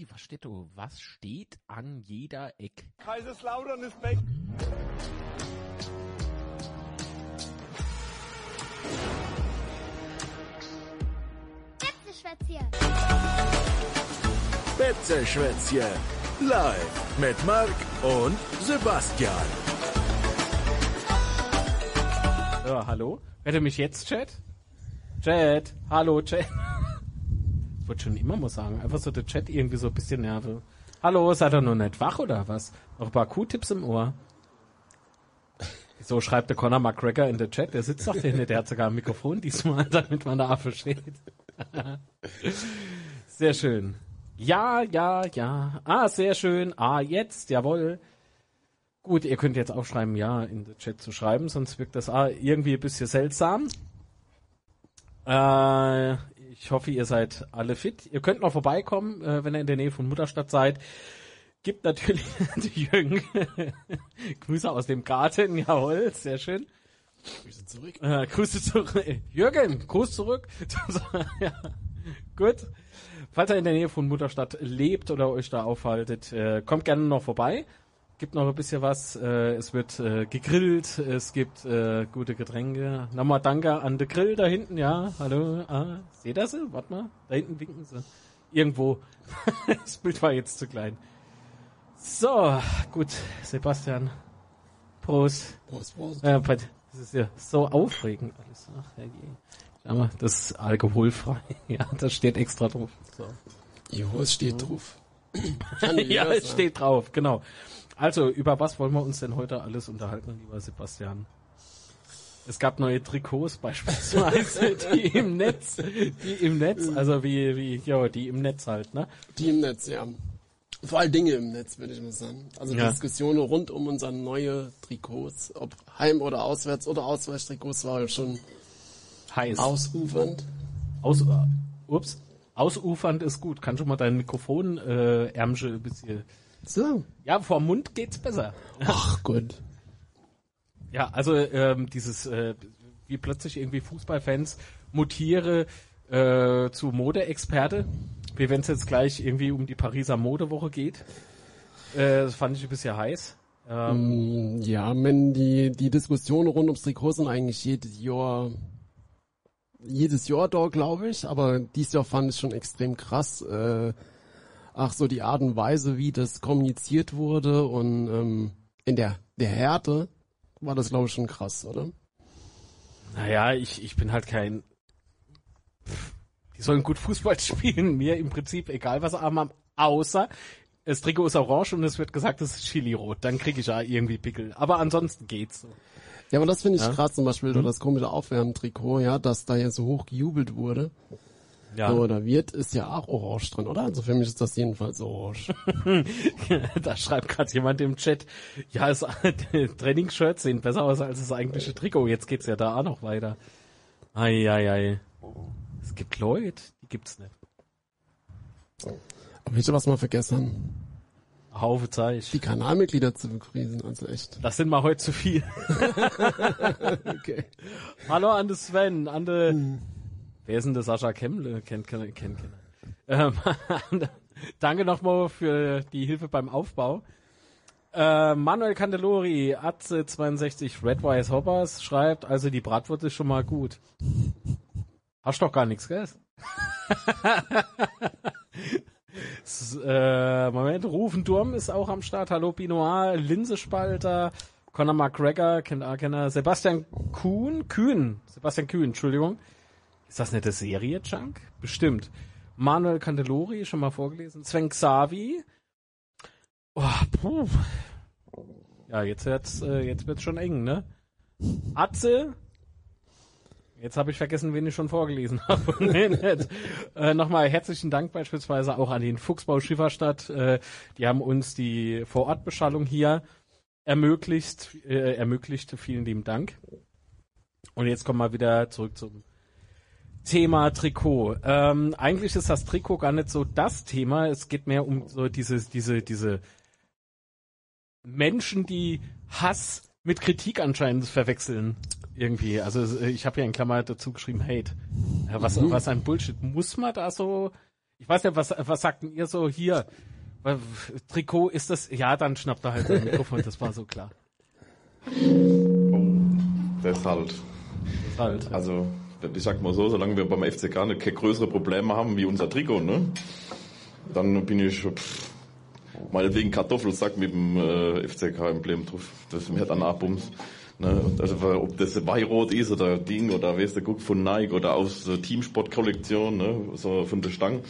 Wie, was steht da? Was steht an jeder Eck? Kaiserslautern ist weg. Betzeschwätzchen. Betzeschwätzchen. Live mit Marc und Sebastian. Ja, hallo? Hört ihr mich jetzt, Chat? Chat, hallo, Chat. Wollte schon immer mal sagen, einfach so der Chat irgendwie so ein bisschen nerve. Hallo, seid ihr noch nicht wach oder was? Noch ein paar Q-Tipps im Ohr. So schreibt der Conor McGregor in der Chat, der sitzt doch hinter, der hat sogar ein Mikrofon diesmal, damit man da versteht. Sehr schön. Ja, ja, ja. Ah, sehr schön. Ah, jetzt, jawohl. Gut, ihr könnt jetzt aufschreiben, ja, in den Chat zu schreiben, sonst wirkt das ah, irgendwie ein bisschen seltsam. Äh, ich hoffe, ihr seid alle fit. Ihr könnt noch vorbeikommen, äh, wenn ihr in der Nähe von Mutterstadt seid. Gibt natürlich die Jürgen. Grüße aus dem Garten, jawohl, sehr schön. Grüße zurück. Äh, Grüße zurück. Jürgen, Gruß zurück. ja, gut. Falls ihr in der Nähe von Mutterstadt lebt oder euch da aufhaltet, äh, kommt gerne noch vorbei. Gibt noch ein bisschen was. Äh, es wird äh, gegrillt. Es gibt äh, gute Getränke. Nochmal danke an den Grill da hinten. Ja, hallo. Ah, seht ihr sie? Warte mal. Da hinten winken sie. Irgendwo. das Bild war jetzt zu klein. So, gut. Sebastian. Prost. Prost, Prost. Das ist ja so aufregend alles. Ach, herrje. Aber das ist alkoholfrei. Ja, das steht extra drauf. So. Jo, es steht drauf. ja, es steht drauf, genau. Also, über was wollen wir uns denn heute alles unterhalten, lieber Sebastian? Es gab neue Trikots beispielsweise, die im Netz, die im Netz, also wie, wie, ja, die im Netz halt, ne? Die im Netz, ja. Vor allem Dinge im Netz, würde ich mal sagen. Also Ja. Diskussionen rund um unsere neue Trikots, ob Heim- oder Auswärts- oder Ausweichtrikots, war schon Heiß. ausufernd. Aus, äh, ups. Ausufernd ist gut. Kannst du mal dein Mikrofon, äh, Ärmsche ein bisschen, So. ja, vor Mund geht's besser. Ach gut. Ja, also ähm, dieses, äh, wie plötzlich irgendwie Fußballfans mutiere äh, zu Modeexperte, wie wenn es jetzt gleich irgendwie um die Pariser Modewoche geht. Äh, das fand ich ein bisschen heiß. Ähm, Mm, Ja, wenn die, die Diskussionen rund ums Trikot sind eigentlich jedes Jahr, jedes Jahr da, glaube ich, aber dieses Jahr fand ich schon extrem krass. Äh, ach so, die Art und Weise, wie das kommuniziert wurde und ähm, in der, der Härte war das, glaube ich, schon krass, oder? naja, ich, ich bin halt kein. Pff, die sollen gut Fußball spielen, mir im Prinzip egal, was sie haben, außer das Trikot ist orange und es wird gesagt, es ist Chili-rot. Dann kriege ich ja irgendwie Pickel. Aber ansonsten geht's so. Ja, aber das finde ich Ja. krass, zum Beispiel mhm. das komische Aufwärmtrikot, ja, dass da jetzt so hoch gejubelt wurde. Ja. So, oder wird, ist ja auch orange drin, oder? Also für mich ist das jedenfalls orange. da schreibt gerade jemand im Chat, ja, es, Trainingsshirts sehen besser aus als das eigentliche Trikot. Jetzt geht's ja da auch noch weiter. Ei, ei, ei. Es gibt Leute, die gibt's nicht. Aber ihr, was wir vergessen? Haufe Zeich. Die Kanalmitglieder zu begrüßen, also echt. Das sind mal heute zu viel. Okay. Hallo an den Sven, an den, wer ist denn der Sascha Kemmle? Kennt, kennt, kennt, kennt. Ähm, danke nochmal für die Hilfe beim Aufbau. Äh, Manuel Candelori, Atze62, Redwise Hoppers schreibt, also die Bratwurst ist schon mal gut. Hast doch gar nichts, gell? Äh, Moment, Rufendurm ist auch am Start. Hallo Binoir, Linsespalter, Conor McGregor, kennt auch keiner. Sebastian Kuhn, Kühn, Sebastian Kühn, Entschuldigung. Ist das nicht eine Serie, Junk? Bestimmt. Manuel Candelori, schon mal vorgelesen. Sven Xavi. Oh, puh. Ja, jetzt wird's, äh, jetzt wird's schon eng, ne? Atze. Jetzt habe ich vergessen, wen ich schon vorgelesen habe. nee, nicht. Äh, Nochmal herzlichen Dank beispielsweise auch an den Fuchsbau Schifferstadt. Äh, die haben uns die Vorortbeschallung hier ermöglicht, äh, ermöglicht. Vielen lieben Dank. Und jetzt kommen wir wieder zurück zum Thema Trikot. Ähm, eigentlich ist das Trikot gar nicht so das Thema. Es geht mehr um so diese, diese, diese Menschen, die Hass mit Kritik anscheinend verwechseln. Irgendwie. Also ich habe ja in Klammer dazu geschrieben Hate. Ja, was, was ein Bullshit. Muss man da so Ich weiß ja, was, was sagt denn ihr so hier? Weil, Trikot ist das, ja, dann schnappt er halt das Mikrofon, das war so klar. Das ist halt. Das halt. Also, ich sag mal so, solange wir beim FCK keine größere Probleme haben wie unser Trikot, ne? Dann bin ich, pff, meinetwegen Kartoffelsack mit dem äh, FCK-Emblem drauf. Das mir dann Abums. Ne? Also, ob das Weirot ist oder Ding oder weißt du, guck von Nike oder aus der Teamsport-Kollektion, ne? so von der Stange.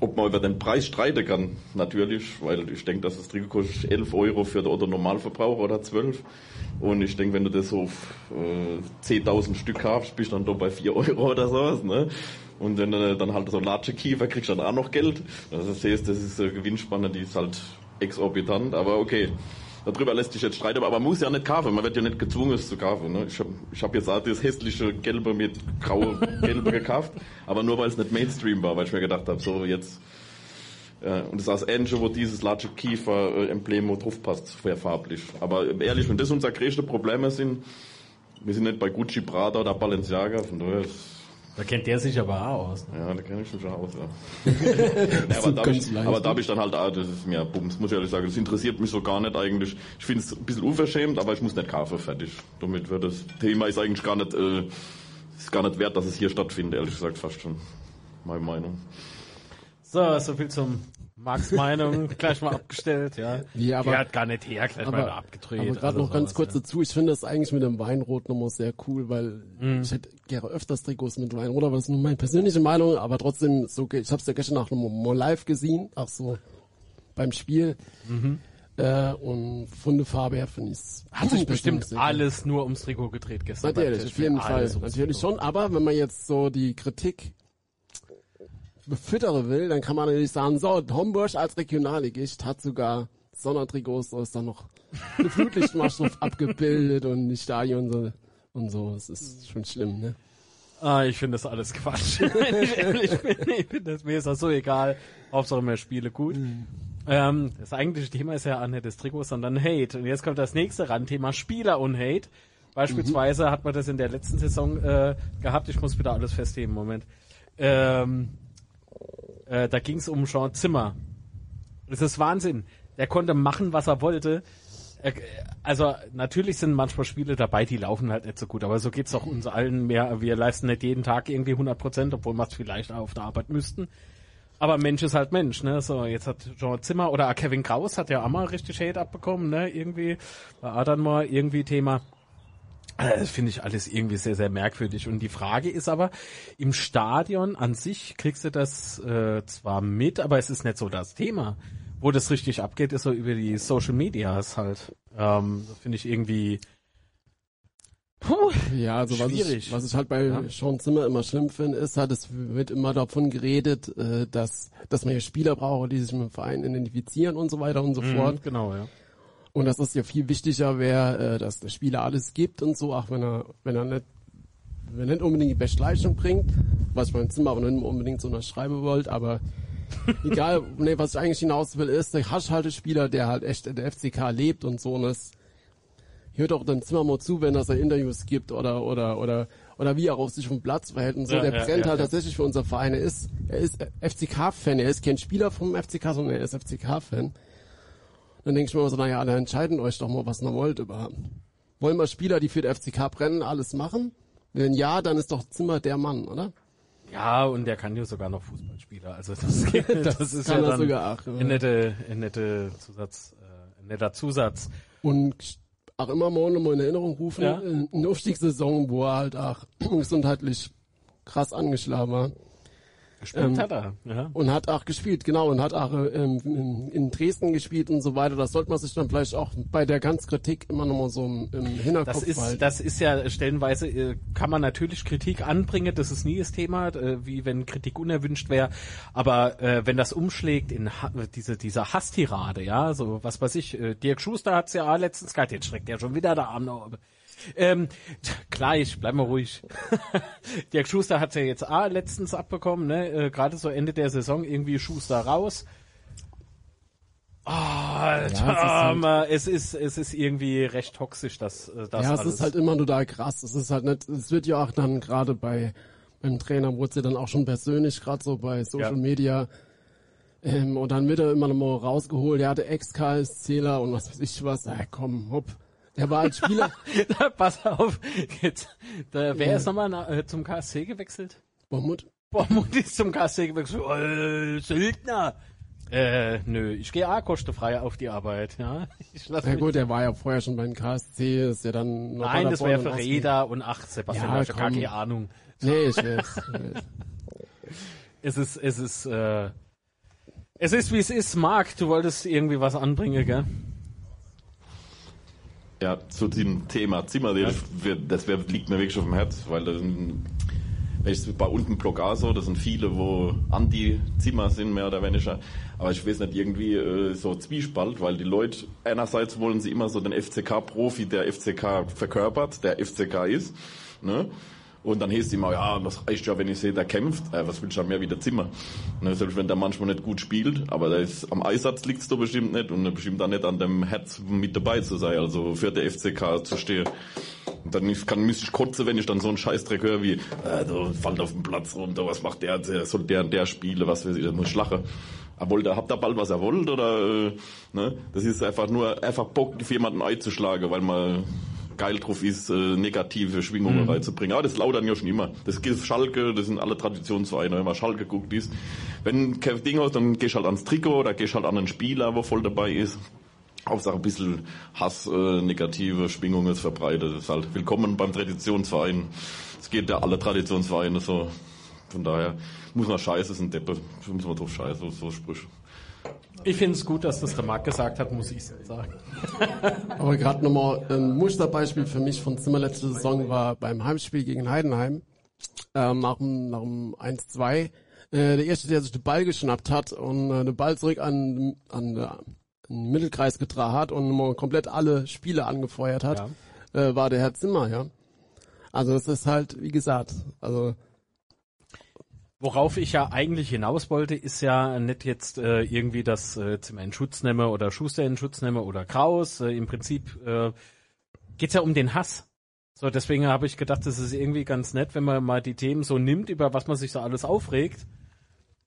Ob man über den Preis streiten kann, natürlich, weil ich denke, dass das Trikot kostet 11 Euro für den Otto Normalverbraucher oder 12. Und ich denke, wenn du das so auf äh, 10.000 Stück kaufst, bist du dann doch bei 4 Euro oder sowas. Ne? Und wenn du dann halt so Latsche Kiefer kriegst, dann auch noch Geld. Also das heißt, das ist eine Gewinnspanne, die ist halt exorbitant, aber okay. Darüber lässt sich jetzt streiten, aber man muss ja nicht kaufen, man wird ja nicht gezwungen, es zu kaufen. Ne? Ich habe ich hab jetzt auch das hässliche Gelbe mit graue Gelbe gekauft, aber nur weil es nicht Mainstream war, weil ich mir gedacht habe, so jetzt äh, und das ist das Ähnliche, wo dieses Large Kiefer äh, Emblem drauf passt, wäre farblich. Aber ehrlich, wenn das unser größte Probleme sind, wir sind nicht bei Gucci, Prada oder Balenciaga, von daher ist Da kennt der sich aber auch aus. Ne? ja, da kenne ich mich schon aus, ja. ja aber, da hab ich, aber da habe ich dann halt, ah, das ist mir Bums, muss ich ehrlich sagen, das interessiert mich so gar nicht eigentlich. Ich finde es ein bisschen unverschämt, aber ich muss nicht kaufen, fertig. Damit wird das Thema ist eigentlich gar nicht, äh, ist gar nicht wert, dass es hier stattfindet, ehrlich gesagt, fast schon. Meine Meinung. So, so viel zum Marks Meinung, gleich mal abgestellt, ja. Ja, aber- Der hat gar nicht her, gleich mal Aber, abgedreht. aber gerade also noch ganz kurz ja. dazu, ich finde das eigentlich mit dem Weinrot nochmal sehr cool, weil Mhm. ich hätte gerne öfters Trikots mit Weinrot, aber das ist nur meine persönliche Meinung, aber trotzdem, so, ich habe es ja gestern nach einem mal live gesehen, auch so beim Spiel. Mhm. Äh, und von der Farbe her finde ich es. Hat sich bestimmt alles nur ums Trikot gedreht gestern. Natürlich, auf jeden Fall. Ums Natürlich schon, aber wenn man jetzt so die Kritik befüttern will, dann kann man natürlich sagen, so, Homburg als Regionalligist hat sogar Sondertrikots, da ist dann noch eine Flutlichtmaschine abgebildet und die Stadion so, und so. Es ist schon schlimm, ne? Ah, ich finde das alles Quatsch. Ich ehrlich bin, ich finde das, mir ist das so egal. Hauptsache mehr Spiele gut. Ähm, das eigentliche Thema ist ja nicht das Trikot, sondern Hate. Und jetzt kommt das nächste Randthema, Spieler und Hate. Beispielsweise hat man das in der letzten Saison äh, gehabt. Ich muss wieder alles festheben, Moment. Ähm, äh, da ging es um Jean Zimmer. Das ist Wahnsinn. Der konnte machen, was er wollte. Er- Also natürlich sind manchmal Spiele dabei, die laufen halt nicht so gut, aber so geht's doch uns allen mehr. Wir leisten nicht jeden Tag irgendwie 100 Prozent, obwohl wir es vielleicht auch auf der Arbeit müssten. Aber Mensch ist halt Mensch, ne? So, jetzt hat Jean Zimmer oder Kevin Kraus hat ja auch mal richtig Hate abbekommen, ne? Irgendwie war dann mal irgendwie Thema. Äh, Das finde ich alles irgendwie sehr, sehr merkwürdig. Und die Frage ist aber, im Stadion an sich kriegst du das äh, zwar mit, aber es ist nicht so das Thema. Wo das richtig abgeht, ist so über die Social Medias halt. Ähm, das finde ich irgendwie. Puh, Ja, also was ich, was ich halt bei Ja. Sean Zimmer immer schlimm finde, ist halt, es wird immer davon geredet, äh, dass, dass man ja Spieler braucht, die sich mit dem Verein identifizieren und so weiter und so fort. genau, ja. Und dass es ja viel wichtiger wäre, äh, dass der Spieler alles gibt und so, auch wenn er, wenn er nicht, wenn er nicht unbedingt die beste Leistung bringt, was ich beim Zimmer aber nicht unbedingt so unterschreiben wollte, aber egal, nee, was ich eigentlich hinaus will, ist, der Haschhaltespieler, der halt echt in der FCK lebt und so, und das hört auch dann Zimmer mal zu, wenn er seine Interviews gibt oder, oder, oder, oder wie er auf sich vom Platz verhält und so, Ja, der ja, brennt ja, halt tatsächlich für unser Verein. Er ist, er ist FCK-Fan, er ist kein Spieler vom FCK, sondern er ist FCK-Fan. Dann denke ich mir immer so, naja, dann entscheiden euch doch mal, was ihr wollt überhaupt. Wollen wir Spieler, die für den FCK brennen, alles machen? Wenn ja, dann ist doch Zimmer der Mann, oder? Ja, und der kann ja sogar noch Fußballspieler. Also das, geht, das, Das ist ja dann sogar auch, ja. ein, nette, ein nette Zusatz, äh, ein netter Zusatz. Und auch immer mal noch mal in Erinnerung rufen, Ja. äh, eine Aufstiegssaison, wo er halt auch gesundheitlich krass angeschlagen war. Gespielt Ähm, hat er. Ja. Und hat auch gespielt, genau, und hat auch ähm, in, Dresden gespielt und so weiter. Das sollte man sich dann vielleicht auch bei der ganzen Kritik immer noch mal so im, im Hinterkopf Das ist, halten. das ist ja stellenweise, äh, kann man natürlich Kritik anbringen, das ist nie das Thema, äh, wie wenn Kritik unerwünscht wäre. Aber äh, wenn das umschlägt in ha diese, diese Hasstirade, ja, so was weiß ich, äh, Dirk Schuster hat's ja auch letztens gehabt, jetzt schreckt ja schon wieder der Arm. Ähm, gleich, bleib mal ruhig. Dirk Schuster hat's ja jetzt auch letztens abbekommen, ne? Äh, Gerade so Ende der Saison irgendwie Schuster raus. Oh, Alter, Ja, es ist halt- es ist, es ist irgendwie recht toxisch, das, äh, das ja, es alles. ist halt immer total krass. Es ist halt nicht, es wird ja auch dann gerade bei beim Trainer wurde sie dann auch schon persönlich, gerade so bei Social Ja. Media. Ähm, und dann wird er immer noch mal rausgeholt, er hatte Ex-KS-Zähler und was weiß ich was. Ah, komm, hopp. Er war als Spieler. Pass auf, jetzt, da, wer ist nochmal äh, zum KSC gewechselt? Bormut. Bormund ist zum KSC gewechselt. Äh, Söldner. Äh, nö, ich gehe auch kostenfrei auf die Arbeit, ja. Ich lass Ja gut, er war ja vorher schon beim KSC, ist ja dann noch Nein, das wäre für. Räder und ach, Sebastian, Ja, ja, ich gar keine Ahnung. Nee, ich weiß. ich weiß. Es ist, es ist, äh, es ist wie es ist. Marc, du wolltest irgendwie was anbringen, gell? Ja, zu dem Thema Zimmer, das, liegt mir wirklich auf dem Herz, weil das ich bei unten Block A so, das sind viele, wo Anti-Zimmer sind, mehr oder weniger. Aber ich weiß nicht, irgendwie äh, so Zwiespalt, weil die Leute, einerseits wollen sie immer so den FCK-Profi, der FCK verkörpert, der FCK ist, ne? Und dann heißt es immer, ja, das reicht ja, wenn ich sehe, der kämpft. Äh, was will ich dann mehr wie der Zimmer? Ne, selbst wenn der manchmal nicht gut spielt, aber der ist, am Einsatz liegt's doch bestimmt nicht und bestimmt dann nicht an dem Herz mit dabei zu sein, also für der FCK zu stehen. Und dann ist- kann, müsste ich kotzen, wenn ich dann so einen Scheißdreck höre wie, äh, da fällt auf den Platz runter, was macht der, der soll der und der spielen, was weiß ich, da muss ich lachen. Er wollte, habt ihr bald was er wollt oder, äh, ne? Das ist einfach nur, einfach Bock, für jemanden einzuschlagen, weil man geil drauf ist, äh, negative Schwingungen reinzubringen. Aber das laudern ja schon immer. Das gilt Schalke, das sind alle Traditionsvereine, wenn man Schalke guckt ist. Wenn kein Ding hast, dann gehst halt ans Trikot, oder gehst halt an einen Spieler, wo voll dabei ist. Hauptsache ein bisschen Hass, äh, negative Schwingungen ist verbreitet. Das ist halt willkommen beim Traditionsverein. Es geht ja alle Traditionsvereine so. Von daher muss man scheiße, ist ein Deppe. Muss man drauf scheiße, so, so Sprüche. Ich finde es gut, dass das der Marc gesagt hat, muss ich sagen. Aber gerade nochmal ein Musterbeispiel für mich von Zimmer letzte Saison war beim Heimspiel gegen Heidenheim. Ähm, nach dem, nach dem 1-2. Äh, der Erste, der sich den Ball geschnappt hat und äh, den Ball zurück an, an, äh, an den Mittelkreis getragen hat und komplett alle Spiele angefeuert hat, äh, war der Herr Zimmer, ja. Also es ist halt, wie gesagt, also Worauf ich ja eigentlich hinaus wollte, ist ja nicht jetzt äh, irgendwie, dass äh, Zimmer in Schutz nehme oder Schuster in Schutz nehme oder Kraus. Äh, Im Prinzip äh, geht's ja um den Hass. So, deswegen habe ich gedacht, das ist irgendwie ganz nett, wenn man mal die Themen so nimmt, über was man sich so alles aufregt.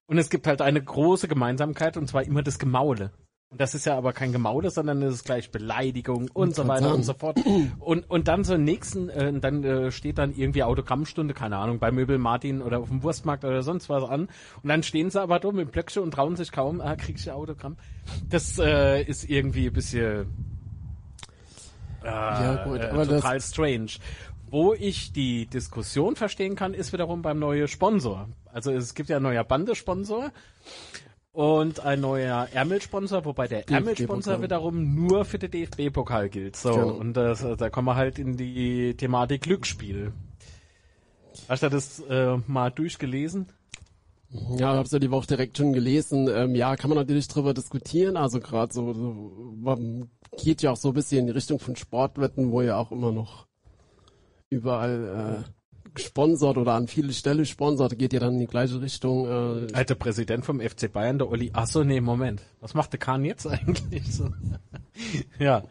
Und es gibt halt eine große Gemeinsamkeit, und zwar immer das Gemaule. Und das ist ja aber kein Gemaule, sondern das ist gleich Beleidigung und so weiter und so fort. Und, und dann so nächsten, äh, dann äh, steht dann irgendwie Autogrammstunde, keine Ahnung, bei Möbel Martin oder auf dem Wurstmarkt oder sonst was an. Und dann stehen sie aber da mit dem Blöckchen und trauen sich kaum, ah, krieg ich ein Autogramm. Das äh, ist irgendwie ein bisschen äh, Ja, gut, äh, aber das- total strange. Wo ich die Diskussion verstehen kann, ist wiederum beim neuen Sponsor. Also es gibt ja ein neuer Bandesponsor und ein neuer Ärmelsponsor, wobei der. Ärmelsponsor wiederum nur für den DFB-Pokal gilt. So, Genau. und das, da kommen wir halt in die Thematik Glücksspiel. Hast du das äh, mal durchgelesen? Ja, hab's ja die Woche direkt schon gelesen. Ähm, ja, kann man natürlich drüber diskutieren. Also gerade so, so man geht ja auch so ein bisschen in die Richtung von Sportwetten, wo ja auch immer noch überall äh, gesponsert oder an viele Stellen sponsert, geht ja dann in die gleiche Richtung. Äh, Alter Präsident vom FC Bayern, der Olli. Ach so, nee, Moment. Was macht der Kahn jetzt eigentlich? So. ja.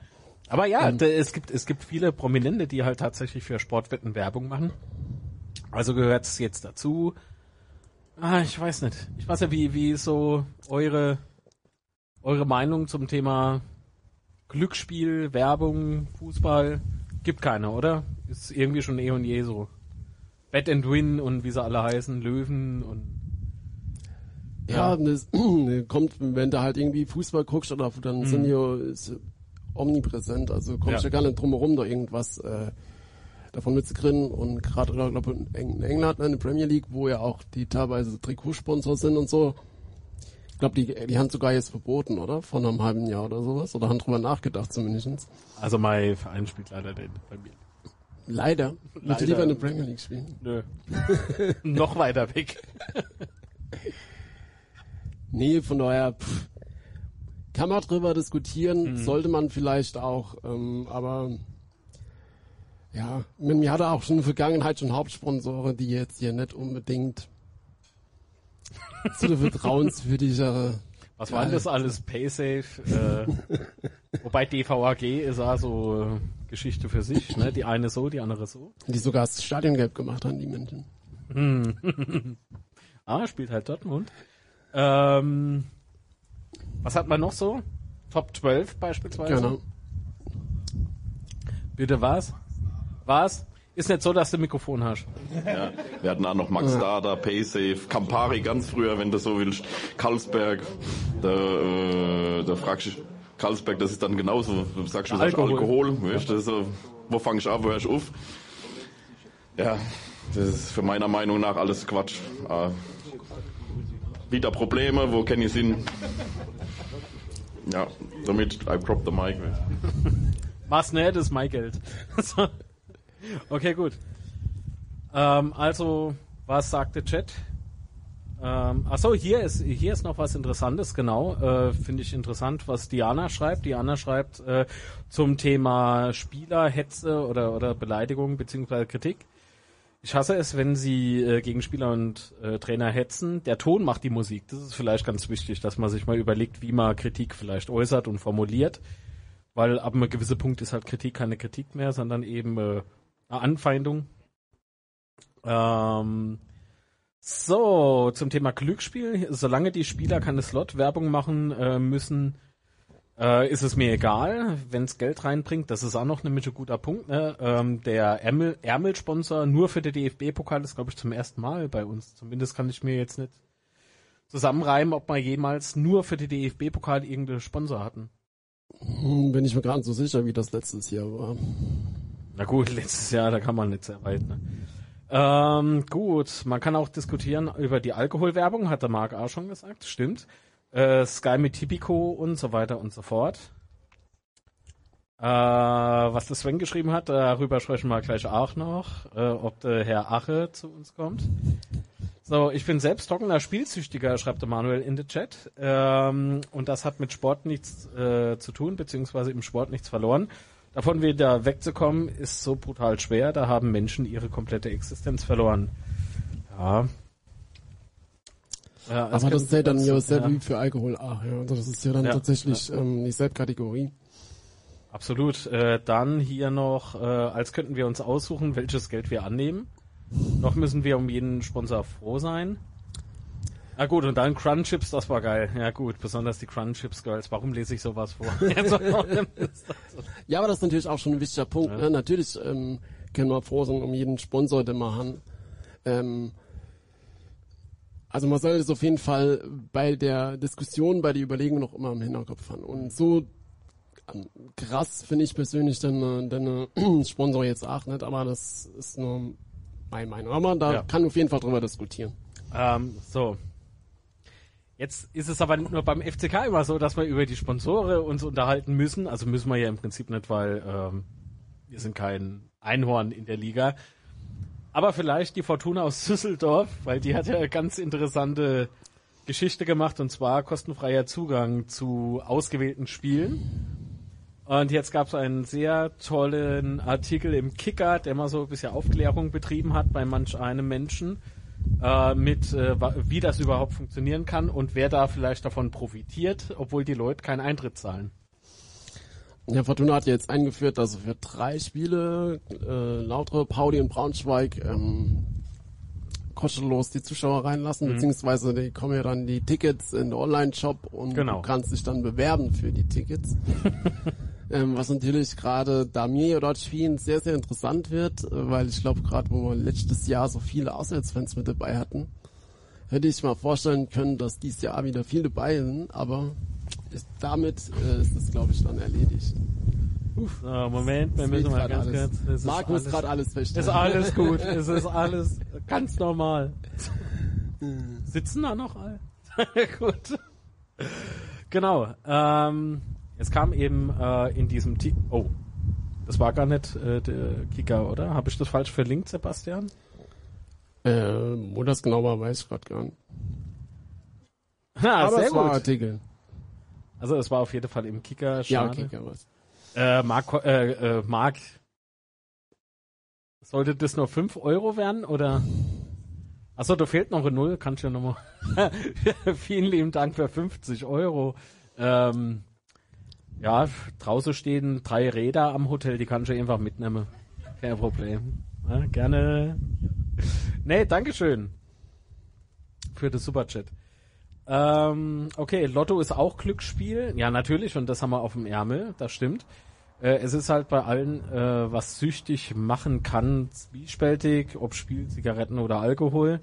Aber ja, Ähm. es gibt es gibt viele Prominente, die halt tatsächlich für Sportwetten Werbung machen. Also gehört es jetzt dazu. Ah, ich weiß nicht. Ich weiß ja, wie wie so eure eure Meinung zum Thema Glücksspiel, Werbung, Fußball gibt keine, oder? Ist irgendwie schon eh und je so. Bet and Win und wie sie alle heißen, Löwen und ja, das kommt, wenn du halt irgendwie Fußball guckst oder dann sind ja ist omnipräsent. Also kommst Ja. du gar nicht drum herum, da irgendwas äh, davon mitzukriegen. Und gerade, oder glaube in Eng- in England, ne, in der Premier League, wo ja auch die teilweise Trikotsponsor sind und so. Ich glaube, die, die haben sogar jetzt verboten, oder? Von einem halben Jahr oder sowas. Oder haben drüber nachgedacht zumindest. Also mein Verein spielt leider nicht bei mir. Leider. Würde Leider. lieber in der Premier League spielen. Nö. Noch weiter weg. Nee, von daher pff, kann man drüber diskutieren, sollte man vielleicht auch, ähm, aber ja, man- mir hatte auch schon in der Vergangenheit schon Hauptsponsoren, die jetzt hier nicht unbedingt zu der vertrauenswürdigere. Was war denn das alles? Paysafe? Äh, wobei DVAG ist auch so äh, Geschichte für sich. Ne? Die eine so, die andere so. Die sogar das Stadion gelb gemacht haben, die Menschen. ah, spielt halt Dortmund. Ähm, was hat man noch so? Top 12 beispielsweise? Genau. Bitte was? Was? Ist nicht so, dass du ein Mikrofon hast. Ja, wir hatten auch noch Max Dada, Paysafe, Campari ganz früher, wenn du so willst, Karlsberg, da, äh, da fragst du, Karlsberg, das ist dann genauso, du sagst du, Alkohol. Alkohol, Alkohol weißt, das ist so, wo fange ich an, wo hör ich auf? Ja, das ist für meiner Meinung nach alles Quatsch. Äh, wieder Probleme, wo kenne ich Sinn? Ja, damit I drop the mic. Was nicht, ist mein Geld. Okay, gut. Ähm, also, was sagt der Chat? Ähm, achso, hier ist, hier ist noch was Interessantes, genau. Äh, Finde ich interessant, was Diana schreibt. Diana schreibt äh, zum Thema Spielerhetze oder, oder Beleidigung beziehungsweise Kritik. Ich hasse es, wenn sie äh, gegen Spieler und äh, Trainer hetzen. Der Ton macht die Musik. Das ist vielleicht ganz wichtig, dass man sich mal überlegt, wie man Kritik vielleicht äußert und formuliert. Weil ab einem gewissen Punkt ist halt Kritik keine Kritik mehr, sondern eben äh, eine Anfeindung. Ähm, so, zum Thema Glücksspiel. Solange die Spieler keine Slot-Werbung machen äh, müssen, äh, ist es mir egal, wenn es Geld reinbringt. Das ist auch noch nämlich ein guter Punkt. Ne? Ähm, der Ärmel, Ärmelsponsor nur für den DFB-Pokal ist, glaube ich, zum ersten Mal bei uns. Zumindest kann ich mir jetzt nicht zusammenreimen, ob wir jemals nur für den DFB-Pokal irgendeinen Sponsor hatten. Hm, Bin ich mir gar nicht so sicher, wie das letztes Jahr war. Na gut, letztes Jahr, da kann man nicht sehr weit. Ne? Ähm, gut, man kann auch diskutieren über die Alkoholwerbung, hat der Marc auch schon gesagt, stimmt. Äh, Sky mit Tipico und so weiter und so fort. Äh, was der Sven geschrieben hat, darüber sprechen wir gleich auch noch, äh, ob der Herr Ache zu uns kommt. So, ich bin selbst trockener Spielsüchtiger, schreibt der Manuel in den Chat. Ähm, und das hat mit Sport nichts äh, zu tun, beziehungsweise im Sport nichts verloren. Davon wieder wegzukommen, ist so brutal schwer. Da haben Menschen ihre komplette Existenz verloren. Ja. ja Aber das zählt dann ja ja, wie für Alkohol. Ach ja, also das ist ja dann Ja, tatsächlich ähm, dieselbe Kategorie. Absolut. Äh, dann hier noch, äh, als könnten wir uns aussuchen, welches Geld wir annehmen. Noch müssen wir um jeden Sponsor froh sein. Na gut, und dann Crunchips, das war geil. Ja gut, besonders die Crunchips Girls. Warum lese ich sowas vor? Ja, aber das ist natürlich auch schon ein wichtiger Punkt. Ja. Ne? Natürlich ähm, können wir froh sein um jeden Sponsor, den wir haben. Ähm, also man sollte es auf jeden Fall bei der Diskussion, bei der Überlegung noch immer im Hinterkopf haben. Und so ähm, krass finde ich persönlich den, äh, den äh, Sponsor jetzt auch nicht, aber das ist nur meine Meinung. Aber man da Ja. kann auf jeden Fall drüber diskutieren. ähm, so. Jetzt ist es aber nicht nur beim FCK immer so, dass wir über die Sponsore uns unterhalten müssen. Also müssen wir ja im Prinzip nicht, weil ähm, wir sind kein Einhorn in der Liga. Aber vielleicht die Fortuna aus Düsseldorf, weil die hat ja eine ganz interessante Geschichte gemacht und zwar kostenfreier Zugang zu ausgewählten Spielen. Und jetzt gab es einen sehr tollen Artikel im Kicker, der mal so ein bisschen Aufklärung betrieben hat bei manch einem Menschen, äh, mit äh, wie das überhaupt funktionieren kann und wer da vielleicht davon profitiert, obwohl die Leute keinen Eintritt zahlen. Ja, Fortuna hat ja jetzt eingeführt, dass für drei Spiele, äh, Lautre, Pauli und Braunschweig, ähm, kostenlos die Zuschauer reinlassen, beziehungsweise die kommen ja dann die Tickets in den Online-Shop und Genau. du kannst dich dann bewerben für die Tickets. ähm, was natürlich gerade, da mir dort spielen, sehr, sehr interessant wird, äh, weil ich glaube, gerade wo wir letztes Jahr so viele Auswärtsfans mit dabei hatten, hätte ich mal vorstellen können, dass dieses Jahr wieder viele dabei sind, aber ist, damit äh, ist das, glaube ich, dann erledigt. So, Moment, wir Es müssen mal ganz alles. kurz. Es ist Marc muss alles- gerade alles Ist feststellen. alles gut, es ist alles ganz normal. Sitzen da noch alle? gut. Genau. Ähm, es kam eben äh, in diesem Ti Oh, das war gar nicht äh, der Kicker, oder? Habe ich das falsch verlinkt, Sebastian? Äh, wo das genau war, weiß ich gerade gar nicht. Ha, Aber sehr es war gut. Artikel. Also es war auf jeden Fall im Kicker. Ja, Schade. ja, was. Äh, Marc, äh, äh, Marc, sollte das nur 5 Euro werden oder? Achso, da fehlt noch eine Null, kannst du ja nochmal. Vielen lieben Dank für 50 Euro. Ähm, ja, draußen stehen drei Räder am Hotel, die kannst du einfach mitnehmen. Kein Problem. Ja, gerne. nee, Dankeschön. Für das Superchat. Ähm, okay, Lotto ist auch Glücksspiel. Ja, natürlich, und das haben wir auf dem Ärmel, das stimmt. Äh, es ist halt bei allen, äh, was süchtig machen kann, zwiespältig, ob Spiel, Zigaretten oder Alkohol.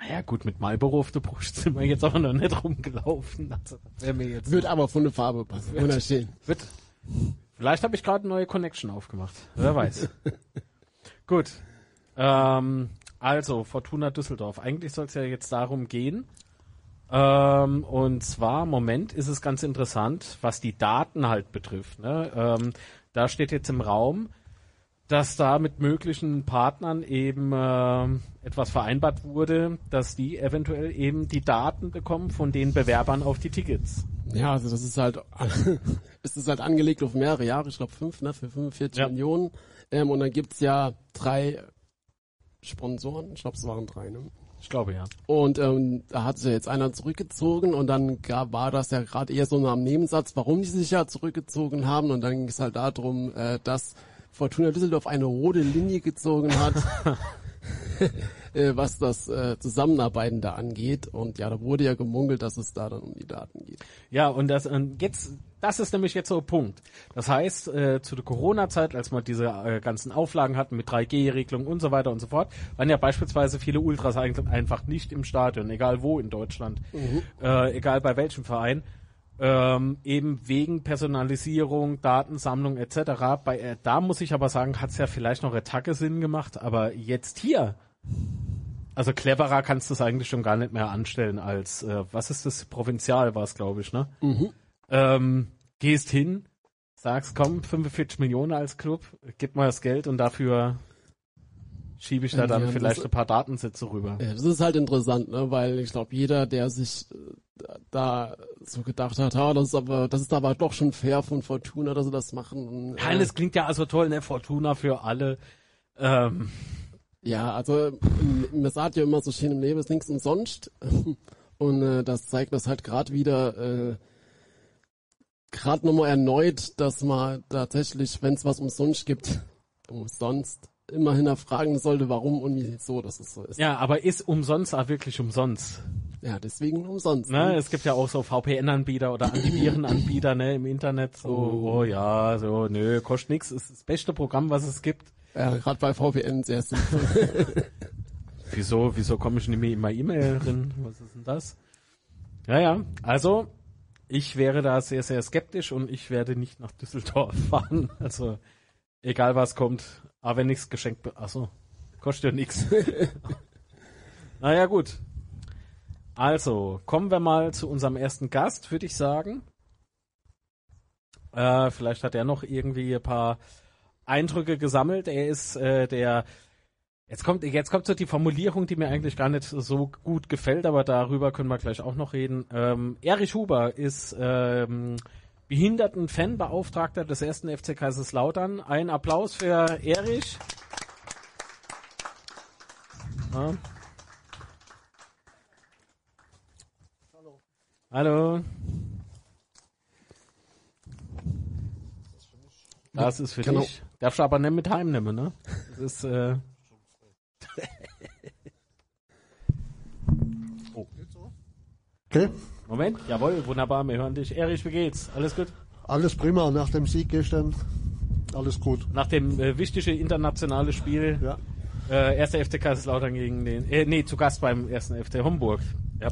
Naja, gut, mit Marlboro auf der Brust sind wir jetzt aber noch nicht rumgelaufen. Also, mir jetzt Wird aber von der Farbe passen. Wunderschön. wird. Vielleicht habe ich gerade eine neue Connection aufgemacht. Wer weiß. Gut. Ähm, also, Fortuna Düsseldorf. Eigentlich soll es ja jetzt darum gehen. Ähm, und zwar, Moment, ist es ganz interessant, was die Daten halt betrifft. Ne? Ähm, da steht jetzt im Raum, dass da mit möglichen Partnern eben ähm, etwas vereinbart wurde, dass die eventuell eben die Daten bekommen von den Bewerbern auf die Tickets. Ja, also das ist halt, es ist halt angelegt auf mehrere Jahre, ich glaube fünf, ne, für 45 Ja. Millionen. Ähm, und dann gibt's ja drei Sponsoren, ich glaube es waren drei, ne? Ich glaube ja. Und ähm, da hat sich jetzt einer zurückgezogen und dann gab, war das ja gerade eher so ein Nebensatz, warum die sich ja zurückgezogen haben. Und dann ging es halt darum, äh, dass Fortuna Düsseldorf eine rote Linie gezogen hat, äh, was das äh, Zusammenarbeiten da angeht. Und ja, da wurde ja gemungelt, dass es da dann um die Daten geht. Ja, und das und jetzt, das ist nämlich jetzt so ein Punkt. Das heißt, äh, zu der Corona-Zeit, als wir diese äh, ganzen Auflagen hatten mit 3G-Regelung und so weiter und so fort, waren ja beispielsweise viele Ultras eigentlich einfach nicht im Stadion, egal wo in Deutschland, äh, egal bei welchem Verein. Ähm, eben wegen Personalisierung, Datensammlung etc. Bei, äh, da muss ich aber sagen, hat es ja vielleicht noch Attacke Sinn gemacht, aber jetzt hier, also cleverer kannst du es eigentlich schon gar nicht mehr anstellen als, äh, was ist das, Provinzial war es, glaube ich, ne? Ähm, gehst hin, sagst, komm, 45 Millionen als Club, gib mal das Geld und dafür schiebe ich da Ja, dann das- vielleicht ein paar Datensätze rüber. Ja, das ist halt interessant, ne? weil ich glaube, jeder, der sich äh, da so gedacht hat, ah, das ist aber, das ist aber doch schon fair von Fortuna, dass sie das machen. Und, Ja, äh, das klingt ja also toll, ne? Fortuna für alle. Ähm, Ja, also man sagt ja immer so schön im Leben ist nichts umsonst. Und äh, das zeigt das halt gerade wieder, äh, gerade nochmal erneut, dass man tatsächlich, wenn es was umsonst gibt, umsonst immer hinterfragen sollte, warum und wieso das ist so ist. ja, aber ist umsonst auch wirklich umsonst. Ja, deswegen umsonst. Ne? Es gibt ja auch so VPN-Anbieter oder Antivirenanbieter ne, im Internet. So, oh. ja, so, nö, kostet nix. Ist das beste Programm, was es gibt. Ja, gerade bei VPN sehr sinnvoll. Wieso, wieso komme ich nicht mehr in meine E-Mail drin? Was ist denn das? Ja, ja. Also, ich wäre da sehr, sehr skeptisch und ich werde nicht nach Düsseldorf fahren. Also, egal was kommt. Aber wenn nichts geschenkt Achso, kostet ja nichts. Naja, gut. Also, kommen wir mal zu unserem ersten Gast, würde ich sagen. Äh, vielleicht hat er noch irgendwie ein paar Eindrücke gesammelt. Er ist äh, der Jetzt kommt, jetzt kommt so die Formulierung, die mir eigentlich gar nicht so gut gefällt, aber darüber können wir gleich auch noch reden. Ähm, Erich Huber ist ähm, Behinderten-Fanbeauftragter des ersten FC Kaiserslautern. Ein Applaus für Erich. Ja. Hallo. Das ist für Genau. dich. Darfst du aber nicht mit heimnehmen, ne? Das ist, äh, Okay, Moment, jawohl, wunderbar, wir hören dich. Erich, wie geht's? Alles gut? alles prima. Nach dem Sieg gestern, alles gut. Nach dem äh, wichtigen internationale Spiel, Ja, äh, erster FC Kaiserslautern gegen den, äh, nee, zu Gast beim ersten FC Homburg. Ja.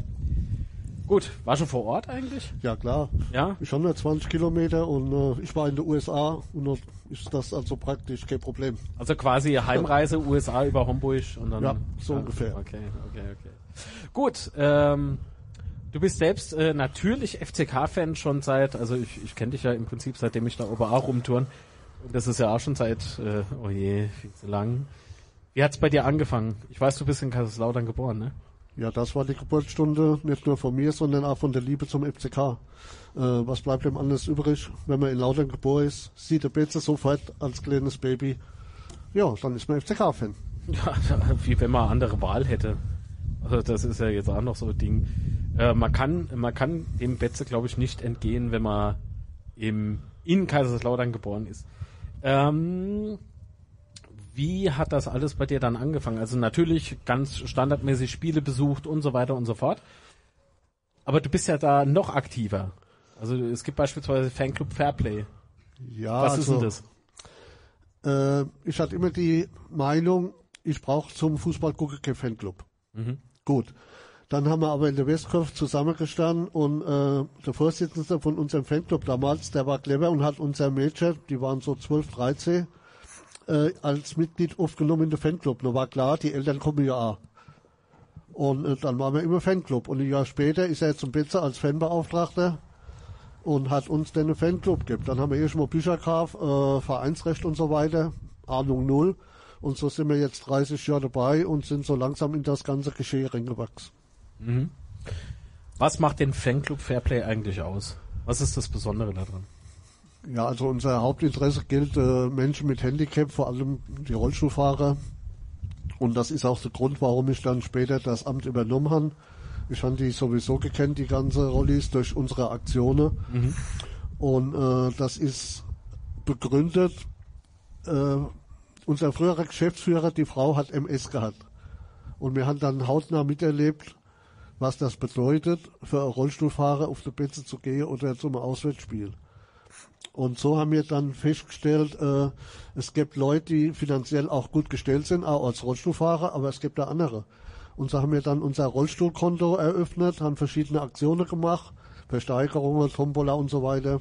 Gut, war schon vor Ort eigentlich? ja klar. Ja? Schon nur 20 Kilometer und äh, ich war in den USA und dort ist das also praktisch kein Problem. Also quasi Heimreise USA über Homburg und dann. Ja, so ungefähr. Okay, okay, okay. Gut, ähm, du bist selbst äh, natürlich FCK-Fan schon seit, also ich, ich kenne dich ja im Prinzip seitdem ich da oben auch rumtouren. Und das ist ja auch schon seit, äh, oh je, viel zu lang. Wie hat's bei dir angefangen? Ich weiß, du bist in Kaiserslautern geboren, ne? Ja, das war die Geburtsstunde nicht nur von mir, sondern auch von der Liebe zum FCK. Äh, was bleibt dem anders übrig, wenn man in Lautern geboren ist, sieht der Betze sofort als kleines Baby. Ja, dann ist man FCK-Fan. Ja, wie wenn man andere Wahl hätte. Also das ist ja jetzt auch noch so ein Ding. Äh, man kann, man kann dem Betze, glaube ich, nicht entgehen, wenn man im, in Kaiserslautern geboren ist. Ähm, Wie hat das alles bei dir dann angefangen? Also natürlich ganz standardmäßig Spiele besucht und so weiter und so fort. Aber du bist ja da noch aktiver. Also es gibt beispielsweise Fanclub Fairplay. Ja, Was ist also, denn das? Äh, ich hatte immer die Meinung, ich brauche zum Fußball gucken keinen Fanclub. Gut. Dann haben wir aber in der Westkurve zusammengestanden und äh, der Vorsitzende von unserem Fanclub damals, der war clever und hat unser Mädchen, die waren so 12, 13, äh, als Mitglied aufgenommen in den Fanclub. Da war klar, die Eltern kommen ja auch. Und äh, dann waren wir immer Fanclub. Und ein Jahr später ist er zum Betzer als Fanbeauftragter und hat uns dann einen Fanclub gegeben. Dann haben wir erstmal Bücher gekauft, äh, Vereinsrecht und so weiter, Ahnung null. Und so sind wir jetzt 30 Jahre dabei und sind so langsam in das ganze Geschehen reingewachsen. Was macht den Fanclub Fairplay eigentlich aus? Was ist das Besondere daran? Ja, also unser Hauptinteresse gilt äh, Menschen mit Handicap, vor allem die Rollstuhlfahrer. Und das ist auch der Grund, warum ich dann später das Amt übernommen habe. Ich habe die sowieso gekannt, die ganze Rollis, durch unsere Aktionen. Und äh, das ist begründet, äh, unser früherer Geschäftsführer, die Frau hat MS gehabt. Und wir haben dann hautnah miterlebt, was das bedeutet, für einen Rollstuhlfahrer auf die Plätze zu gehen oder zum Auswärtsspiel. Und so haben wir dann festgestellt, äh, es gibt Leute, die finanziell auch gut gestellt sind, auch als Rollstuhlfahrer, aber es gibt da andere. Und so haben wir dann unser Rollstuhlkonto eröffnet, haben verschiedene Aktionen gemacht, Versteigerungen, Tombola und so weiter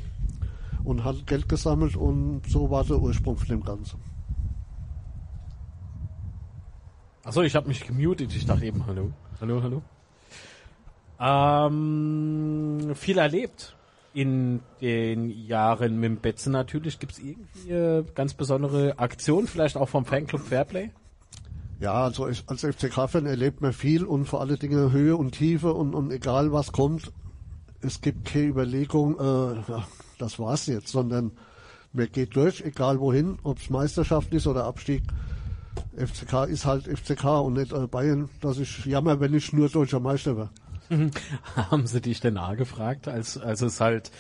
und haben Geld gesammelt und so war der Ursprung von dem Ganzen. Achso, ich habe mich gemutet. Ich dachte eben, hallo. Hallo, hallo. Ähm, viel erlebt in den Jahren mit dem Betze natürlich. Gibt es irgendwie äh, ganz besondere Aktionen, vielleicht auch vom Fanclub Fairplay? Ja, also ich, als FCK-Fan erlebt man viel und vor allen Dingen Höhe und Tiefe und, und egal was kommt, es gibt keine Überlegung, äh, ja, das war's jetzt, sondern man geht durch, egal wohin, ob es Meisterschaft ist oder Abstieg. FCK ist halt FCK und nicht äh, Bayern, dass ich jammer, wenn ich nur deutscher Meister wäre. Haben sie dich denn angefragt, als, als es halt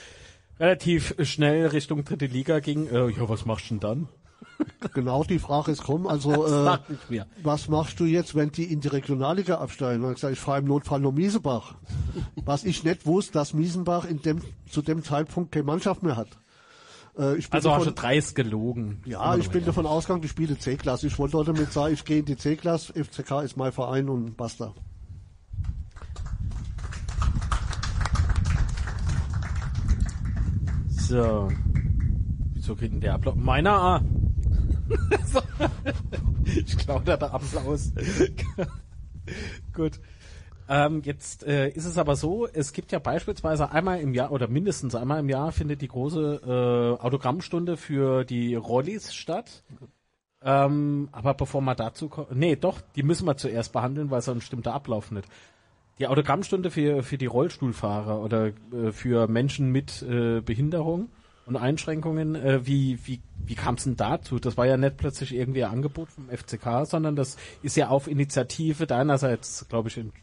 relativ schnell Richtung dritte Liga ging? Äh, ja, was machst du denn dann? Genau die Frage ist kommen. Also äh, ich was machst du jetzt, wenn die in die Regionalliga absteigen? Und ich gesagt, ich fahre im Notfall nur Miesenbach. was ich nicht wusste, dass Miesenbach in dem, zu dem Zeitpunkt keine Mannschaft mehr hat. Äh, ich bin Also hast du davon, dreist gelogen. ja, ich bin davon ausgegangen, die spiele C-Klasse. Ich wollte damit sagen, ich gehe in die C-Klasse, FCK ist mein Verein und basta. So. Wieso geht denn der Applaus? Meiner A. So. ich klaue da Applaus. Gut. Ähm, jetzt äh, ist es aber so, es gibt ja beispielsweise einmal im Jahr oder mindestens einmal im Jahr findet die große äh, Autogrammstunde für die Rollis statt. Ähm, aber bevor wir dazu kommen, nee, doch, die müssen wir zuerst behandeln, weil sonst stimmt der Ablauf nicht. Die Autogrammstunde für, für die Rollstuhlfahrer oder äh, für Menschen mit äh, Behinderung und Einschränkungen, äh, wie, wie, wie kam es denn dazu? Das war ja nicht plötzlich irgendwie ein Angebot vom FCK, sondern das ist ja auf Initiative deinerseits, glaube ich, ent,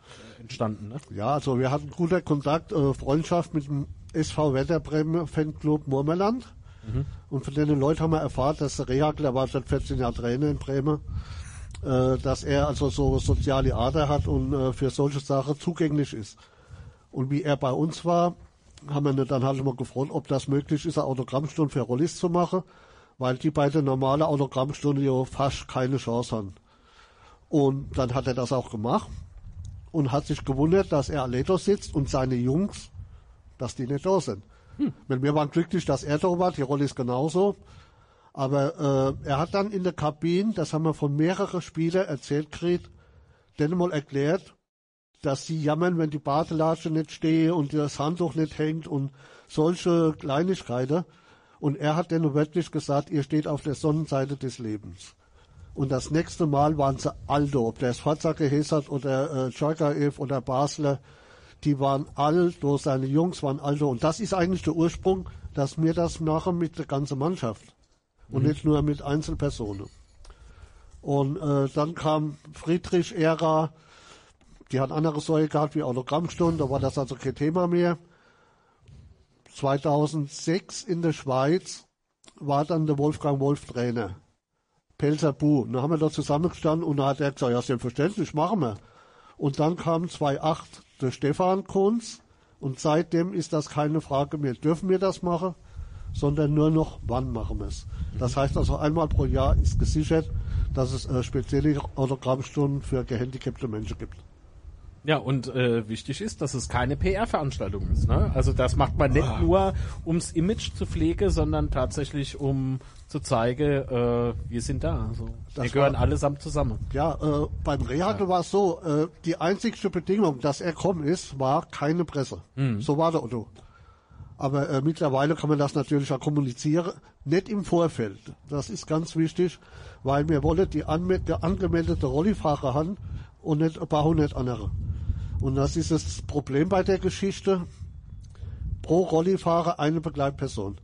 entstanden. Ne? Ja, also wir hatten guter Kontakt, äh, Freundschaft mit dem SV Werder Bremen Fanclub Murmeland. Und von den Leuten haben wir erfahren, dass der Rehagel, der war seit 14 Jahren Trainer in Bremen, äh, dass er also so soziale Ader hat und äh, für solche Sachen zugänglich ist. Und wie er bei uns war, haben wir dann halt mal gefragt, ob das möglich ist, eine Autogrammstunde für Rollis zu machen, weil die bei der normalen Autogrammstunde ja fast keine Chance haben. Und dann hat er das auch gemacht und hat sich gewundert, dass er da sitzt und seine Jungs, dass die nicht da sind. Wenn wir waren glücklich, dass er da war, die Rolle ist genauso. Aber äh, er hat dann in der Kabine, das haben wir von mehreren Spielern erzählt gekriegt, denen mal erklärt, dass sie jammern, wenn die Badelatsche nicht stehe und das Handtuch nicht hängt und solche Kleinigkeiten. Und er hat denen wirklich gesagt, ihr steht auf der Sonnenseite des Lebens. Und das nächste Mal waren sie alle, ob der Sforza geheißen hat oder äh, Tschakaev oder Basler, die waren all seine Jungs waren all da. Und das ist eigentlich der Ursprung, dass wir das machen mit der ganzen Mannschaft. Und nicht nur mit Einzelpersonen. Und äh, dann kam Friedrich Ära, die hat andere Säule gehabt wie Autogrammstunden, da war das also kein Thema mehr. 2006 in der Schweiz war dann der Wolfgang Wolf Trainer. Pelzer Bu. Und dann haben wir da zusammengestanden und dann hat er gesagt, ja, selbstverständlich, machen wir. Und dann kam 2.8 der Stefan Kunz und seitdem ist das keine Frage mehr, dürfen wir das machen, sondern nur noch, wann machen wir es. Das heißt also, einmal pro Jahr ist gesichert, dass es äh, spezielle Autogrammstunden für gehandicapte Menschen gibt. Ja, und äh, wichtig ist, dass es keine PR-Veranstaltung ist. Ne? Also das macht man nicht nur, ums Image zu pflegen, sondern tatsächlich, um zu zeigen, äh, wir sind da. Also, wir Das gehören war- allesamt zusammen. Ja, äh, beim Rehagel war es so, äh, die einzigste Bedingung, dass er kommen ist, war keine Presse. So war der Otto. Aber äh, mittlerweile kann man das natürlich auch kommunizieren, nicht im Vorfeld. Das ist ganz wichtig, weil wir wollen die, angemeldete Rollifahrer haben und nicht ein paar hundert andere. Und das ist das Problem bei der Geschichte. Pro Rollifahrer eine Begleitperson.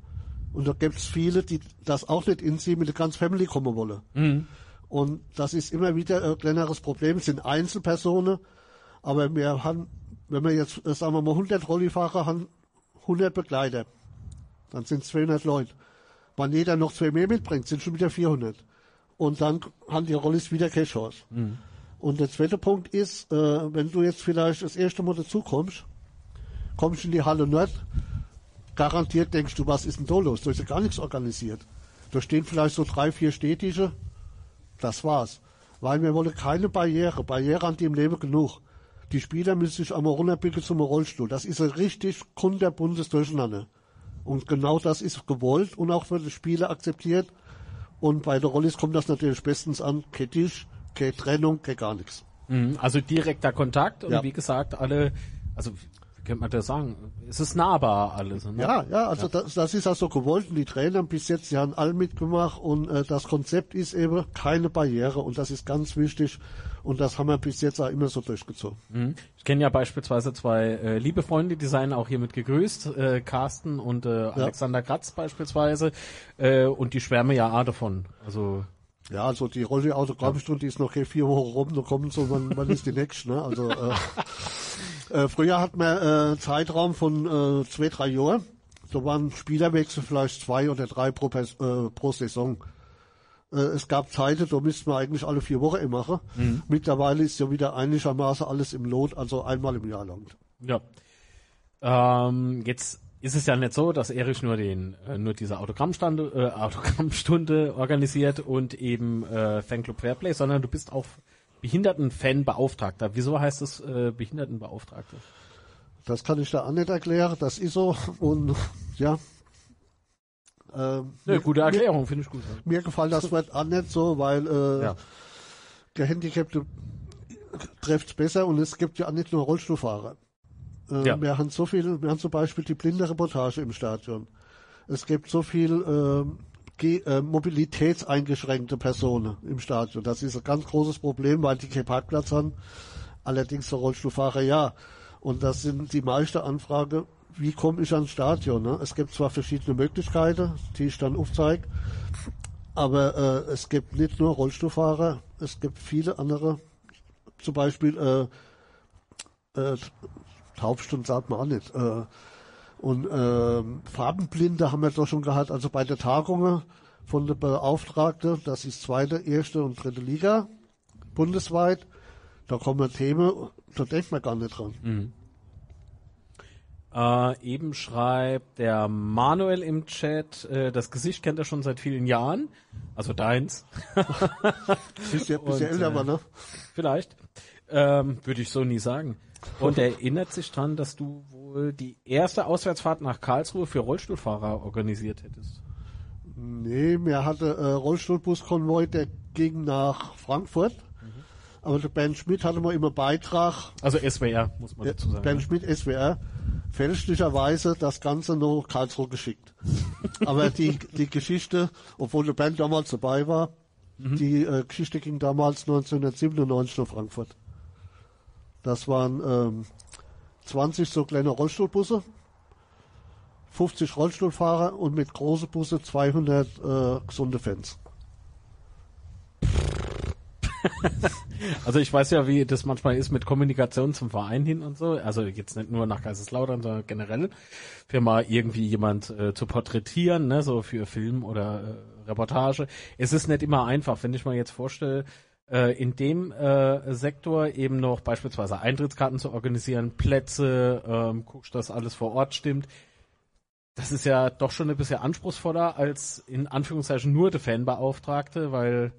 Und da gibt's viele, die das auch nicht in sie mit der ganzen Family kommen wollen. Und das ist immer wieder ein kleineres Problem. Es sind Einzelpersonen, aber wir haben, wenn wir jetzt, äh, sagen wir mal, 100 Rollifahrer haben, 100 Begleiter. Dann sind 200 Leute. Wenn jeder noch zwei mehr mitbringt, sind schon wieder 400. Und dann haben die Rollis wieder keine Chance. Und der zweite Punkt ist, äh, wenn du jetzt vielleicht das erste Mal dazukommst, kommst in die Halle Nord, garantiert denkst du, was ist denn da los? Da ist ja gar nichts organisiert. Da stehen vielleicht so drei, vier Stehtische, das war's. Weil wir wollen keine Barriere. Barriere haben die im Leben genug. Die Spieler müssen sich einmal runterbiegen zum Rollstuhl. Das ist ein richtig kunterbuntes Durcheinander. Und genau das ist gewollt und auch für die Spieler akzeptiert. Und bei der Rollis kommt das natürlich bestens an. Kein Tisch, keine Trennung, kein gar nichts. Mhm. Also direkter Kontakt und Ja. wie gesagt, alle, also könnte man das sagen? Es ist nahbar alles. Ne? Ja, ja, also Das, das ist also gewollt die Trainer bis jetzt, die haben alle mitgemacht und äh, das Konzept ist eben keine Barriere und das ist ganz wichtig und das haben wir bis jetzt auch immer so durchgezogen. Mhm. Ich kenne ja beispielsweise zwei äh, liebe Freunde, die seien auch hiermit gegrüßt, äh, Carsten und äh, Alexander Kratz beispielsweise, äh, und die schwärmen ja auch davon. Also Ja, also die Rolle Autogrammstunde ist noch keine vier Wochen rum, da kommen so, wann, wann ist die nächste, ne? Also äh, äh, früher hatten wir äh, Zeitraum von äh, zwei, drei Jahren. Da waren Spielerwechsel vielleicht zwei oder drei pro, äh, pro Saison. Äh, es gab Zeiten, da müssten wir eigentlich alle vier Wochen machen. Mittlerweile ist ja wieder einigermaßen alles im Lot, also einmal im Jahr lang. Ja. Ähm, jetzt ist es ja nicht so, dass Erich nur den äh, nur diese Autogrammstunde, äh, Autogrammstunde organisiert und eben äh, Fanclub Fairplay, sondern du bist auch Behindertenfanbeauftragter. Wieso heißt es äh, Behindertenbeauftragter? Das kann ich da auch nicht erklären, das ist so und ja. Ähm, Ne, gute Erklärung, finde ich gut. Mir gefällt das Wort auch nicht so, weil äh, Ja. Gehandicapte trifft's besser und es gibt ja auch nicht nur Rollstuhlfahrer. Äh, Ja. Wir haben so viel, wir haben zum Beispiel die blinde Reportage im Stadion. Es gibt so viel ähm, äh, mobilitätseingeschränkte Personen im Stadion. Das ist ein ganz großes Problem, weil die keinen Parkplatz haben. Allerdings der Rollstuhlfahrer ja. Und das sind die meiste Anfrage, wie komme ich ans Stadion? Ne? Es gibt zwar verschiedene Möglichkeiten, die ich dann aufzeige, aber äh, es gibt nicht nur Rollstuhlfahrer, es gibt viele andere, zum Beispiel äh, äh, Taubstunden sagt man auch nicht. Äh, und äh, Farbenblinde haben wir doch schon gehabt, also bei der Tagungen von der Beauftragte, das ist zweite, erste und dritte Liga bundesweit, da kommen Themen, da denkt man gar nicht dran. Äh, eben schreibt der Manuel im Chat, äh, das Gesicht kennt er schon seit vielen Jahren. Also deins. Bist ja, bist ja älter, äh, ne? Vielleicht. Ähm, Würde ich so nie sagen. Und er erinnert sich dran, dass du wohl die erste Auswärtsfahrt nach Karlsruhe für Rollstuhlfahrer organisiert hättest. Nee, mir hatte äh, Rollstuhlbuskonvoi, der ging nach Frankfurt. Aber der Ben Schmidt hatte mal immer Beitrag, Also SWR, muss man dazu sagen. Ben ne? Schmidt SWR, fälschlicherweise das Ganze nach Karlsruhe geschickt. Aber die, die Geschichte, obwohl der Ben damals dabei war, die äh, Geschichte ging damals 1997 nach Frankfurt. Das waren ähm, 20 so kleine Rollstuhlbusse, 50 Rollstuhlfahrer und mit großen Busse 200 äh, gesunde Fans. Also ich weiß ja, wie das manchmal ist mit Kommunikation zum Verein hin und so. Also jetzt nicht nur nach Kaiserslautern, sondern generell für mal irgendwie jemand äh, zu porträtieren, ne, so für Film oder äh, Reportage. Es ist nicht immer einfach, wenn ich mal jetzt vorstelle, äh, in dem äh, Sektor eben noch beispielsweise Eintrittskarten zu organisieren, Plätze, ähm, guckst, dass alles vor Ort stimmt. Das ist ja doch schon ein bisschen anspruchsvoller als in Anführungszeichen nur der Fanbeauftragte, weil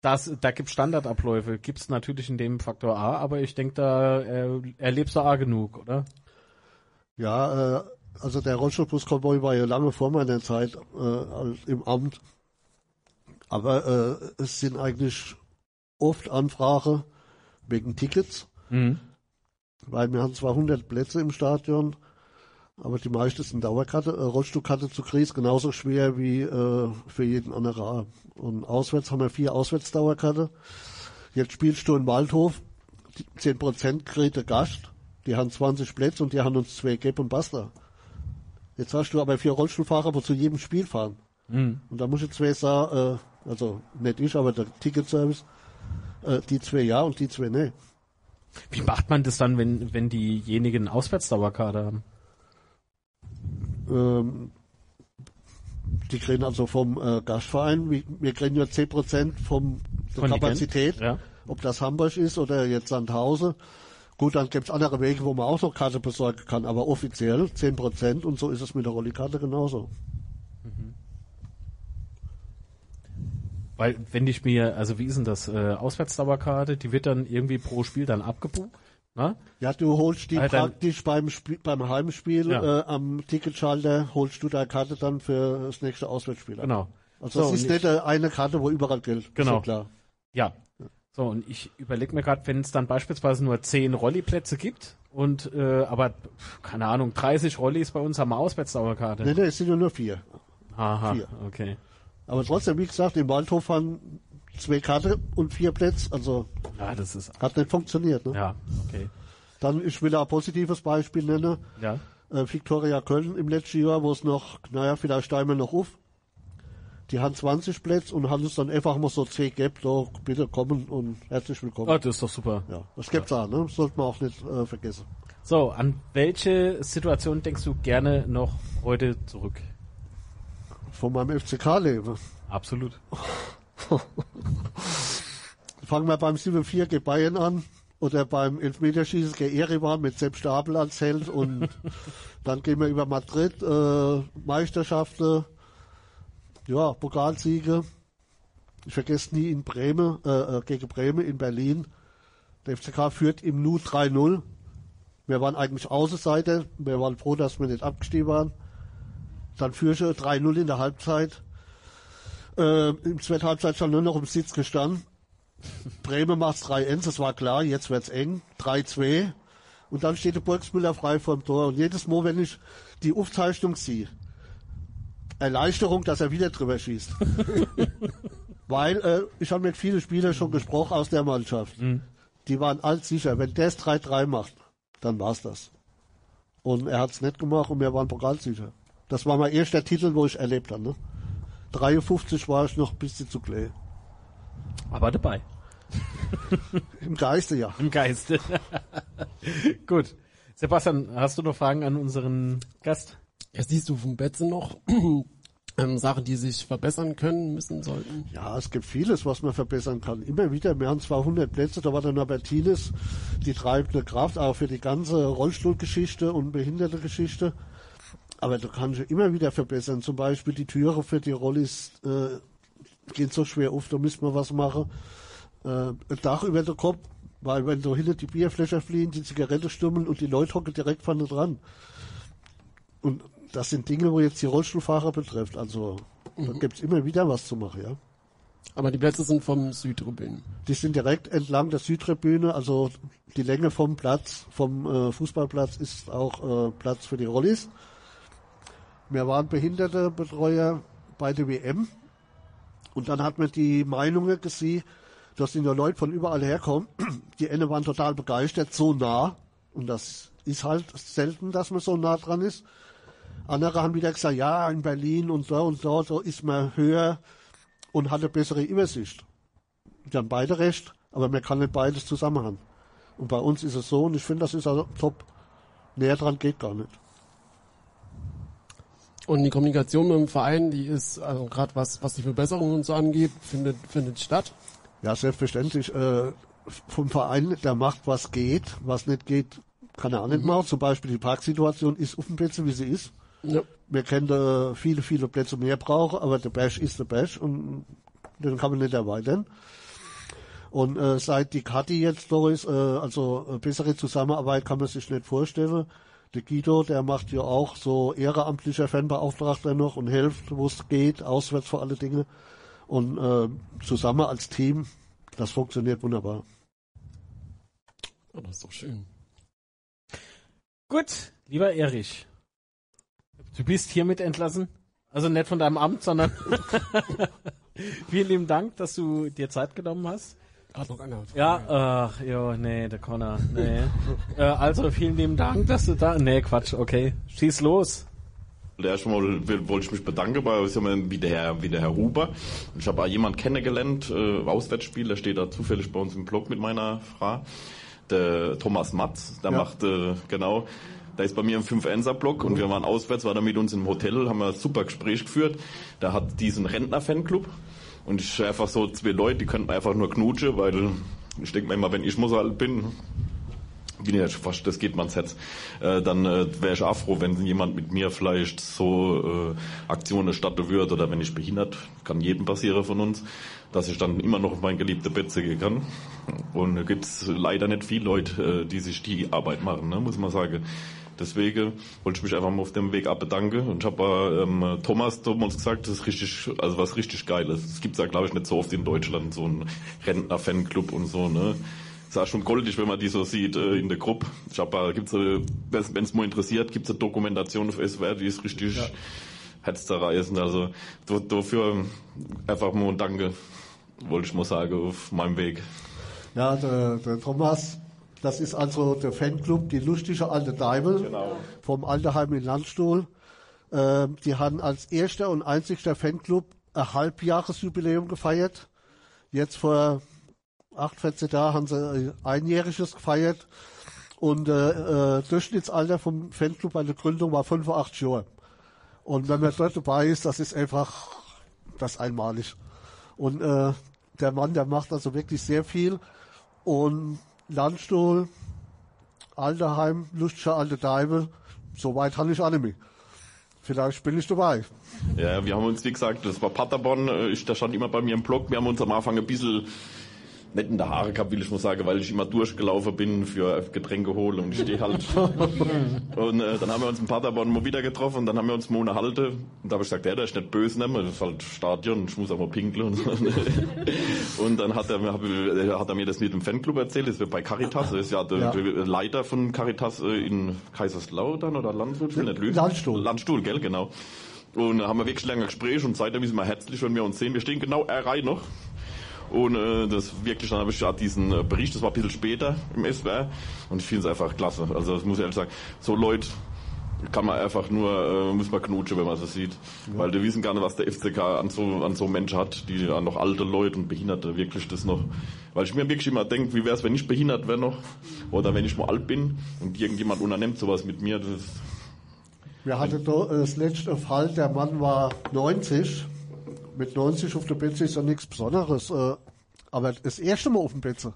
das, da gibt Standardabläufe, gibt's natürlich in dem Faktor A, aber ich denke, da äh, erlebst du A genug, oder? Ja, äh, also der Rollstuhlbus-Konvoi war ja lange vor meiner Zeit äh, im Amt. Aber äh, es sind eigentlich oft Anfragen wegen Tickets, Mhm. weil wir haben zwar 100 Plätze im Stadion, aber die meisten sind Dauerkarte. Äh, Rollstuhlkarte zu kriegen ist genauso schwer wie äh, für jeden anderen. Und auswärts haben wir vier Auswärtsdauerkarte. Jetzt spielst du in Waldhof, die 10% kriegt der Gast, die haben 20 Plätze und die haben uns zwei Gap und Basta. Jetzt hast du aber vier Rollstuhlfahrer, wo zu jedem Spiel fahren. Mhm. Und da muss ich zwei sagen, äh, also nicht ich, aber der Ticketservice, äh, die zwei ja und die zwei nee. Wie macht man das dann, wenn, wenn diejenigen Auswärtsdauerkarte haben? Ähm, die kriegen also vom äh, Gastverein, wir, kriegen nur 10% vom der? Kapazität, Ja. ob das Hamburg ist oder jetzt Sandhausen. Gut, dann gibt's andere Wege, wo man auch noch Karte besorgen kann, aber offiziell 10% und so ist es mit der Rollikarte genauso. Weil, wenn ich mir, also wie ist denn das, äh, Auswärtsdauerkarte, die wird dann irgendwie pro Spiel dann abgebucht, ne? Ja, du holst die Alter. praktisch beim Spiel, beim Heimspiel Ja. äh, am Ticketschalter, holst du deine Karte dann für das nächste Auswärtsspiel. ab. Genau. Also So, das ist nicht äh, eine Karte, wo überall gilt. Genau. Ist ja klar. Ja. So, und ich überlege mir gerade, wenn es dann beispielsweise nur 10 Rolliplätze gibt und äh, aber, keine Ahnung, 30 Rollis bei uns haben wir Auswärtsdauerkarte. Nee, nee, es sind ja nur vier. Aha, vier. okay. Aber trotzdem, wie gesagt, im Waldhof haben zwei Karte und vier Plätze, also Ja, das ist, hat nicht funktioniert. Ne? ja, okay. Dann, ich will ein positives Beispiel nennen, Ja. äh, Viktoria Köln im letzten Jahr, wo es noch, naja, vielleicht wir noch auf. Die haben 20 Plätze und haben es dann einfach mal so zwei gegeben, so, bitte kommen und herzlich willkommen. Oh, das ist doch super. Ja, das gibt's auch, ne? Sollte man auch nicht äh, vergessen. So, an welche Situation denkst du gerne noch heute zurück? Von meinem FCK-Leben. Absolut. Fangen wir beim 7-4 gegen Bayern an oder beim Elfmeterschießen gegen Erevan mit Sepp Stapel als Held und dann gehen wir über Madrid, äh, Meisterschaften, ja, Pokalsiege. Ich vergesse nie in Bremen, äh, äh, gegen Bremen in Berlin. Der FCK führt im Nu 3-0. Wir waren eigentlich Außenseiter. Wir waren froh, dass wir nicht abgestiegen waren. Dann führte 3-0 in der Halbzeit. Äh, Im zweiten Halbzeit stand nur noch im Sitz gestanden. Bremen macht 3-1, das war klar, jetzt wird's eng. 3-2. Und dann steht der Burgsmüller frei vor dem Tor. Und jedes Mal, wenn ich die Aufzeichnung sehe, Erleichterung, dass er wieder drüber schießt. Weil äh, ich habe mit vielen Spielern schon gesprochen aus der Mannschaft. Die waren alt sicher, wenn der es 3-3 macht, dann war's das. Und er hat's nicht gemacht und wir waren pokalsicher. Das war mein erster Titel, wo ich erlebt habe. Ne? 53 war ich noch ein bisschen zu klein. Aber dabei. Im Geiste ja. Im Geiste. Gut. Sebastian, hast du noch Fragen an unseren Gast? Ja, siehst du vom Betze noch ähm, Sachen, die sich verbessern können, müssen, sollten? Ja, es gibt vieles, was man verbessern kann. Immer wieder, wir haben zwar 100 Plätze, da war der Norbertines die treibende Kraft, auch für die ganze Rollstuhlgeschichte und Behindertengeschichte. Aber du kannst immer wieder verbessern. Zum Beispiel die Türe für die Rollis äh, gehen so schwer auf, da müssen wir was machen. Äh, ein Dach über den Kopf, weil wenn so hinter die Bierfläche fliehen, die Zigarette stummeln und die Leute hocken direkt vorne dran. Und das sind Dinge, wo jetzt die Rollstuhlfahrer betrifft. Also da gibt's immer wieder was zu machen, ja. Aber die Plätze sind vom Südtribünen. Die sind direkt entlang der Südtribüne, also die Länge vom Platz, vom äh, Fußballplatz ist auch äh, Platz für die Rollis. Wir waren Behindertebetreuer bei der WM und dann hat man die Meinungen gesehen, dass die Leute von überall herkommen. Die eine waren total begeistert, so nah. Und das ist halt selten, dass man so nah dran ist. Andere haben wieder gesagt, ja, in Berlin und da und da, da ist man höher und hat eine bessere Übersicht. Die haben beide recht, aber man kann nicht beides zusammen haben. Und bei uns ist es so, und ich finde, das ist also top. Näher dran geht gar nicht. Und die Kommunikation mit dem Verein, die ist, also gerade was, was die Verbesserungen und so angeht, findet, findet statt. Ja, selbstverständlich. Äh, vom Verein, der macht, was geht. Was nicht geht, kann er auch nicht machen. Zum Beispiel die Parksituation ist auf dem Plätze, wie sie ist. Ja. Wir können äh, viele, viele Plätze mehr brauchen, aber der Bash ist der Bash und den kann man nicht erweitern. Und äh, seit die Kati jetzt da ist, äh, also äh, bessere Zusammenarbeit kann man sich nicht vorstellen. Der Guido, der macht ja auch so ehrenamtlicher Fanbeauftragter noch und hilft, wo es geht, auswärts vor alle Dinge. Und äh, zusammen als Team, das funktioniert wunderbar. Oh, das ist doch schön. Gut, lieber Erich. Du bist hiermit entlassen. Also nicht von deinem Amt, sondern vielen lieben Dank, dass du dir Zeit genommen hast. Gerade noch einer. Ja, ach, jo, nee, der Connor, nee. äh, also vielen lieben Dank, dass du da, nee, Quatsch, okay. Schieß los. Erstmal wollte ich mich bedanken bei wie der, Herr, wie der Herr Huber. Ich habe auch jemand kennengelernt, äh, Auswärtsspiel, der steht da zufällig bei uns im Blog mit meiner Frau. Der Thomas Matz, der Ja. macht, äh, genau, der ist bei mir im 5-1er-Block und wir waren auswärts, war da mit uns im Hotel, haben wir ein super Gespräch geführt. Der hat diesen Rentner-Fanclub und ich einfach so zwei Leute, die könnten einfach nur knutschen, weil ich denke mir immer, wenn ich muss alt bin, bin ja fast, das geht man ans Herz. Äh, dann äh, wäre ich auch froh, wenn jemand mit mir vielleicht so äh, Aktionen starten würde oder wenn ich behindert, kann jedem passieren von uns, dass ich dann immer noch mein geliebte Bett gehen kann. Und da gibt's leider nicht viele Leute, äh, die sich die Arbeit machen, ne, muss man sagen. Deswegen wollte ich mich einfach mal auf dem Weg ab bedanken. Und ich habe ähm, Thomas damals gesagt, das ist richtig, also was richtig Geiles. Es gibt's ja, glaube ich, nicht so oft in Deutschland, so ein Rentner-Fanclub und so, ne. Ist auch schon goldig, wenn man die so sieht äh, in der Gruppe. Ich hab, äh, gibt's, äh, wenn es mal interessiert, gibt's eine Dokumentation auf SWR, die ist richtig ja. herzzerreißend. Also da- dafür einfach mal ein Danke, wollte ich mal sagen, auf meinem Weg. Ja, der, der Thomas, das ist also der Fanclub, die lustige alte Deibel Genau. vom Alterheim in Landstuhl. Ähm, die haben als erster und einzigster Fanclub ein Halbjahresjubiläum gefeiert. Jetzt vor acht, 14 Jahren haben sie ein einjähriges gefeiert. Und äh, äh, Durchschnittsalter vom Fanclub bei der Gründung war 85 Jahre. Und wenn man dort dabei ist, das ist einfach das einmalig. Und äh, der Mann, der macht also wirklich sehr viel. Und Landstuhl, Alterheim, Lustscher alte Deibel, so weit habe ich mit. Vielleicht bin ich dabei. Ja, wir haben uns, wie gesagt, das war Paderborn, äh, da stand immer bei mir im Blog, wir haben uns am Anfang ein bisschen nicht in der Haare gehabt, will ich mal sagen, weil ich immer durchgelaufen bin für Getränke holen und ich stehe halt. und äh, dann haben wir uns in Paderborn mal wieder getroffen und dann haben wir uns mal unterhalten und da habe ich gesagt, ja, der ist nicht böse, ne? das ist halt Stadion, ich muss auch mal pinkeln und dann hat er, hab, äh, hat er mir das mit dem Fanclub erzählt, das wird bei Caritas, das ist ja der, Ja. der Leiter von Caritas äh, in Kaiserslautern oder Landshut, ich will nicht lügen. Landstuhl. Landstuhl, gell, genau. Und da haben wir wirklich lange Gespräch und seitdem ist immer herzlich, wenn wir uns sehen. Wir stehen genau eine Reihe noch. Und äh, das wirklich, dann habe ich ja diesen äh, Bericht, das war ein bisschen später im SWR und ich finde es einfach klasse. Also das muss ich ehrlich sagen, so Leute kann man einfach nur, äh, muss man knutschen, wenn man das sieht. Weil die wissen gar nicht, was der FCK an so, an so Menschen hat, die an noch alte Leute und Behinderte wirklich das noch. Weil ich mir wirklich immer denke, wie wäre es, wenn ich behindert wäre noch oder wenn ich mal alt bin und irgendjemand unternimmt sowas mit mir. Das ist, Wir hatten da äh, das letzte Fall, der Mann war 90. Mit 90 auf der Betze ist ja nichts Besonderes. Äh, aber das erste Mal auf dem Betze.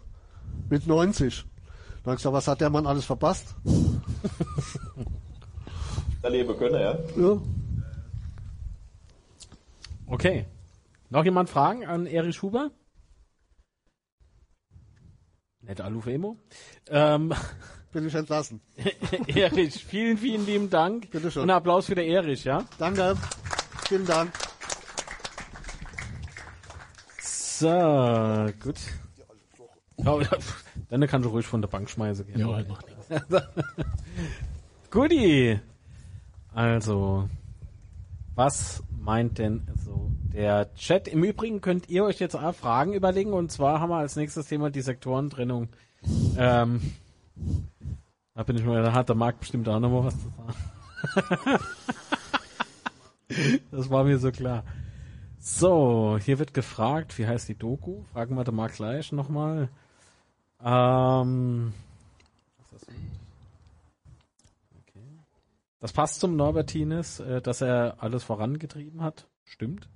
Mit 90. Dann hab ich gesagt, was hat der Mann alles verpasst? erleben können, ja. Ja. Okay. Noch jemand Fragen an Erich Huber? Nett Alufemo. Ähm, Bin ich entlassen. Erich, vielen, vielen lieben Dank. Bitteschön. Und Applaus für der Erich, ja? Danke. Vielen Dank. So, gut. Ja, dann kannst du ruhig von der Bank schmeißen. gehen. Ja, macht nichts. Guti. Also, was meint denn so der Chat? Im Übrigen könnt ihr euch jetzt auch Fragen überlegen und zwar haben wir als nächstes Thema die Sektorentrennung. Ähm, da bin ich mal, da hat der Marc bestimmt auch noch mal was zu sagen. das war mir so klar. So, hier wird gefragt, wie heißt die Doku? Fragen wir da mal gleich nochmal. Ähm, was ist das? Okay. das passt zum Norbertines, äh, dass er alles vorangetrieben hat. Stimmt.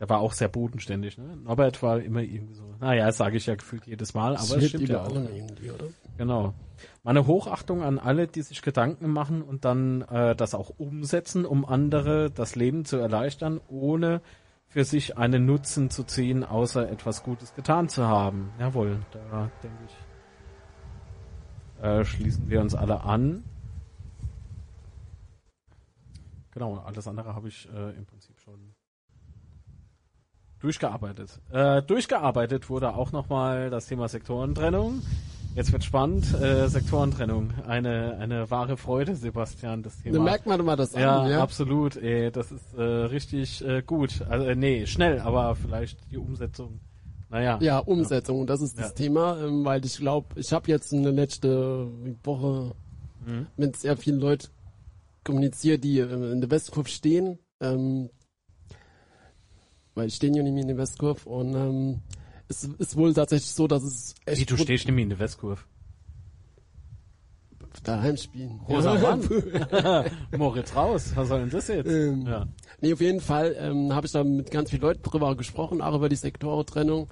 Der war auch sehr bodenständig, ne? Norbert war immer irgendwie so, naja, das sage ich ja gefühlt jedes Mal, aber es stimmt ja auch. irgendwie, oder? Genau. Meine Hochachtung an alle, die sich Gedanken machen und dann äh, das auch umsetzen, um andere das Leben zu erleichtern, ohne für sich einen Nutzen zu ziehen, außer etwas Gutes getan zu haben. Jawohl, da denke ich, äh, schließen wir uns alle an. Genau, alles andere habe ich äh, im Prinzip schon durchgearbeitet. Äh, durchgearbeitet wurde auch nochmal das Thema Sektorentrennung. Jetzt wird spannend. Äh, Sektorentrennung. Eine, eine wahre Freude, Sebastian, das Thema. Da merkt man immer das ja, an, ja. absolut. Ey, das ist äh, richtig äh, gut. Also, äh, nee, schnell, aber vielleicht die Umsetzung. Naja. Ja, Umsetzung, und das ist das Ja. Thema, ähm, weil ich glaube, ich habe jetzt eine letzte Woche Mhm. mit sehr vielen Leuten kommuniziert, die ähm, in der Westkurve stehen, ähm, weil ich stehen ja nicht mehr in der Westkurve und ähm, es ist wohl tatsächlich so, dass es echt Wie, du stehst nämlich in der Westkurve. daheim spielen. Großer Mann. Moritz raus. Was soll denn das jetzt? Ähm, ja. Nee, auf jeden Fall ähm, habe ich da mit ganz vielen Leuten drüber gesprochen, auch über die Sektorentrennung.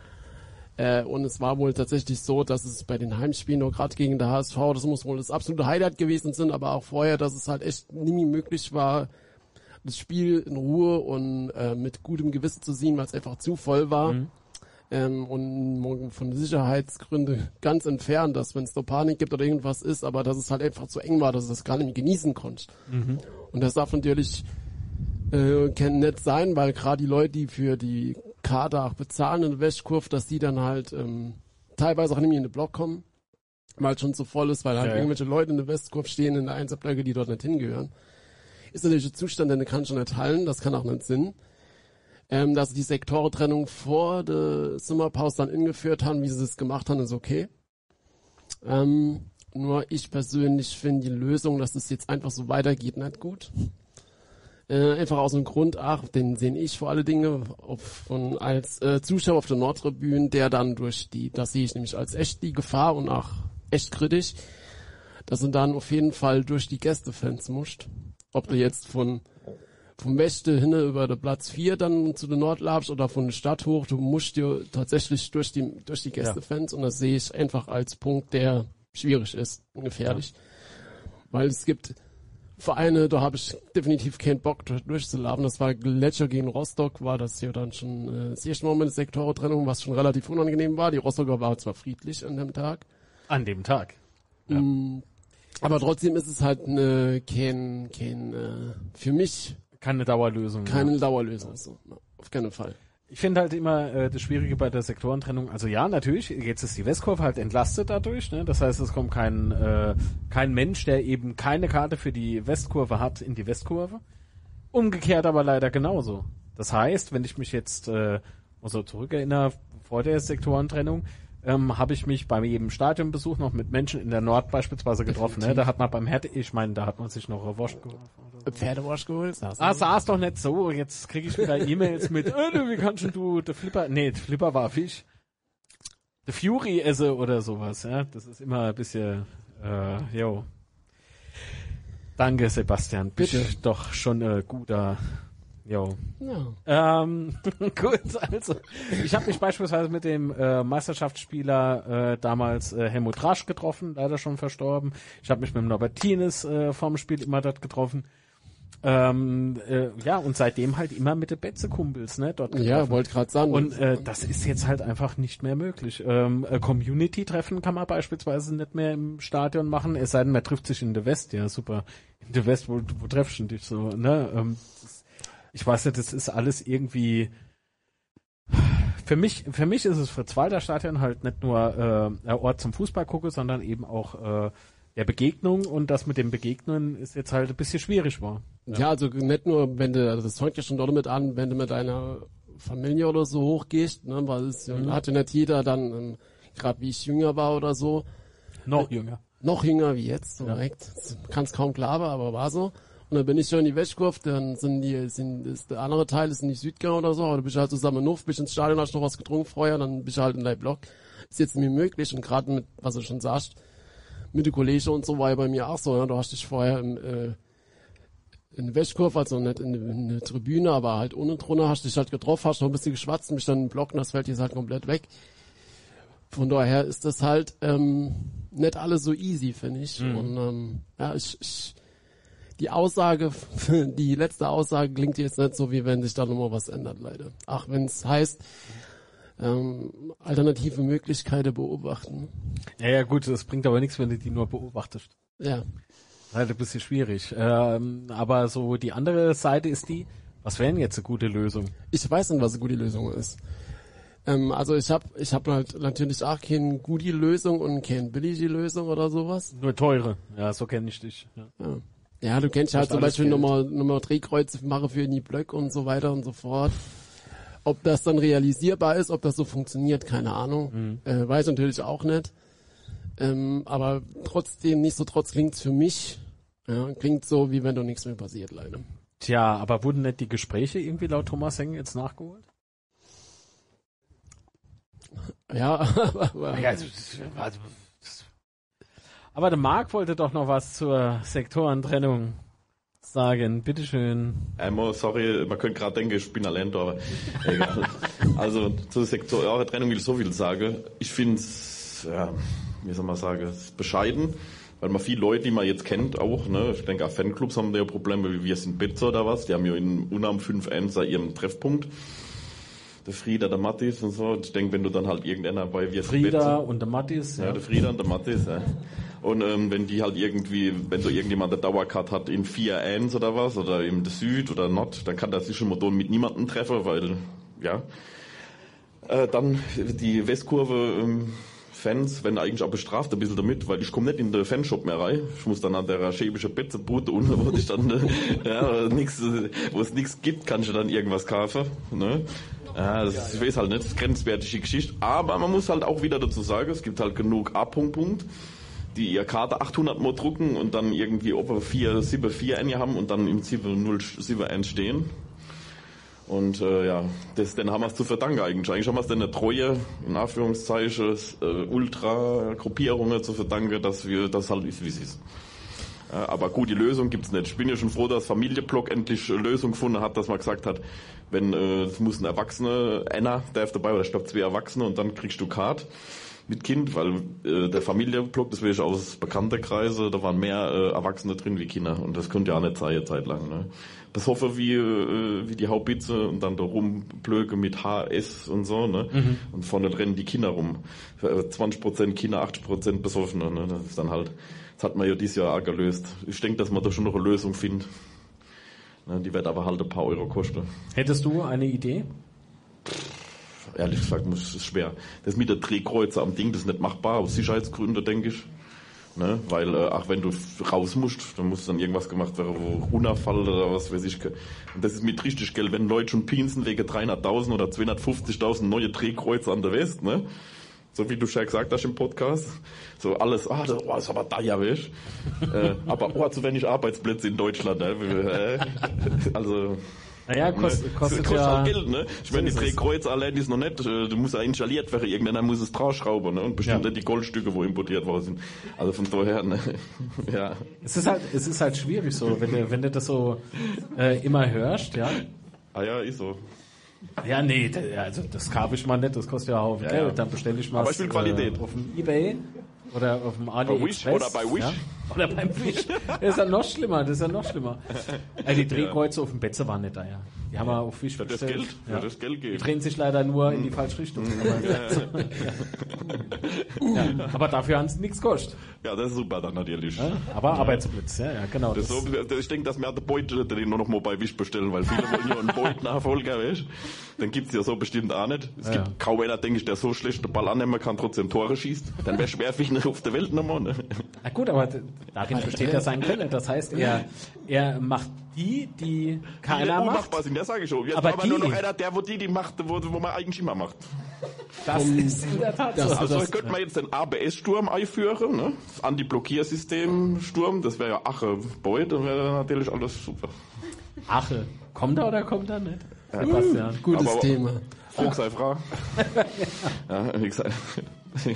Äh, und es war wohl tatsächlich so, dass es bei den Heimspielen, nur gerade gegen der HSV, das muss wohl das absolute Highlight gewesen sein, aber auch vorher, dass es halt echt nie möglich war, das Spiel in Ruhe und äh, mit gutem Gewissen zu sehen, weil es einfach zu voll war. Mhm. Ähm, und von Sicherheitsgründen ganz entfernt, dass wenn es da Panik gibt oder irgendwas ist, aber dass es halt einfach zu eng war, dass du das gar nicht genießen konntest. Und das darf natürlich äh, kann nett sein, weil gerade die Leute, die für die Karte auch bezahlen in der Westkurve, dass die dann halt ähm, teilweise auch nicht mehr in den Block kommen, weil es schon zu voll ist, weil halt Ja, ja. irgendwelche Leute in der Westkurve stehen in der Einsatzblöcke, die dort nicht hingehören. Ist natürlich ein Zustand, den kann schon nicht halten, das kann auch nicht Sinn. Ähm, dass sie die Sektorentrennung vor der Sommerpause dann eingeführt haben, wie sie es gemacht haben, ist okay. Ähm, nur ich persönlich finde die Lösung, dass es jetzt einfach so weitergeht, nicht gut. Äh, einfach aus dem Grund, ach, den sehe ich vor alle Dinge auf, von, als äh, Zuschauer auf der Nordtribüne, der dann durch die, das sehe ich nämlich als echt die Gefahr und auch echt kritisch, dass er dann auf jeden Fall durch die Gästefans musst. Ob du jetzt von vom Westen hin über den Platz 4 dann zu der Nordlabs oder von der Stadt hoch, du musst dir tatsächlich durch die, durch die Gästefans und das sehe ich einfach als Punkt, der schwierig ist und gefährlich. Weil es gibt Vereine, da habe ich definitiv keinen Bock durch- durchzulaufen. Das war Gletscher gegen Rostock, war das hier dann schon äh, das erste Mal mit der Sektorentrennung, was schon relativ unangenehm war. Die Rostocker war zwar friedlich an dem Tag, An dem Tag. Ja. Mm, aber trotzdem ist es halt ne, kein, kein äh, für mich Keine Dauerlösung. keine ja. Dauerlösung. So, ja, auf keinen Fall. Ich finde halt immer äh, das Schwierige bei der Sektorentrennung, also ja, natürlich, jetzt ist die Westkurve halt entlastet dadurch, ne? Das heißt, es kommt kein, äh, kein Mensch, der eben keine Karte für die Westkurve hat, in die Westkurve. Umgekehrt aber leider genauso. Das heißt, wenn ich mich jetzt äh, so zurückerinnere, vor der Sektorentrennung, ähm, habe ich mich bei jedem Stadionbesuch noch mit Menschen in der Nord beispielsweise getroffen. Ne? Da hat man beim Härte, ich meine, da hat man sich noch eine Wurst geholfen. Pferdewasch geholt? Ah, saß doch nicht so. Jetzt kriege ich wieder E-Mails mit, äh, du, wie kannst denn du, der Flipper, nee, der Flipper war Fisch. Der Fury esse oder sowas, ja. Das ist immer ein bisschen, äh, jo. Danke, Sebastian. Bist Bitte. doch schon ein guter, jo. Ja. Ähm, gut, also ich habe mich beispielsweise mit dem äh, Meisterschaftsspieler äh, damals äh, Helmut Rasch getroffen, leider schon verstorben. Ich habe mich mit dem Norbert Tienes äh, vorm Spiel immer dort getroffen. Ähm, äh, ja, und seitdem halt immer mit den Betze-Kumpels, ne, dort Ja, wollte gerade sagen. Und äh, das ist jetzt halt einfach nicht mehr möglich. Ähm, äh, Community-Treffen kann man beispielsweise nicht mehr im Stadion machen, es sei denn, man trifft sich in der West, ja super. In der West, wo, wo treffst du dich so, ne? Ähm, das, ich weiß nicht, das ist alles irgendwie. Für mich, für mich ist es für Zwalder Stadion halt nicht nur äh, Ort zum Fußball gucken, sondern eben auch äh, der Begegnung und das mit dem Begegnen ist jetzt halt ein bisschen schwierig war. ja. also nicht nur, wenn du, also das fängt ja schon dort mit an, wenn du mit deiner Familie oder so hochgehst, ne, weil es ja- Mhm. hat ja nicht jeder dann, ähm, gerade wie ich jünger war oder so, Noch jünger. noch jünger wie jetzt, direkt, kann es kaum glauben, aber war so. Und dann bin ich schon in die Wäschkurve, dann sind die, sind, ist, der andere Teil ist nicht Südgau oder so, aber du bist halt zusammen in Nuff, bist ins Stadion, hast noch was getrunken vorher, dann bist du halt in deinem Block. Ist jetzt mir möglich und gerade mit, was du schon sagst, mit den Kollegen und so war ja bei mir auch so, ja, du hast dich vorher im, äh, in der Wäschkurve, also nicht in, in der Tribüne, aber halt unten drunter, hast dich halt getroffen, hast noch ein bisschen geschwatzt, bist dann im Block und das fällt jetzt halt komplett weg. Von daher ist das halt ähm, nicht alles so easy, finde ich. Und ähm, ja, ich, ich die Aussage, die letzte Aussage klingt jetzt nicht so, wie wenn sich da nochmal was ändert, leider. Ach, wenn es heißt, ähm, alternative Möglichkeiten beobachten. Ja, ja, gut, das bringt aber nichts, wenn du die nur beobachtest. Ja. Halt ein bisschen schwierig. Ähm, aber so die andere Seite ist die, was wäre denn jetzt eine gute Lösung? Ich weiß nicht, was eine gute Lösung ist. Ähm, also ich habe ich hab halt natürlich auch keine gute Lösung und keine billige Lösung oder sowas. Nur teure. Ja, so kenne ich dich. Ja. Ja. Ja, du kennst halt Kostet zum Beispiel Geld. nochmal, nochmal Drehkreuze machen für die Blöcke und so weiter und so fort. Ob das dann realisierbar ist, ob das so funktioniert, keine Ahnung. Äh, weiß natürlich auch nicht. Ähm, aber trotzdem, nichtsdestotrotz klingt's für mich, ja, klingt so, wie wenn doch nichts mehr passiert, leider. Tja, aber wurden nicht die Gespräche irgendwie laut Thomas Heng jetzt nachgeholt? Ja, aber, Ja, also, also, aber der Marc wollte doch noch was zur Sektorentrennung sagen. Bitteschön. Einmal, sorry, man könnte gerade denken, ich bin allein da, aber egal. Also zur Sektorentrennung will ich so viel sagen. Ich finde es, ja, wie soll man sagen, bescheiden, weil man viele Leute, die man jetzt kennt, auch, ne, ich denke auch Fanclubs haben da ja Probleme, wie wir sind Betzer oder was, die haben ja in Unam 5 1 ihren Treffpunkt. Der Frieda, der Mattis und so. Ich denke, wenn du dann halt irgendeiner bei wir sind Frieda Betzer- und der Mattis. ja, Ja. der Frieda und der Mathis, ja. Und ähm, wenn die halt irgendwie, wenn so irgendjemand der Dauercard hat in 4-1 oder was, oder im Süd oder Nord, dann kann der mal mit niemandem treffen, weil, ja. Äh, dann die Westkurve ähm, Fans werden eigentlich auch bestraft ein bisschen damit, weil ich komme nicht in den Fanshop mehr rein. Ich muss dann an der schäbischen Betzebude unten, wo ich dann, ja, nix, wo es nichts gibt, kann ich dann irgendwas kaufen. Ne? Ja, das ist, ich weiß halt nicht, das ist grenzwertige Geschichte. Aber man muss halt auch wieder dazu sagen, es gibt halt genug A-Punkt, Punkt, die ihr Karte 800 Mal drucken und dann irgendwie ob 4, 7, 4 N haben und dann im 7, 0, 7 1 stehen. Und äh, ja, das, den haben wir es zu verdanken eigentlich. Eigentlich haben wir es eine treue, in Anführungszeichen, äh, Ultra-Gruppierungen zu verdanken, dass wir das halt ist, wie es ist. Ja, aber gut, die Lösung gibt's nicht. Ich bin ja schon froh, dass Familienblock endlich eine Lösung gefunden hat, dass man gesagt hat, wenn äh, es muss ein Erwachsener, einer darf dabei, oder ich glaube zwei Erwachsene und dann kriegst du Card mit Kind, weil äh, der Familienblock, das will ich aus bekannter Kreise, da waren mehr äh, Erwachsene drin wie Kinder und das könnte ja auch nicht sein, eine Zeit lang. Ne? Das hoffe wie, äh, wie die Haubitze und dann da rumblöke mit HS und so, ne? Und vorne rennen die Kinder rum. Für, äh, 20% Kinder, 80% Besoffene, ne? Das ist dann halt, das hat man ja dieses Jahr auch gelöst. Ich denke, dass man da schon noch eine Lösung findet. Ne? Die wird aber halt ein paar Euro kosten. Hättest du eine Idee? Ehrlich gesagt, muss ist schwer. Das mit der Drehkreuze am Ding, das ist nicht machbar, aus Sicherheitsgründen, denke ich. Ne? Weil, äh, ach, wenn du raus musst, dann muss dann irgendwas gemacht werden, wo Unfall oder was weiß ich. Und das ist mit richtig Geld, wenn Leute schon pinsen wegen 300.000 oder 250.000 neue Drehkreuze an der West, ne? So wie du schon gesagt hast im Podcast. So alles, ah, das, oh, das ist aber da ja, weißt äh, Aber, oh, zu wenig Arbeitsplätze in Deutschland, ne? Äh, Also, Naja, Ne? kost, Das kostet kostet ja... halt Geld, ne? Ich meine, die. Drehkreuze allein ist noch nicht, äh, du musst ja installiert werden, irgendeiner muss es draufschrauben, ne? Und bestimmt Ja. nicht die Goldstücke, wo importiert worden sind. Also von daher, ne? Ja. Es ist halt, es ist halt schwierig so, wenn du, wenn du das so äh, immer hörst, ja. Ah ja, ist so. Ja, nee, also das kaufe ich mal nicht, das kostet ja einen Haufen Ja, Geld. ja. Dann bestelle ich mal Aber ich will Qualität. Äh, auf dem Ebay oder auf dem AliExpress. Wish oder bei Wish. Ja? Oder beim Wish. Das ist ja noch schlimmer, das ist ja noch schlimmer. Äh, die Drehkreuze auf dem Betze waren nicht da, ja. Die haben wir auf Wish Für das. Geld, Ja. das Geld Die geben. drehen sich leider nur in die falsche Richtung. Aber, ja. aber dafür haben sie nichts gekostet. Ja, das ist super dann natürlich. Ja? Aber Arbeitsplatz, ja, ja, genau. Das Das, so, ich denke, dass wir den Beut den nur noch mal bei Wish bestellen, weil viele wollen ja einen Beut-Nachfolger, weißt Den gibt's ja so bestimmt auch nicht. Es Ja, gibt ja. kaum einer, denke ich, der so schlecht den Ball annehmen kann, trotzdem Tore schießt. Dann wäre schwer für ihn auf der Welt nochmal, ne? na gut, aber darin besteht ja sein Können. Das heißt, er, er macht die, die keiner die macht. unmachbar sind, ja sage ich schon. Jetzt Aber aber, nur die- noch einer, der, wo die, die macht, wo, wo man eigentlich immer macht. Das ist in der Tat das- so. Also das- könnte man jetzt den ABS-Sturm einführen, ne? Das Anti-Blockiersystem-Sturm, das wäre ja Ache Beut, dann wäre natürlich alles super. Ache. Kommt er oder kommt er nicht? Sebastian. Gutes Aber- Thema. Frag sei Frau. ja, wie gesagt.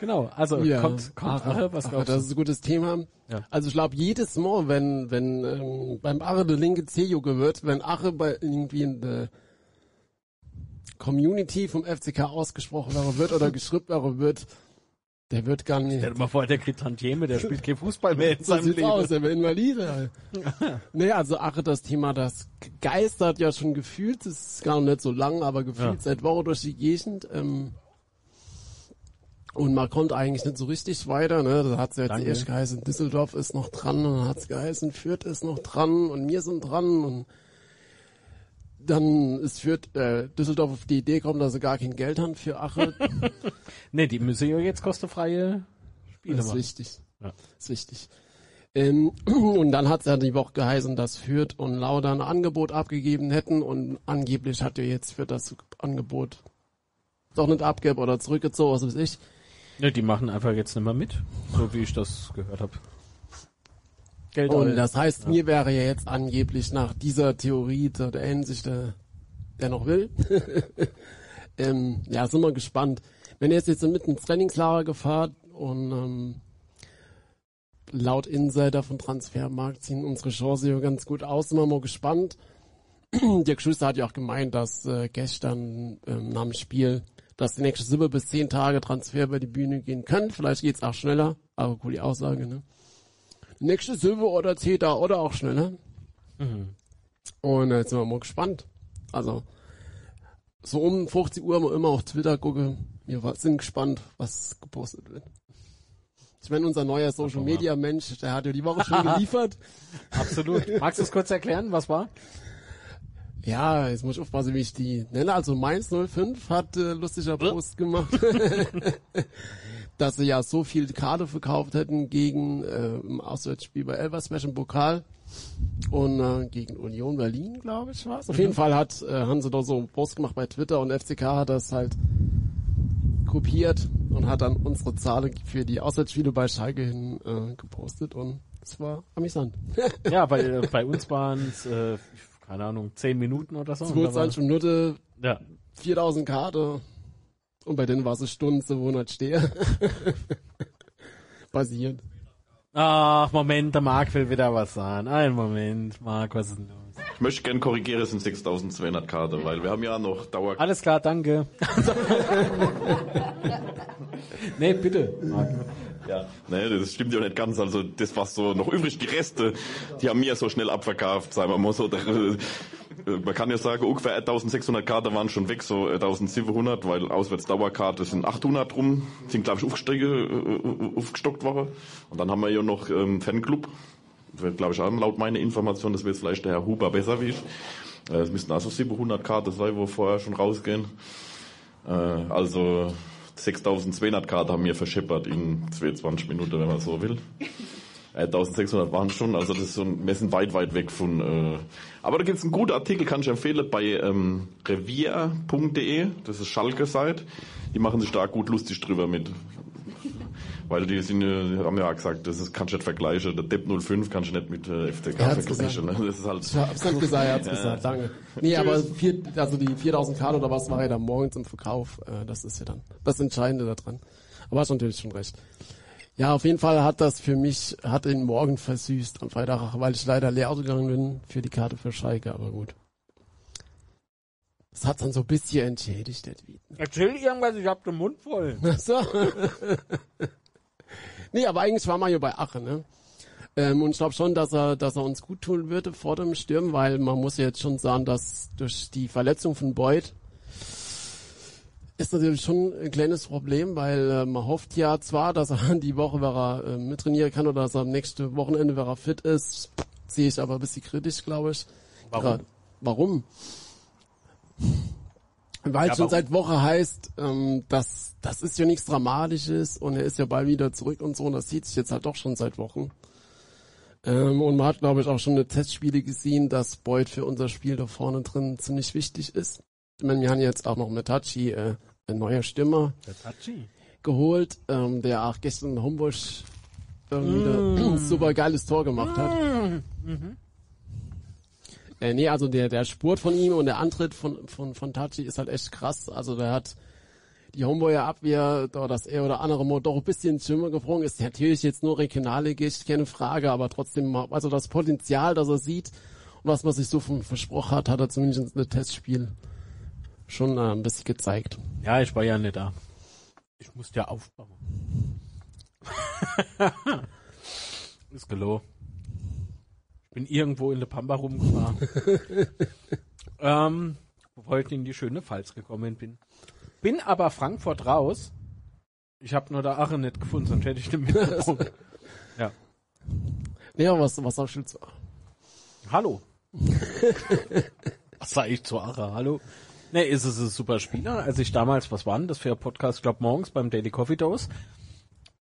Genau, also Ja, kommt, kommt Ache, was glaubst das ist ein gutes Thema. Ja. Also ich glaube, jedes Mal, wenn, wenn ähm, beim Ache der linke C-Juge wird, wenn Ache bei irgendwie in der Community vom FCK ausgesprochen wird oder geschrieben wird, der wird gar nicht. Stell dir mal vor, der kriegt Tantieme, der spielt kein Fußball mehr in So seinem sieht's Leben. aus, er wäre Invalide. nee, also Ache, das Thema, das geistert ja schon gefühlt, das ist gar nicht so lang, aber gefühlt Ja. seit Wochen durch die Gegend. Ähm, und man kommt eigentlich nicht so richtig weiter, ne? Da hat's ja jetzt Danke. erst geheißen, Düsseldorf ist noch dran, und dann hat's geheißen, Fürth ist noch dran und wir sind dran und dann ist Fürth, äh, Düsseldorf auf die Idee gekommen, dass sie gar kein Geld haben für Ache. Nee, die müssen ja jetzt kostenfreie Spiele Das ist machen. wichtig. Ja. Ist wichtig. Ähm, und dann hat es ja die Woche geheißen, dass Fürth und Lauda ein Angebot abgegeben hätten und angeblich hat ja jetzt Fürth das Angebot doch nicht abgegeben oder zurückgezogen, was weiß ich. Ne, die machen einfach jetzt nicht mehr mit, so wie ich das gehört habe. Geld Und alle. das heißt, mir wäre ja jetzt angeblich nach dieser Theorie der, der Einsicht, der, der noch will. ähm, ja, sind wir gespannt. Wenn ihr jetzt, jetzt mit ins Trainingslager gefahren und ähm, laut Insider von Transfermarkt sehen unsere Chance hier ganz gut aus, sind wir mal gespannt. Der Geschwister hat ja auch gemeint, dass äh, gestern ähm, nach dem Spiel, dass die nächste sieben bis zehn Tage Transfer über die Bühne gehen können. Vielleicht geht's auch schneller, aber cool die Aussage, ne? Nächste Silber oder Zeta oder auch schneller. Und äh, jetzt sind wir mal gespannt. Also, so um 50 Uhr mal immer auf Twitter gucke. Wir sind gespannt, was gepostet wird. Ich meine, unser neuer Social Media Mensch, der hat ja die Woche schon geliefert. Absolut. Magst du es kurz erklären, was war? Ja, jetzt muss ich aufpassen, wie ich die nenne. Also Mainz 05 hat äh, lustiger Post gemacht, dass sie ja so viel Karte verkauft hätten gegen äh, im Auswärtsspiel bei Elversberg im Pokal und äh, gegen Union Berlin, glaube ich, war Auf jeden Fall hat äh, haben sie da so einen Post gemacht bei Twitter und FCK hat das halt kopiert und hat dann unsere Zahlen für die Auswärtsspiele bei Schalke hin äh, gepostet und es war amüsant. Ja, bei, äh, bei uns waren es, äh, keine Ahnung, zehn Minuten oder so. Und da war- 22 Minuten ja. 4000 Karte und bei denen war es eine Stunde, so 100 stehe. Basiert. Ach, Moment, der Marc will wieder was sagen. Ein Moment, Marc, was ist denn los? Ich möchte gerne korrigieren, es sind 6200 Karte, weil wir haben ja noch Dauer. Alles klar, danke. nee, bitte, Marc. Ja. Nee, das stimmt ja nicht ganz. Also das was so noch übrig, die Reste, die haben mir so schnell abverkauft, sagen wir mal so. Äh, Man kann ja sagen, ungefähr 1600 Karten waren schon weg, so 1700, weil Auswärtsdauerkarte sind 800 rum, sind glaube ich aufgestockt, äh, aufgestockt worden. Und dann haben wir ja noch ähm, Fanclub, glaube ich auch laut meiner Information, das wird vielleicht der Herr Huber besser wie ich. Äh, Es müssten also 700 Karten sein, wo vorher schon rausgehen. Äh, also 6200 Karten haben wir verscheppert in 22 Minuten, wenn man so will. Äh, 1600 waren schon, also das ist so ein, wir sind weit, weit weg von. Äh, aber da gibt's einen guten Artikel, kann ich empfehlen, bei ähm, revier.de, das ist Schalke-Seite. Die machen sich da gut lustig drüber mit. Weil die sind, ja- die haben ja auch gesagt, das ist, kannst du nicht vergleichen. Der Depp 05 kannst du nicht mit äh, FCK Er vergleichen. Ne? Das ist halt. Ich hab's nicht gesagt, er hat's gesagt, danke. Nee, aber vier, also die 4000 Karte oder was war ja dann morgens im Verkauf, äh, das ist ja dann das Entscheidende da dran. Aber hast natürlich schon recht. Ja, auf jeden Fall hat das für mich, hat den Morgen versüßt am Freitag, weil ich leider leer ausgegangen bin für die Karte für Schalke, aber gut. Das hat dann so ein bisschen entschädigt, der Tweet. Erzähl irgendwas, ich hab den Mund voll. Ach So. nee, aber eigentlich war man ja bei Ache, ne? Ähm, und ich glaube schon, dass er, dass er uns gut tun würde vor dem Sturm, weil man muss ja jetzt schon sagen, dass durch die Verletzung von Beuth ist natürlich schon ein kleines Problem, weil äh, man hofft ja zwar, dass er die Woche, wenn er äh, mittrainieren kann oder dass er am nächsten Wochenende, wenn er fit ist, sehe ich aber ein bisschen kritisch, glaube ich. Warum? Gra- warum? Weil Ja, schon seit Woche heißt, ähm, dass das ist ja nichts Dramatisches und er ist ja bald wieder zurück und so und das zieht sich jetzt halt doch schon seit Wochen. Ähm, und man hat, glaube ich, auch schon eine Testspiele gesehen, dass Boyd für unser Spiel da vorne drin ziemlich wichtig ist. Ich meine, wir haben jetzt auch noch mit Tachi, äh, ein neuer Stürmer Der Tachi. geholt, ähm, der auch gestern in Homburg irgendwie wieder ein super geiles Tor gemacht hat. Äh, nee, also der, der Spurt von ihm und der Antritt von, von, von Tachi ist halt echt krass. Also der hat die Homburger Abwehr, da das er oder andere Mal doch ein bisschen Schimmer gefroren ist. Natürlich jetzt nur regionalligisch, keine Frage, aber trotzdem, also das Potenzial, das er sieht und was man sich so von versprochen hat, hat er zumindest in einem Testspiel schon äh, ein bisschen gezeigt. Ja, ich war ja nicht da. Ich musste ja aufbauen. ist gelogen. Bin irgendwo in der Pampa rumgefahren. ähm, ich in die schöne Pfalz gekommen bin. Bin aber Frankfurt raus. Ich habe nur der Ache nicht gefunden, sonst hätte ich den mitgebracht. ja. Nee, aber was, was sagst du zu? Hallo. was sag ich zu Ache? Hallo? Nee, ist es ein super Spieler. Als ich damals, was war denn das für ein Podcast, ich glaube morgens beim Daily Coffee Dose,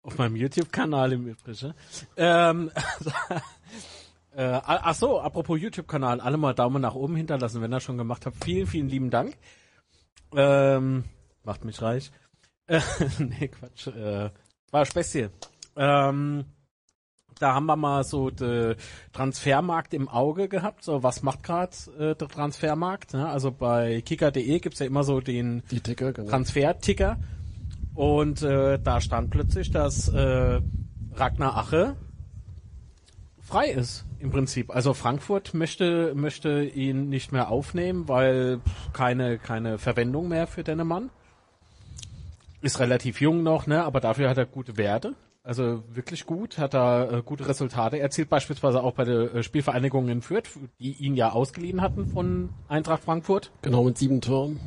auf meinem YouTube-Kanal im Übrigen. Ähm, äh, ach so, apropos YouTube-Kanal, alle mal Daumen nach oben hinterlassen, wenn ihr schon gemacht habt. Vielen, vielen lieben Dank. Ähm, macht mich reich. Äh, nee, Quatsch. Äh, war Späßchen. Ähm, da haben wir mal so den Transfermarkt im Auge gehabt. So, was macht gerade äh, der Transfermarkt? Ne? Also bei kicker.de gibt's ja immer so den Ticker, genau. Transferticker. Und äh, da stand plötzlich, dass äh, Ragnar Ache frei ist im Prinzip. Also Frankfurt möchte möchte ihn nicht mehr aufnehmen, weil keine keine Verwendung mehr für den Mann. Ist relativ jung noch, ne, aber dafür hat er gute Werte. Also wirklich gut, hat er äh, gute Resultate erzielt, beispielsweise auch bei der äh, Spielvereinigung in Fürth, die ihn ja ausgeliehen hatten von Eintracht Frankfurt. Genau, mit sieben Toren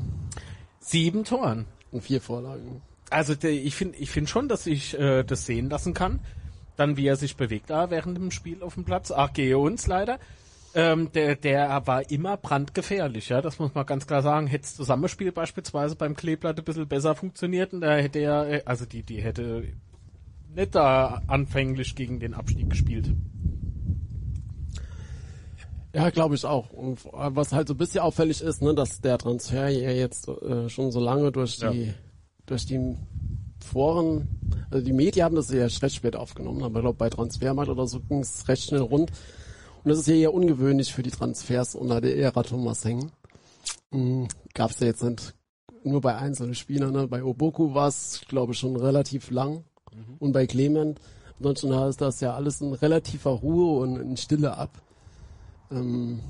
Sieben Toren. und vier Vorlagen. Also der, ich finde ich find schon, dass ich äh, das sehen lassen kann. Dann wie er sich bewegt da während dem Spiel auf dem Platz. Ach, gehe uns leider. Ähm, der, der war immer brandgefährlich, ja, das muss man ganz klar sagen. Hätte das Zusammenspiel beispielsweise beim Kleeblatt ein bisschen besser funktioniert, und da hätte er, äh, also die, die hätte nicht da anfänglich gegen den Abstieg gespielt. Ja, glaube ich auch. Und was halt so ein bisschen auffällig ist, ne, dass der Transfer ja jetzt äh, schon so lange durch die durch die Foren, also die Medien haben das ja recht spät aufgenommen, aber ich glaube bei Transfermarkt oder so ging es recht schnell rund. Und das ist ja eher ungewöhnlich für die Transfers unter der Ära Thomas Heng. Mhm, Gab es ja jetzt nicht nur bei einzelnen Spielern, ne? Bei Oboku war es, glaube ich, schon relativ lang. Und bei Clement, ansonsten ist das ja alles in relativer Ruhe und in Stille ab. Ähm,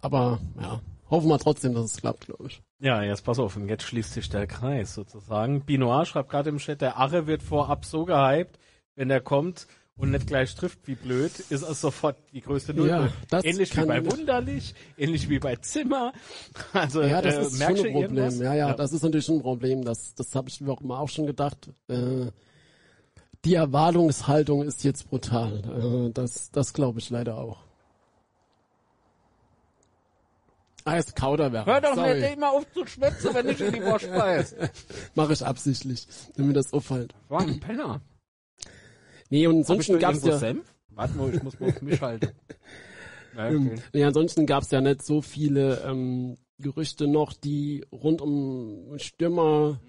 aber ja, hoffen wir trotzdem, dass es klappt, glaube ich. Ja, jetzt pass auf, und jetzt schließt sich der Kreis sozusagen. Binoir schreibt gerade im Chat, der Arre wird vorab so gehypt, wenn er kommt und nicht gleich trifft, wie blöd, ist es sofort die größte Null. Ja, das ähnlich wie bei Wunderlich, ähnlich wie bei Zimmer. Also Ja, das äh, ist schon ein Problem. irgendwas? Ja, ja, das ist natürlich schon ein Problem. Das, das habe ich mir auch immer auch schon gedacht. Äh, die Erwartungshaltung ist jetzt brutal. Äh, das das glaube ich leider auch. Ah, ist Kauderwerk. Hör doch Sorry. nicht immer auf zu schwätzen, wenn ich in die Wurst beiß. Mache ich absichtlich, damit mir das auffällt. War ein Penner. Nee, und ansonsten gab's ja, Senf? Warte mal, ich muss mal auf mich halten. Ja, ähm, okay. nee, ansonsten gab's ja nicht so viele ähm, Gerüchte noch, die rund um Stürmer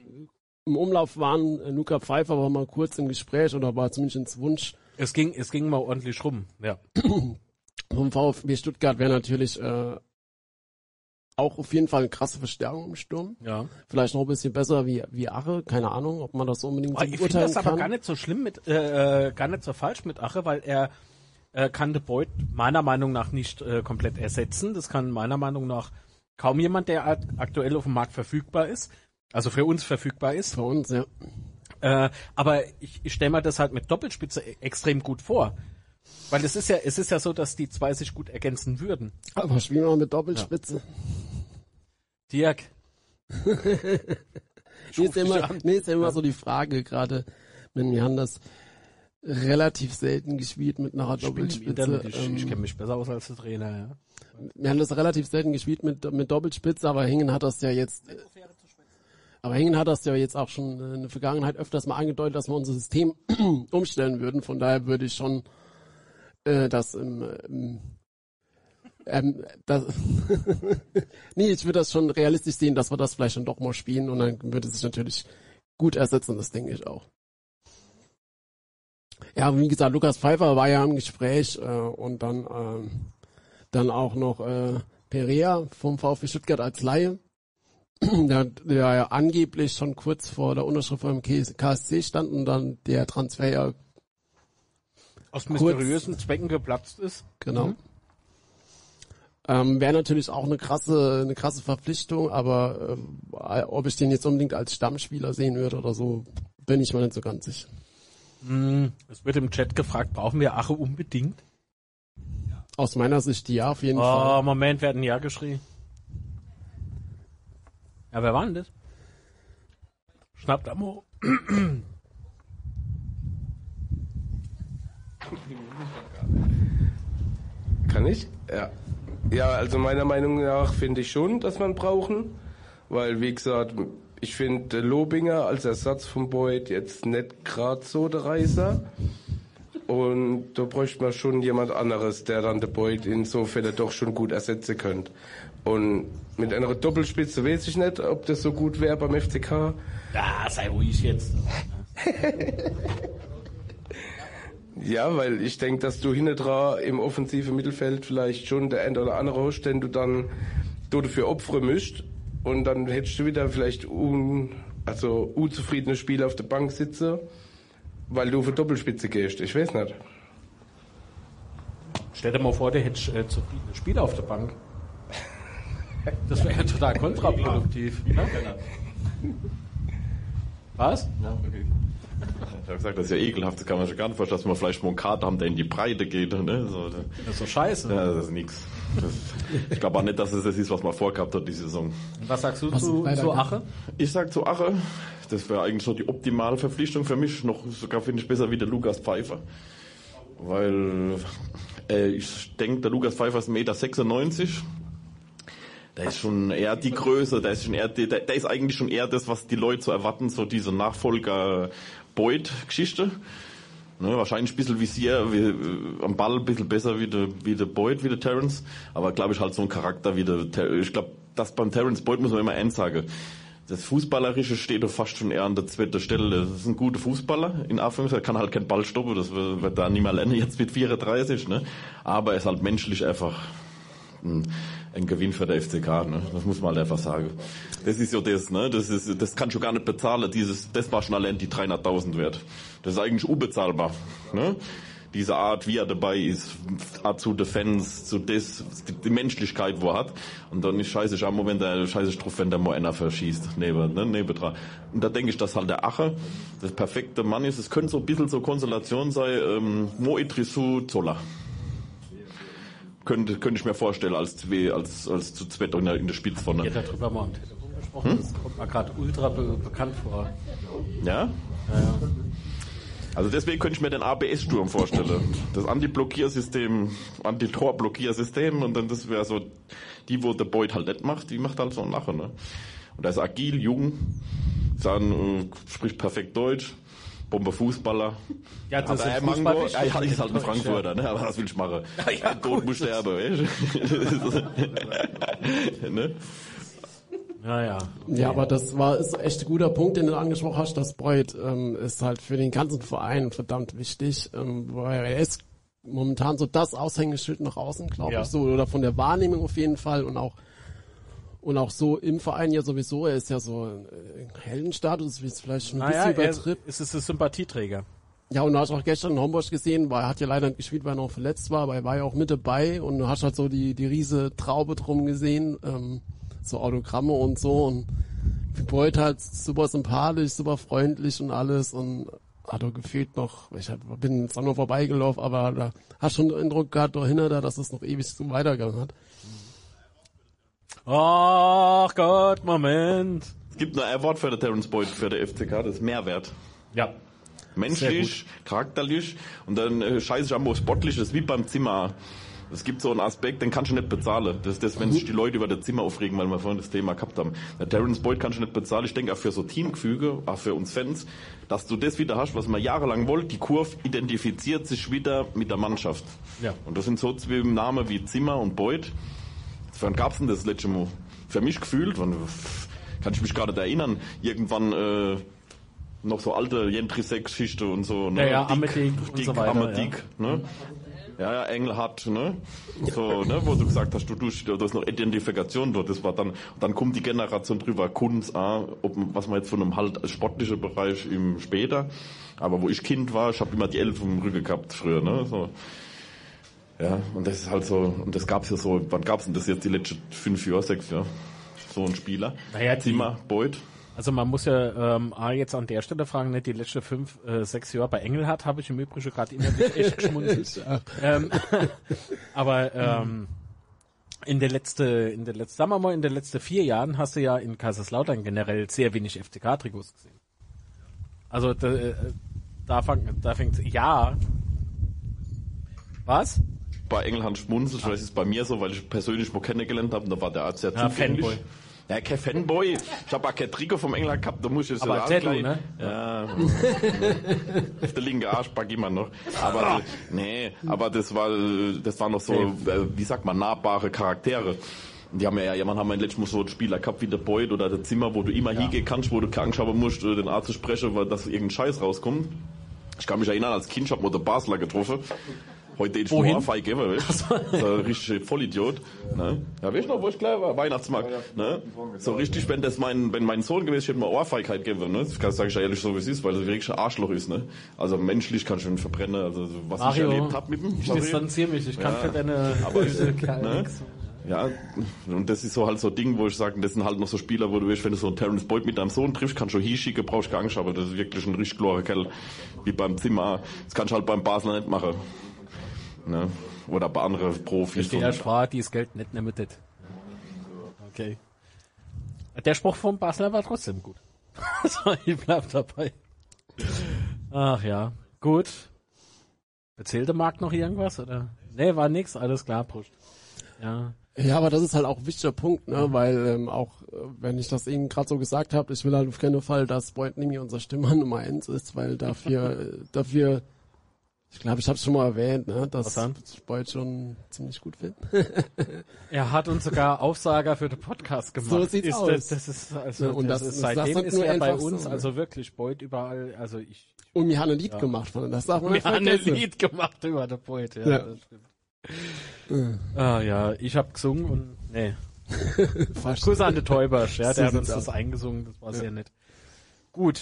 im Umlauf waren. Äh, Luca Pfeiffer war mal kurz im Gespräch oder war zumindest Wunsch Es ging, es ging mal ordentlich rum, ja. vom VfB Stuttgart wäre natürlich äh, auch auf jeden Fall eine krasse Verstärkung im Sturm. Ja. Vielleicht noch ein bisschen besser wie, wie Ache. Keine Ahnung, ob man das unbedingt Oh, so ich finde beurteilen das aber gar nicht so schlimm mit, äh, äh, gar nicht so falsch mit Ache, weil er äh, kann De Boyd meiner Meinung nach nicht äh, komplett ersetzen. Das kann meiner Meinung nach kaum jemand, der ak- aktuell auf dem Markt verfügbar ist, also für uns verfügbar ist. Für uns, ja. Äh, aber ich, ich stelle mir das halt mit Doppelspitze e- extrem gut vor. Weil es ist ja, es ist ja so, dass die zwei sich gut ergänzen würden. Aber spielen wir mal mit Doppelspitze. Dirk. Nee, ist immer, nee, ist ja immer so die Frage, gerade wenn wir haben das relativ selten gespielt mit einer Doppelspitze. Ich, ähm, ich kenne mich besser aus als der Trainer, ja. wir haben das relativ selten gespielt mit, mit Doppelspitze, aber Hingen hat das ja jetzt, aber Hingen hat das ja jetzt auch schon in der Vergangenheit öfters mal angedeutet, dass wir unser System umstellen würden. Von daher würde ich schon äh, dass im, im ähm, das nee, ich würde das schon realistisch sehen, dass wir das vielleicht schon doch mal spielen und dann würde es sich natürlich gut ersetzen, das denke ich auch. Ja, wie gesagt, Lukas Pfeiffer war ja im Gespräch äh, und dann ähm, dann auch noch äh, Perea vom VfB Stuttgart als Laie, der, der ja angeblich schon kurz vor der Unterschrift beim KSC stand und dann der Transfer ja Aus mysteriösen Zwecken geplatzt ist. Genau. Mhm. Ähm, Wäre natürlich auch eine krasse, eine krasse Verpflichtung, aber ähm, ob ich den jetzt unbedingt als Stammspieler sehen würde oder so, bin ich mir nicht so ganz sicher. Mhm. Es wird im Chat gefragt, brauchen wir Ache unbedingt? Aus meiner Sicht ja, auf jeden Oh, Fall. Moment, werden ja geschrien. Ja, wer war denn das? Schnappt Amo. Kann ich? Ja. Ja, also meiner Meinung nach finde ich schon, dass man brauchen, weil wie gesagt, ich finde Lobinger als Ersatz von Boyd jetzt nicht gerade so der Reißer. Und da bräuchte man schon jemand anderes, der dann der Boyd in so Fälle doch schon gut ersetzen könnte. Und mit einer Doppelspitze weiß ich nicht, ob das so gut wäre beim FCK. Ja, sei ruhig jetzt. Ja, weil ich denke, dass du hinten dran im offensiven Mittelfeld vielleicht schon der ein oder andere hast, den du dann du dafür opfern müsst. Und dann hättest du wieder vielleicht un, also unzufriedene Spieler auf der Bank sitzen, weil du für Doppelspitze gehst. Ich weiß nicht. Stell dir mal vor, der hätte äh, zufriedene Spieler auf der Bank. Das wäre ja total kontraproduktiv. Ne? Was? Ja, okay. Ich habe gesagt, das ist ja ekelhaft, das kann man schon gar nicht verstehen, dass man vielleicht mal einen Kater haben, der in die Breite geht. Ne? So, Das ist so scheiße. ja, das ist nix. Das, ich glaube auch nicht, dass es das ist, was man vorgehabt hat, die Saison. Was sagst du Was zu, zu Ache? Ich sag zu Ache, das wäre eigentlich so die optimale Verpflichtung für mich, noch sogar finde ich besser wie der Lukas Pfeiffer. Weil äh, ich denke, der Lukas Pfeiffer ist 1,96 Meter. Der ist schon eher die Größe, der ist schon eher, der, der ist eigentlich schon eher das, was die Leute so erwarten, so diese Nachfolger Boyd-Geschichte. Ne, wahrscheinlich ein bisschen wie, äh, am Ball ein bisschen besser wie der, wie der Boyd, wie der Terrence. Aber glaube ich halt so ein Charakter wie der, ich glaube, das beim Terrence Boyd muss man immer eins sagen. Das Fußballerische steht doch fast schon eher an der zweiten Stelle. Das ist ein guter Fußballer, in Anführungszeichen, kann halt keinen Ball stoppen, das wird, wird da mehr lernen, jetzt mit 34, ne. Aber er ist halt menschlich einfach, ein, ein Gewinn für der FCK, ne? Das muss man halt einfach sagen. Das ist ja das, ne? Das ist, das kannst du gar nicht bezahlen. Dieses, das war schon allein die 300.000 wert. Das ist eigentlich unbezahlbar, ne? Diese Art, wie er dabei ist, Art zu Defense, zu das, die, die Menschlichkeit, wo er hat. Und dann ist scheiße am Moment, der scheiße drauf, wenn der mal einer verschießt, neben, ne, neben dran. Und da denke ich, dass halt der Ache das perfekte Mann ist. Es könnte so ein bisschen so Konstellation sein, ähm, Mo Idrissou Zoller könnte, könnte ich mir vorstellen, als, zwei, als, als zu zweit in der, in der. Ich hätte darüber mal am Telefon gesprochen. Das kommt mir gerade ultra be bekannt vor. Ja? Ja, ja. Also deswegen könnte ich mir den ABS-Sturm vorstellen. Das Anti-Blockiersystem, Anti-Tor-Blockiersystem und dann das wäre so, die, wo der Boyd halt nicht macht, die macht halt so nachher, ne? Und er ist agil, jung, dann, äh, spricht perfekt Deutsch, Bomber Fußballer. Ja, das Aber ist Mango, nicht er ist halt ein Frankfurter, ne? Aber was will ich machen? Ja, Tod muss sterben, weißt du? ne? Ja, ja. Ja, aber das war ist echt ein guter Punkt, den du angesprochen hast. Das Boyd ähm, ist halt für den ganzen Verein verdammt wichtig, ähm, weil er ist momentan so das Aushängeschild nach außen, glaube Ja. ich, so oder von der Wahrnehmung auf jeden Fall und auch und auch so im Verein ja sowieso. Er ist ja so ein äh, Heldenstatus, wie es vielleicht schon ein Naja, bisschen er übertrieben. ist es ein Sympathieträger. Ja, und du hast auch gestern in Homburg gesehen, weil er hat ja leider nicht gespielt, weil er noch verletzt war, aber er war ja auch mit dabei und du hast halt so die, die riese Traube drum gesehen, ähm, so Autogramme und so und Boyd halt super sympathisch, super freundlich und alles und hat doch gefühlt noch, ich hab, bin jetzt auch nur vorbeigelaufen, aber da hast schon den Eindruck gehabt dahinter da, dass es noch ewig so weitergegangen hat. Ach Gott, Moment. Es gibt nur ein Wort für den Terence Boyd, für der FCK, das ist Mehrwert. Ja. Menschlich, charakterlich und dann äh, scheiße ich am sportlich, das ist wie beim Zimmer. Es gibt so einen Aspekt, den kannst du nicht bezahlen. Das ist das, wenn sich die Leute über das Zimmer aufregen, weil wir vorhin das Thema gehabt haben. Der Terrence Boyd kannst du nicht bezahlen. Ich denke auch für so Teamgefüge, auch für uns Fans, dass du das wieder hast, was man jahrelang wollte. Die Kurve identifiziert sich wieder mit der Mannschaft. Ja. Und das sind so zwei Namen wie Zimmer und Boyd. Wann gab's denn das letzte Mal? Für mich gefühlt, wann, kann ich mich nicht erinnern, irgendwann äh, noch so alte Jentrisek-Geschichte und so. Ne? Ja, ja, und Dick, so weiter, Ametik, ne? Ja, ja, Engelhardt, ne? So, ne, wo du gesagt hast, du, du, da ist noch Identifikation dort, das war dann, dann kommt die Generation drüber, Kunst, ah, ob, was man jetzt von einem halt sportlichen Bereich im später, aber wo ich Kind war, ich habe immer die Elf im Rücken gehabt früher, ne, so. Ja, und das ist halt so, und das gab's ja so, wann gab's denn das jetzt die letzten fünf Jahre, sechs Jahre? So ein Spieler. Naja, Zimmer, Boyd. Also man muss ja ähm, A, jetzt an der Stelle fragen, nicht die letzten fünf, äh, sechs Jahre bei Engelhardt habe ich im Übrigen gerade innerlich echt geschmunzelt. ähm, aber ähm, in der letzte, in der letzte, sagen wir mal, in den letzten vier Jahren hast du ja in Kaiserslautern generell sehr wenig FCK-Trikots gesehen. Also da, äh, da, fang, da fängt ja. Was? Bei Engelhard schmunzelt, vielleicht ist es bei mir so, weil ich persönlich mal kennengelernt habe und da war der Arzt Ja, zugänglich. Fanboy. Ja, kein Fanboy. Ich habe auch kein Trikot vom England gehabt, da muss ich jetzt Aber so Tattoo, ne? Ja. Auf der linke Arsch pack ich immer noch. Aber, nee, aber das war, das waren noch so, äh, wie sagt man, nahbare Charaktere. Die haben ja, ja, man haben ja letztes Mal so einen Spieler gehabt wie der Boyd oder der Zimmer, wo du immer hingehen kannst, wo du keine Angst haben musst, äh, den Arzt zu sprechen, weil das irgendein Scheiß rauskommt. Ich kann mich erinnern, als Kind, ich hab mal den Basler getroffen. Heute ich Wohin? nur Ohrfeige geben, weißt du? So ein richtig Vollidiot. Ne? Ja, weißt du noch, wo ich gleich war? Weihnachtsmarkt. Ne? So richtig, wenn das mein, wenn mein Sohn gewesen wäre, ich hätte mir Ohrfeigkeit geben, ne? Das kann sage ich ja ehrlich so, wie es ist, weil er wirklich ein Arschloch ist, ne? Also menschlich kann ich ihn verbrennen, also was Mario, ich erlebt hab mit ihm. Ich distanziere mich, ich kann Ja. für deine Aber böse ich- ne? Ja, und das ist so halt so ein Ding, wo ich sage, das sind halt noch so Spieler, wo du weißt, wenn du so einen Terrence Boyd mit deinem Sohn triffst, kannst du hinschicken, brauchst keine Angst, aber das ist wirklich ein richtig klarer Kerl, wie beim Zimmer. Das kannst du halt beim Basler nicht machen. Ne? Oder bei anderen Profis. Die Und- Erspar, die das Geld nicht das. Okay. Der Spruch vom Basler war trotzdem gut. so, ich bleib dabei. Ach ja, gut. Erzählte Marc noch irgendwas, oder? Nee, war nix, alles klar, Prost. Ja. Ja, aber das ist halt auch ein wichtiger Punkt, ne? weil ähm, auch, äh, wenn ich das eben gerade so gesagt habe, ich will halt auf keinen Fall, dass Boyd Nimi unser Stimmer Nummer eins ist, weil dafür, äh, dafür, ich glaube, ich habe es schon mal erwähnt, ne? dass ich Boyd schon ziemlich gut finde. Er hat uns sogar Aufsager für den Podcast gemacht. So sieht's ist aus. Das, das ist, also, Ja, und das das- ist, das seitdem sagt ist nur er bei uns, so, ne? also wirklich, Beut überall, also ich, Und wir haben ein Lied gemacht von, das darf man wir haben ein. Lied gemacht über den Beut, ja, Ja. das stimmt. Ah ja, ich habe gesungen und, nee. Kuss an den Täubersch, ja, So der hat uns das eingesungen, das war sehr nett. Gut.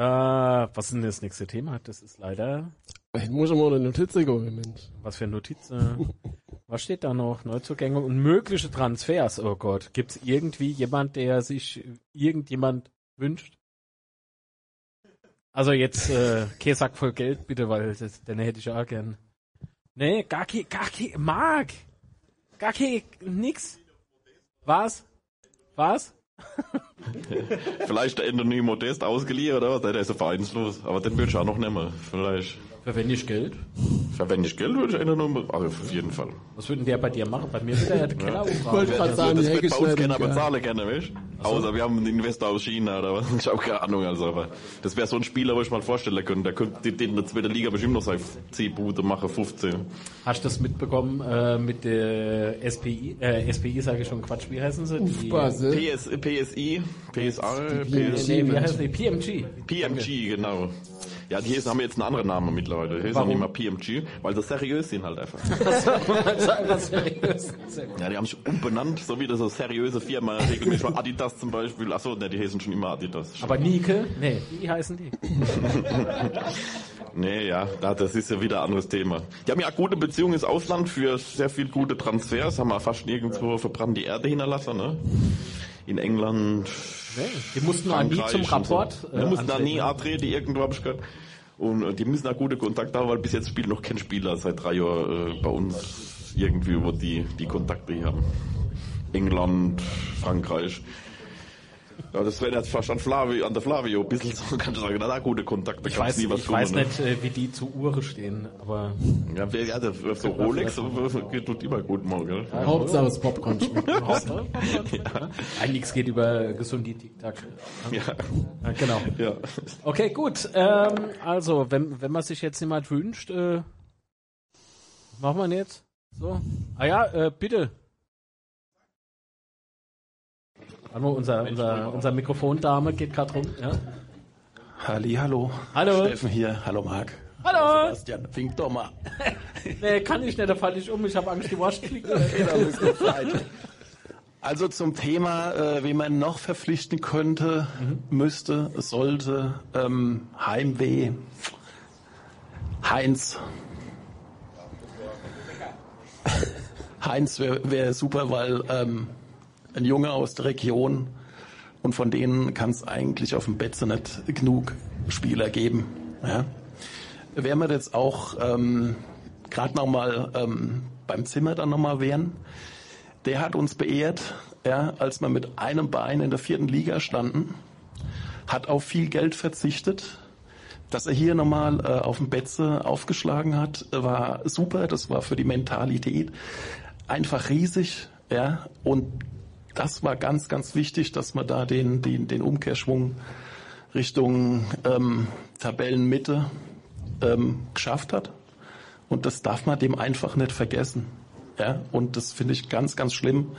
Äh, was ist denn das nächste Thema? Das ist leider, Ich muss mal eine Notiz holen, Mensch. was für eine Notiz, äh, was steht da noch? Neuzugänge und mögliche Transfers, oh Gott. Gibt's irgendwie jemand, der sich irgendjemand wünscht? Also jetzt, äh, kein Sack voll Geld, bitte, weil das, den hätte ich auch gern. Nee, gar kein, gar kein, Mark! Gar kein, nix. Was? Was? Vielleicht der Anthony Modest ausgeliehen oder was? Der ist ja vereinslos. Aber den würde ich auch noch nehmen. Vielleicht. Für wenig Geld? Verwende ich Geld, würde ich Anthony, also auf jeden Fall. Was würden der bei dir machen? Bei mir würde er den Keller Wollte aufräumen. grad Das, sagen, das wird bei uns keiner ja. bezahlen können, weißt Außer wir haben einen Investor aus China oder was. Ich habe keine Ahnung, also, aber das wäre so ein Spieler, wo ich mal vorstellen könnte. Der könnte in der zweiten Liga bestimmt noch seine 10 Bude machen, 15. Hast du das mitbekommen äh, mit der SPI? Äh, SPI sage ich schon Quatsch, wie heißen sie? Die, Base. PS, PSI, PSR, Die PS, nee, wie heißen die? PMG. PMG, genau. Ja, die haben jetzt einen anderen Namen mittlerweile. Die Warum? nicht mehr PMG, weil sie seriös sind halt einfach. Ja, die haben sich umbenannt, so wie das so seriöse Firma, regelmäßig mal Adidas zum Beispiel. Achso, ne, die heißen schon immer Adidas. Aber Nike? Nee, wie heißen die? Nee, ja, da- das ist ja wieder ein anderes Thema. Die haben ja gute Beziehungen ins Ausland für sehr viel gute Transfers, haben wir fast nirgendwo verbrannt die Erde hinterlassen, ne? In England, Die mussten auch nie zum Rapport. So. Die mussten da nie antreten, irgendwo hab ich gehört. Und äh, die müssen auch gute Kontakte haben, weil bis jetzt spielt noch kein Spieler seit drei Jahren äh, bei uns irgendwie, wo die, die Kontakte hier haben. England, Frankreich. Ja, das erinnert fast an Flavio, an der Flavio. Ein bisschen so, kann ich sagen, na, da gute Kontakte. Ich weiß, nie was ich tun, weiß ne? nicht, äh, wie die zu Uhren stehen, aber Ja, wer, ja, der, so Rolex geht tut immer gut mal, gell? Hauptsache das Popcorn schmeckt. einiges geht über gesunde TikTok. Ja. Ja, genau. ja. Okay, gut. Ähm, also, wenn, wenn man sich jetzt jemand wünscht, äh, was machen wir denn jetzt? So. Ah ja, äh, bitte. Warte mal, unser, unser, unser Mikrofondame geht gerade rum. Ja. Halli, hallo. Hallo. Steffen hier. Hallo, Marc. Hallo. Sebastian, fink doch mal. Nee, kann ich nicht, da falle ich um. Ich habe Angst, die Wasch fliegt. Also zum Thema, äh, wie man noch verpflichten könnte, müsste, sollte, ähm, Heimweh. Heinz. Heinz wäre wär super, weil ähm, ein Junge aus der Region und von denen kann es eigentlich auf dem Betze nicht genug Spieler geben. Ja? Wären wir jetzt auch ähm, gerade nochmal ähm, beim Zimmer dann nochmal wären, der hat uns beehrt, ja, als wir mit einem Bein in der vierten Liga standen, hat auf viel Geld verzichtet. Dass er hier nochmal äh, auf dem Betze aufgeschlagen hat, war super. Das war für die Mentalität einfach riesig. Ja, und das war ganz, ganz wichtig, dass man da den, den, den Umkehrschwung Richtung ähm, Tabellenmitte ähm, geschafft hat. Und das darf man dem einfach nicht vergessen. Ja, und das finde ich ganz, ganz schlimm.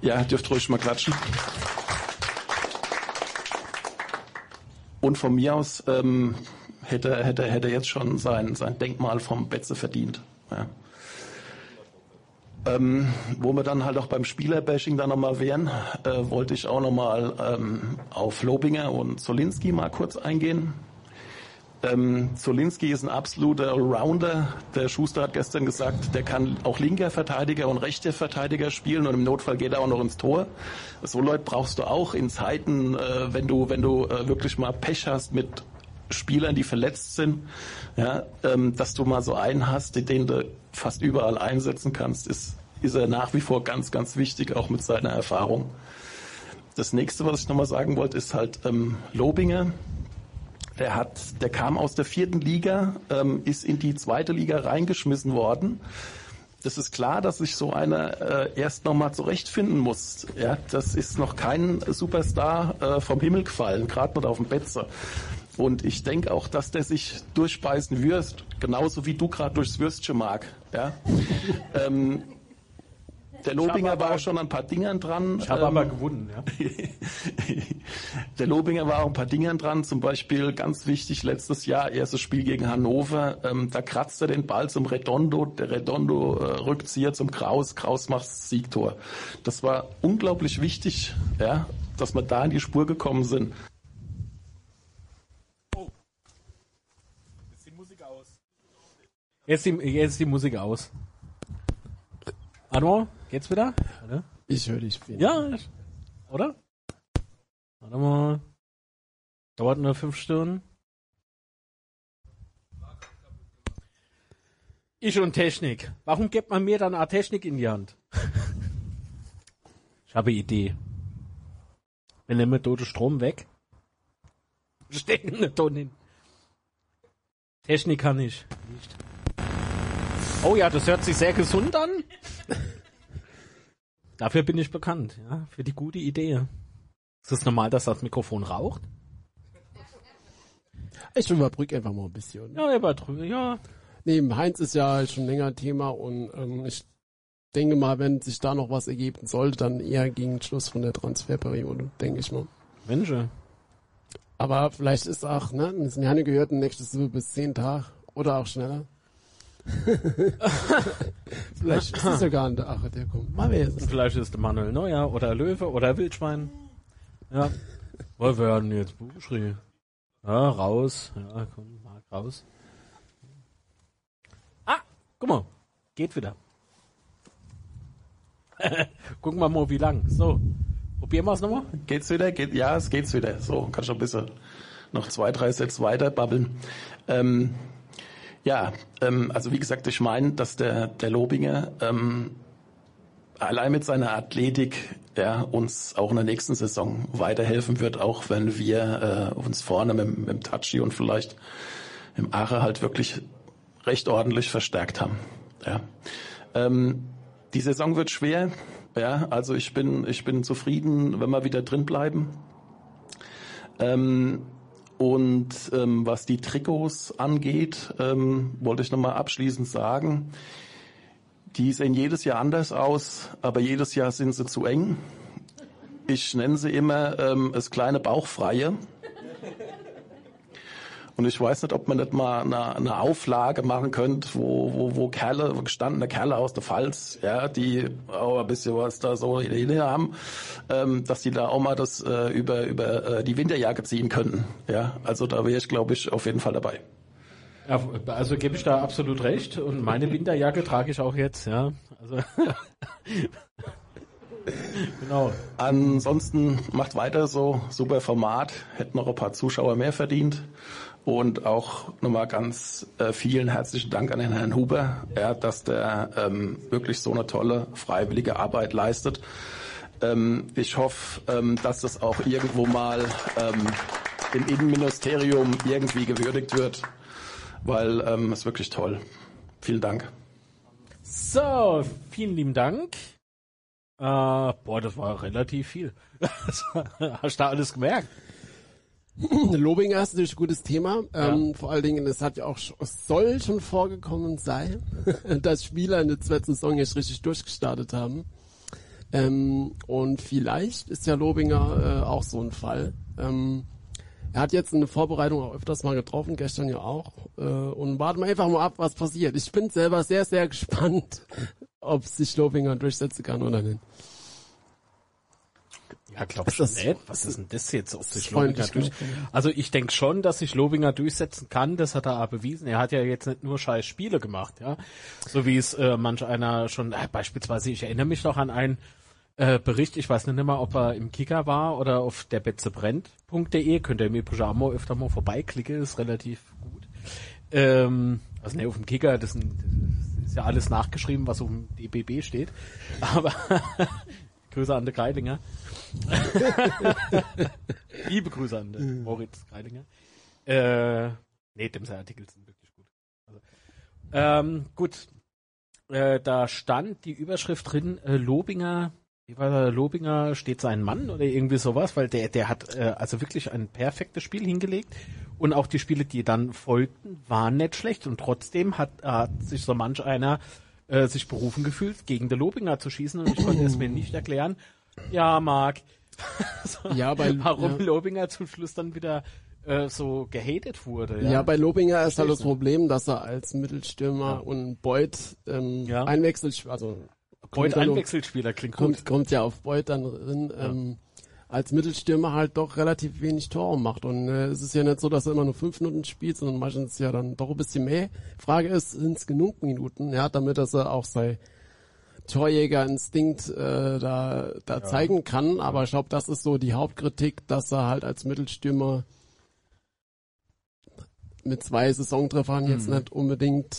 Ja, dürft ruhig mal klatschen. Und von mir aus ähm, hätte, hätte, hätte jetzt schon sein, sein Denkmal vom Betze verdient. Ja. Ähm, wo wir dann halt auch beim Spielerbashing dann nochmal wären, äh, wollte ich auch nochmal ähm, auf Lobinger und Zolinski mal kurz eingehen. Ähm, Zolinski ist ein absoluter Allrounder. Der Schuster hat gestern gesagt, der kann auch linker Verteidiger und rechter Verteidiger spielen und im Notfall geht er auch noch ins Tor. So Leute brauchst du auch in Zeiten, äh, wenn du, wenn du äh, wirklich mal Pech hast mit Spielern, die verletzt sind, ja, ähm, dass du mal so einen hast, den du fast überall einsetzen kannst, ist, ist er nach wie vor ganz, ganz wichtig, auch mit seiner Erfahrung. Das nächste, was ich nochmal sagen wollte, ist halt ähm, Lobinger. Der hat, der kam aus der vierten Liga, ähm, ist in die zweite Liga reingeschmissen worden. Das ist klar, dass sich so einer äh, erst nochmal zurechtfinden muss. Ja, das ist noch kein Superstar äh, vom Himmel gefallen, gerade nicht auf dem Betze. Und ich denke auch, dass der sich durchbeißen wirst, genauso wie du gerade durchs Würstchen mag. Ja? ähm, der Lobinger war auch schon an ein paar Dingern dran. Ich habe Ähm, aber gewonnen, ja. der Lobinger war auch ein paar Dingern dran, zum Beispiel ganz wichtig letztes Jahr, erstes Spiel gegen Hannover, ähm, da kratzt er den Ball zum Redondo, der Redondo äh, Rückzieher zum Kraus, Kraus macht das Siegtor. Das war unglaublich wichtig, ja, dass wir da in die Spur gekommen sind. Jetzt, die, jetzt die Musik aus. Anwar, geht's wieder? Oder? Ich höre dich viel. Ja, oder? Warte mal. Dauert nur fünf Stunden. Ich und Technik. Warum gibt man mir dann eine Technik in die Hand? ich habe eine Idee. Wir nehmen tote Strom weg. Stecken eine Tonne hin. Technik kann ich. Nicht. Oh ja, das hört sich sehr gesund an. Dafür bin ich bekannt, ja, für die gute Idee. Ist es normal, dass das Mikrofon raucht? Ich überbrücke einfach mal ein bisschen. Ja, übertrübe, ja. Nee, Heinz ist ja schon länger Thema und ähm, ich denke mal, wenn sich da noch was ergeben sollte, dann eher gegen Schluss von der Transferperiode, denke ich mal. Mensch, Aber vielleicht ist auch, ne, wir haben ja gehört, nächstes bis zehn Tage oder auch schneller. vielleicht ist es sogar ein Ache, der kommt. Mal es? vielleicht ist der Manuel Neuer oder Löwe oder Wildschwein. Ja. Wir werden jetzt Buchschrie. Ja, raus. Ja, komm, mal raus. Ah, guck mal. Geht wieder. Gucken wir mal, wie lang. So. Probieren wir es nochmal? Geht's wieder? Geht, ja, es geht's wieder. So, kann schon ein bisschen noch zwei, drei Sätze weiter babbeln. Ähm, ja, ähm, also wie gesagt, ich meine, dass der, der Lobinger ähm, allein mit seiner Athletik ja, uns auch in der nächsten Saison weiterhelfen wird, auch wenn wir äh, uns vorne mit, mit dem Tachi und vielleicht im Ache halt wirklich recht ordentlich verstärkt haben. Ja. Ähm, die Saison wird schwer. Ja, also ich bin, ich bin zufrieden, wenn wir wieder drin bleiben. Ähm, und ähm, was die Trikots angeht, ähm, wollte ich nochmal abschließend sagen, die sehen jedes Jahr anders aus, aber jedes Jahr sind sie zu eng. Ich nenne sie immer ähm, das kleine Bauchfreie. Und ich weiß nicht, ob man nicht mal eine, eine Auflage machen könnte, wo, wo, wo Kerle, gestandene Kerle aus der Pfalz, ja, die auch ein bisschen was da so hin haben, ähm, dass die da auch mal das äh, über, über äh, die Winterjacke ziehen könnten. Ja, also da wäre ich, glaube ich, auf jeden Fall dabei. Ja, also gebe ich da absolut recht und meine Winterjacke trage ich auch jetzt, ja. Also genau. Ansonsten macht weiter so, super Format, hätten noch ein paar Zuschauer mehr verdient. Und auch nochmal ganz äh, vielen herzlichen Dank an den Herrn Huber, ja, dass der ähm, wirklich so eine tolle freiwillige Arbeit leistet. Ähm, ich hoffe, ähm, dass das auch irgendwo mal ähm, im Innenministerium irgendwie gewürdigt wird, weil ähm, ist wirklich toll. Vielen Dank. So, vielen lieben Dank. Äh, boah, das war relativ viel. Hast du da alles gemerkt? Lobinger ist natürlich ein gutes Thema. Ja. Ähm, vor allen Dingen, es hat ja auch, es soll schon vorgekommen sein, dass Spieler in der zweiten Saison jetzt richtig durchgestartet haben. Ähm, und vielleicht ist ja Lobinger äh, auch so ein Fall. Ähm, er hat jetzt eine Vorbereitung auch öfters mal getroffen, gestern ja auch. Äh, und warten wir einfach mal ab, was passiert. Ich bin selber sehr, sehr gespannt, ob sich Lobinger durchsetzen kann oder nicht. Ja, glaubst du nicht? Was ist denn das jetzt? Ob sich Lobinger durch... Also ich denke schon, dass sich Lobinger durchsetzen kann. Das hat er auch bewiesen. Er hat ja jetzt nicht nur scheiß Spiele gemacht, ja. So wie es äh, manch einer schon, äh, beispielsweise, ich erinnere mich noch an einen äh, Bericht, ich weiß nicht mehr, ob er im Kicker war oder auf der betzebrennt.de. Könnt ihr mir Pyjamo öfter mal vorbeiklicken, ist relativ gut. Ähm, also ne, auf dem Kicker, das, das ist ja alles nachgeschrieben, was auf dem DBB steht. Aber Grüße an der Kreilinger. Liebe Grüße an den Moritz Kreilinger. Äh, nee, dem seine Artikel sind wirklich gut. Also, ähm, gut. Äh, da stand die Überschrift drin, äh, Lobinger, wie war der, Lobinger steht sein Mann oder irgendwie sowas, weil der, der hat äh, also wirklich ein perfektes Spiel hingelegt und auch die Spiele, die dann folgten, waren nicht schlecht und trotzdem hat, hat sich so manch einer äh, sich berufen gefühlt, gegen den Lobinger zu schießen und ich konnte es mir nicht erklären. Ja, Marc, so, ja, bei, warum ja. Lobinger zum Schluss dann wieder äh, so gehatet wurde. Ja, ja bei Lobinger ist halt das Problem, dass er als Mittelstürmer ja. und Beuth ähm, ja. einwechselt, also Beuth Einwechselspieler klingt kommt, gut. Kommt ja auf Beuth dann drin. Ähm, als Mittelstürmer halt doch relativ wenig Tore macht. Und äh, es ist ja nicht so, dass er immer nur fünf Minuten spielt, sondern meistens ja dann doch ein bisschen mehr. Frage ist, sind es genug Minuten, ja, damit dass er auch sein Torjägerinstinkt äh, da, da ja. zeigen kann. Aber ich glaube, das ist so die Hauptkritik, dass er halt als Mittelstürmer mit zwei Saisontreffern mhm. jetzt nicht unbedingt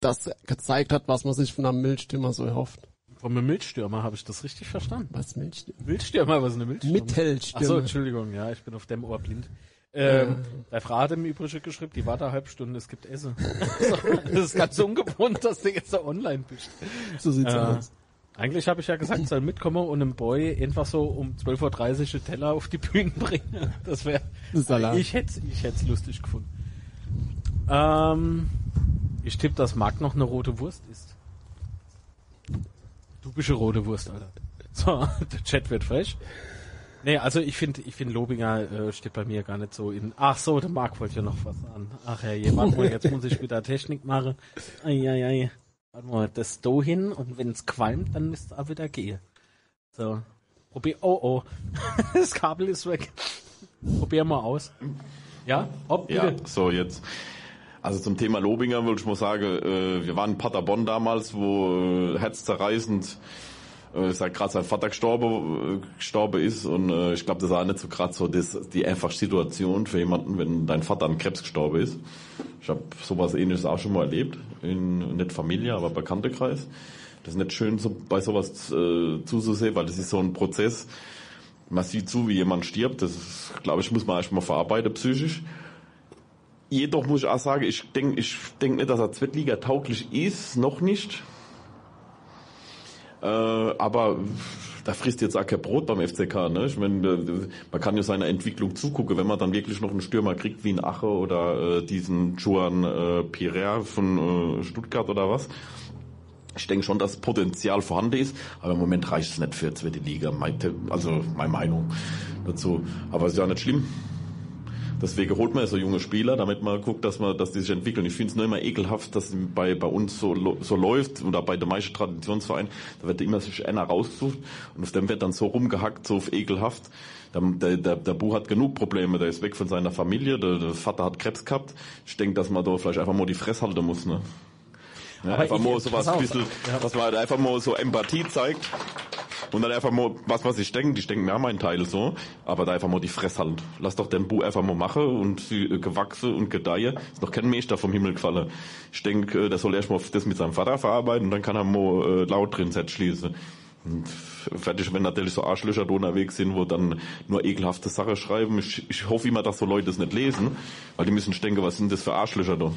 das gezeigt hat, was man sich von einem Mittelstürmer so erhofft. Einem Milchstürmer habe ich das richtig verstanden. Was Milchstürmer? Milchstürmer, was ist eine Milchstürmer? Mittelstürmer. Achso, Entschuldigung, ja, ich bin auf dem Ohr blind. Ähm, ja. Der Frau hat im Übrigen geschrieben, die war da halb Stunde, es gibt Essen. das ist ganz ungewohnt, dass du jetzt da online bist. So sieht's äh, aus. Eigentlich habe ich ja gesagt, soll mitkommen und einem Boy einfach so um 12.30 Uhr Teller auf die Bühne bringen. Das wäre, ich hätte ich hätte lustig gefunden. Ähm, ich tippe, dass Marc noch eine rote Wurst isst. Du bist eine rote Wurst, Alter. So, der Chat wird frech. Nee, also ich finde, ich finde Lobinger äh, steht bei mir gar nicht so in. Ach so, der Marc wollte ja noch was an. Ach ja, jemand mal, jetzt muss ich wieder Technik machen. Eieiei. Warte mal, das do hin und wenn es qualmt, dann müsste er wieder gehen. So. Probier. Oh oh. das Kabel ist weg. Probier mal aus. Ja? Ob, bitte. Ja, so jetzt. Also zum Thema Lobinger würde ich mal sagen, äh, wir waren in Paderborn damals, wo äh, herzzerreißend äh, ist halt gerade sein Vater gestorben, äh, gestorben ist und äh, ich glaube, das war nicht so gerade so das, die einfache Situation für jemanden, wenn dein Vater an Krebs gestorben ist. Ich habe sowas ähnliches auch schon mal erlebt. in nicht Familie, aber Bekanntekreis. Das ist nicht schön, so, bei sowas äh, zuzusehen, weil das ist so ein Prozess. Man sieht zu, wie jemand stirbt. Das, ist, glaube ich, muss man erstmal verarbeiten psychisch. Jedoch muss ich auch sagen, ich denke ich denk nicht, dass er Zweitliga tauglich ist, noch nicht. Äh, aber da frisst jetzt auch kein Brot beim FCK. Ne? Ich meine, man kann ja seiner Entwicklung zugucken, wenn man dann wirklich noch einen Stürmer kriegt wie ein Ache oder äh, diesen Juan äh, Pirer von äh, Stuttgart oder was. Ich denke schon, dass Potenzial vorhanden ist, aber im Moment reicht es nicht für zweite Liga. Also meine Meinung dazu. Aber es ist ja nicht schlimm. Deswegen holt man so junge Spieler, damit man guckt, dass man, dass die sich entwickeln. Ich finde es nur immer ekelhaft, dass bei, bei uns so, so läuft oder bei der meisten Traditionsverein, da wird immer sich einer rausgesucht und auf dem wird dann so rumgehackt, so ekelhaft. Der, der, der Buch hat genug Probleme, der ist weg von seiner Familie, der, der Vater hat Krebs gehabt. Ich denke, dass man da vielleicht einfach mal die Fresse halten muss, ne? Ja, einfach ich, mal so was, bisschen, ja. dass man halt einfach mal so Empathie zeigt und dann einfach mal, was, was ich denke, ich denke mir meinen Teil so, aber da einfach mal die Fresse halt. Lass doch den Bu einfach mal machen und sie äh, gewachsen und gedeihe. Ist noch kein Mensch da vom Himmel gefallen. Ich denke, äh, der soll erst mal das mit seinem Vater verarbeiten und dann kann er mal äh, laut drin Set schließen. Und fertig, wenn natürlich so Arschlöcher da unterwegs sind, wo dann nur ekelhafte Sachen schreiben. Ich, ich hoffe immer, dass so Leute das nicht lesen, weil die müssen denken, was sind das für Arschlöcher da?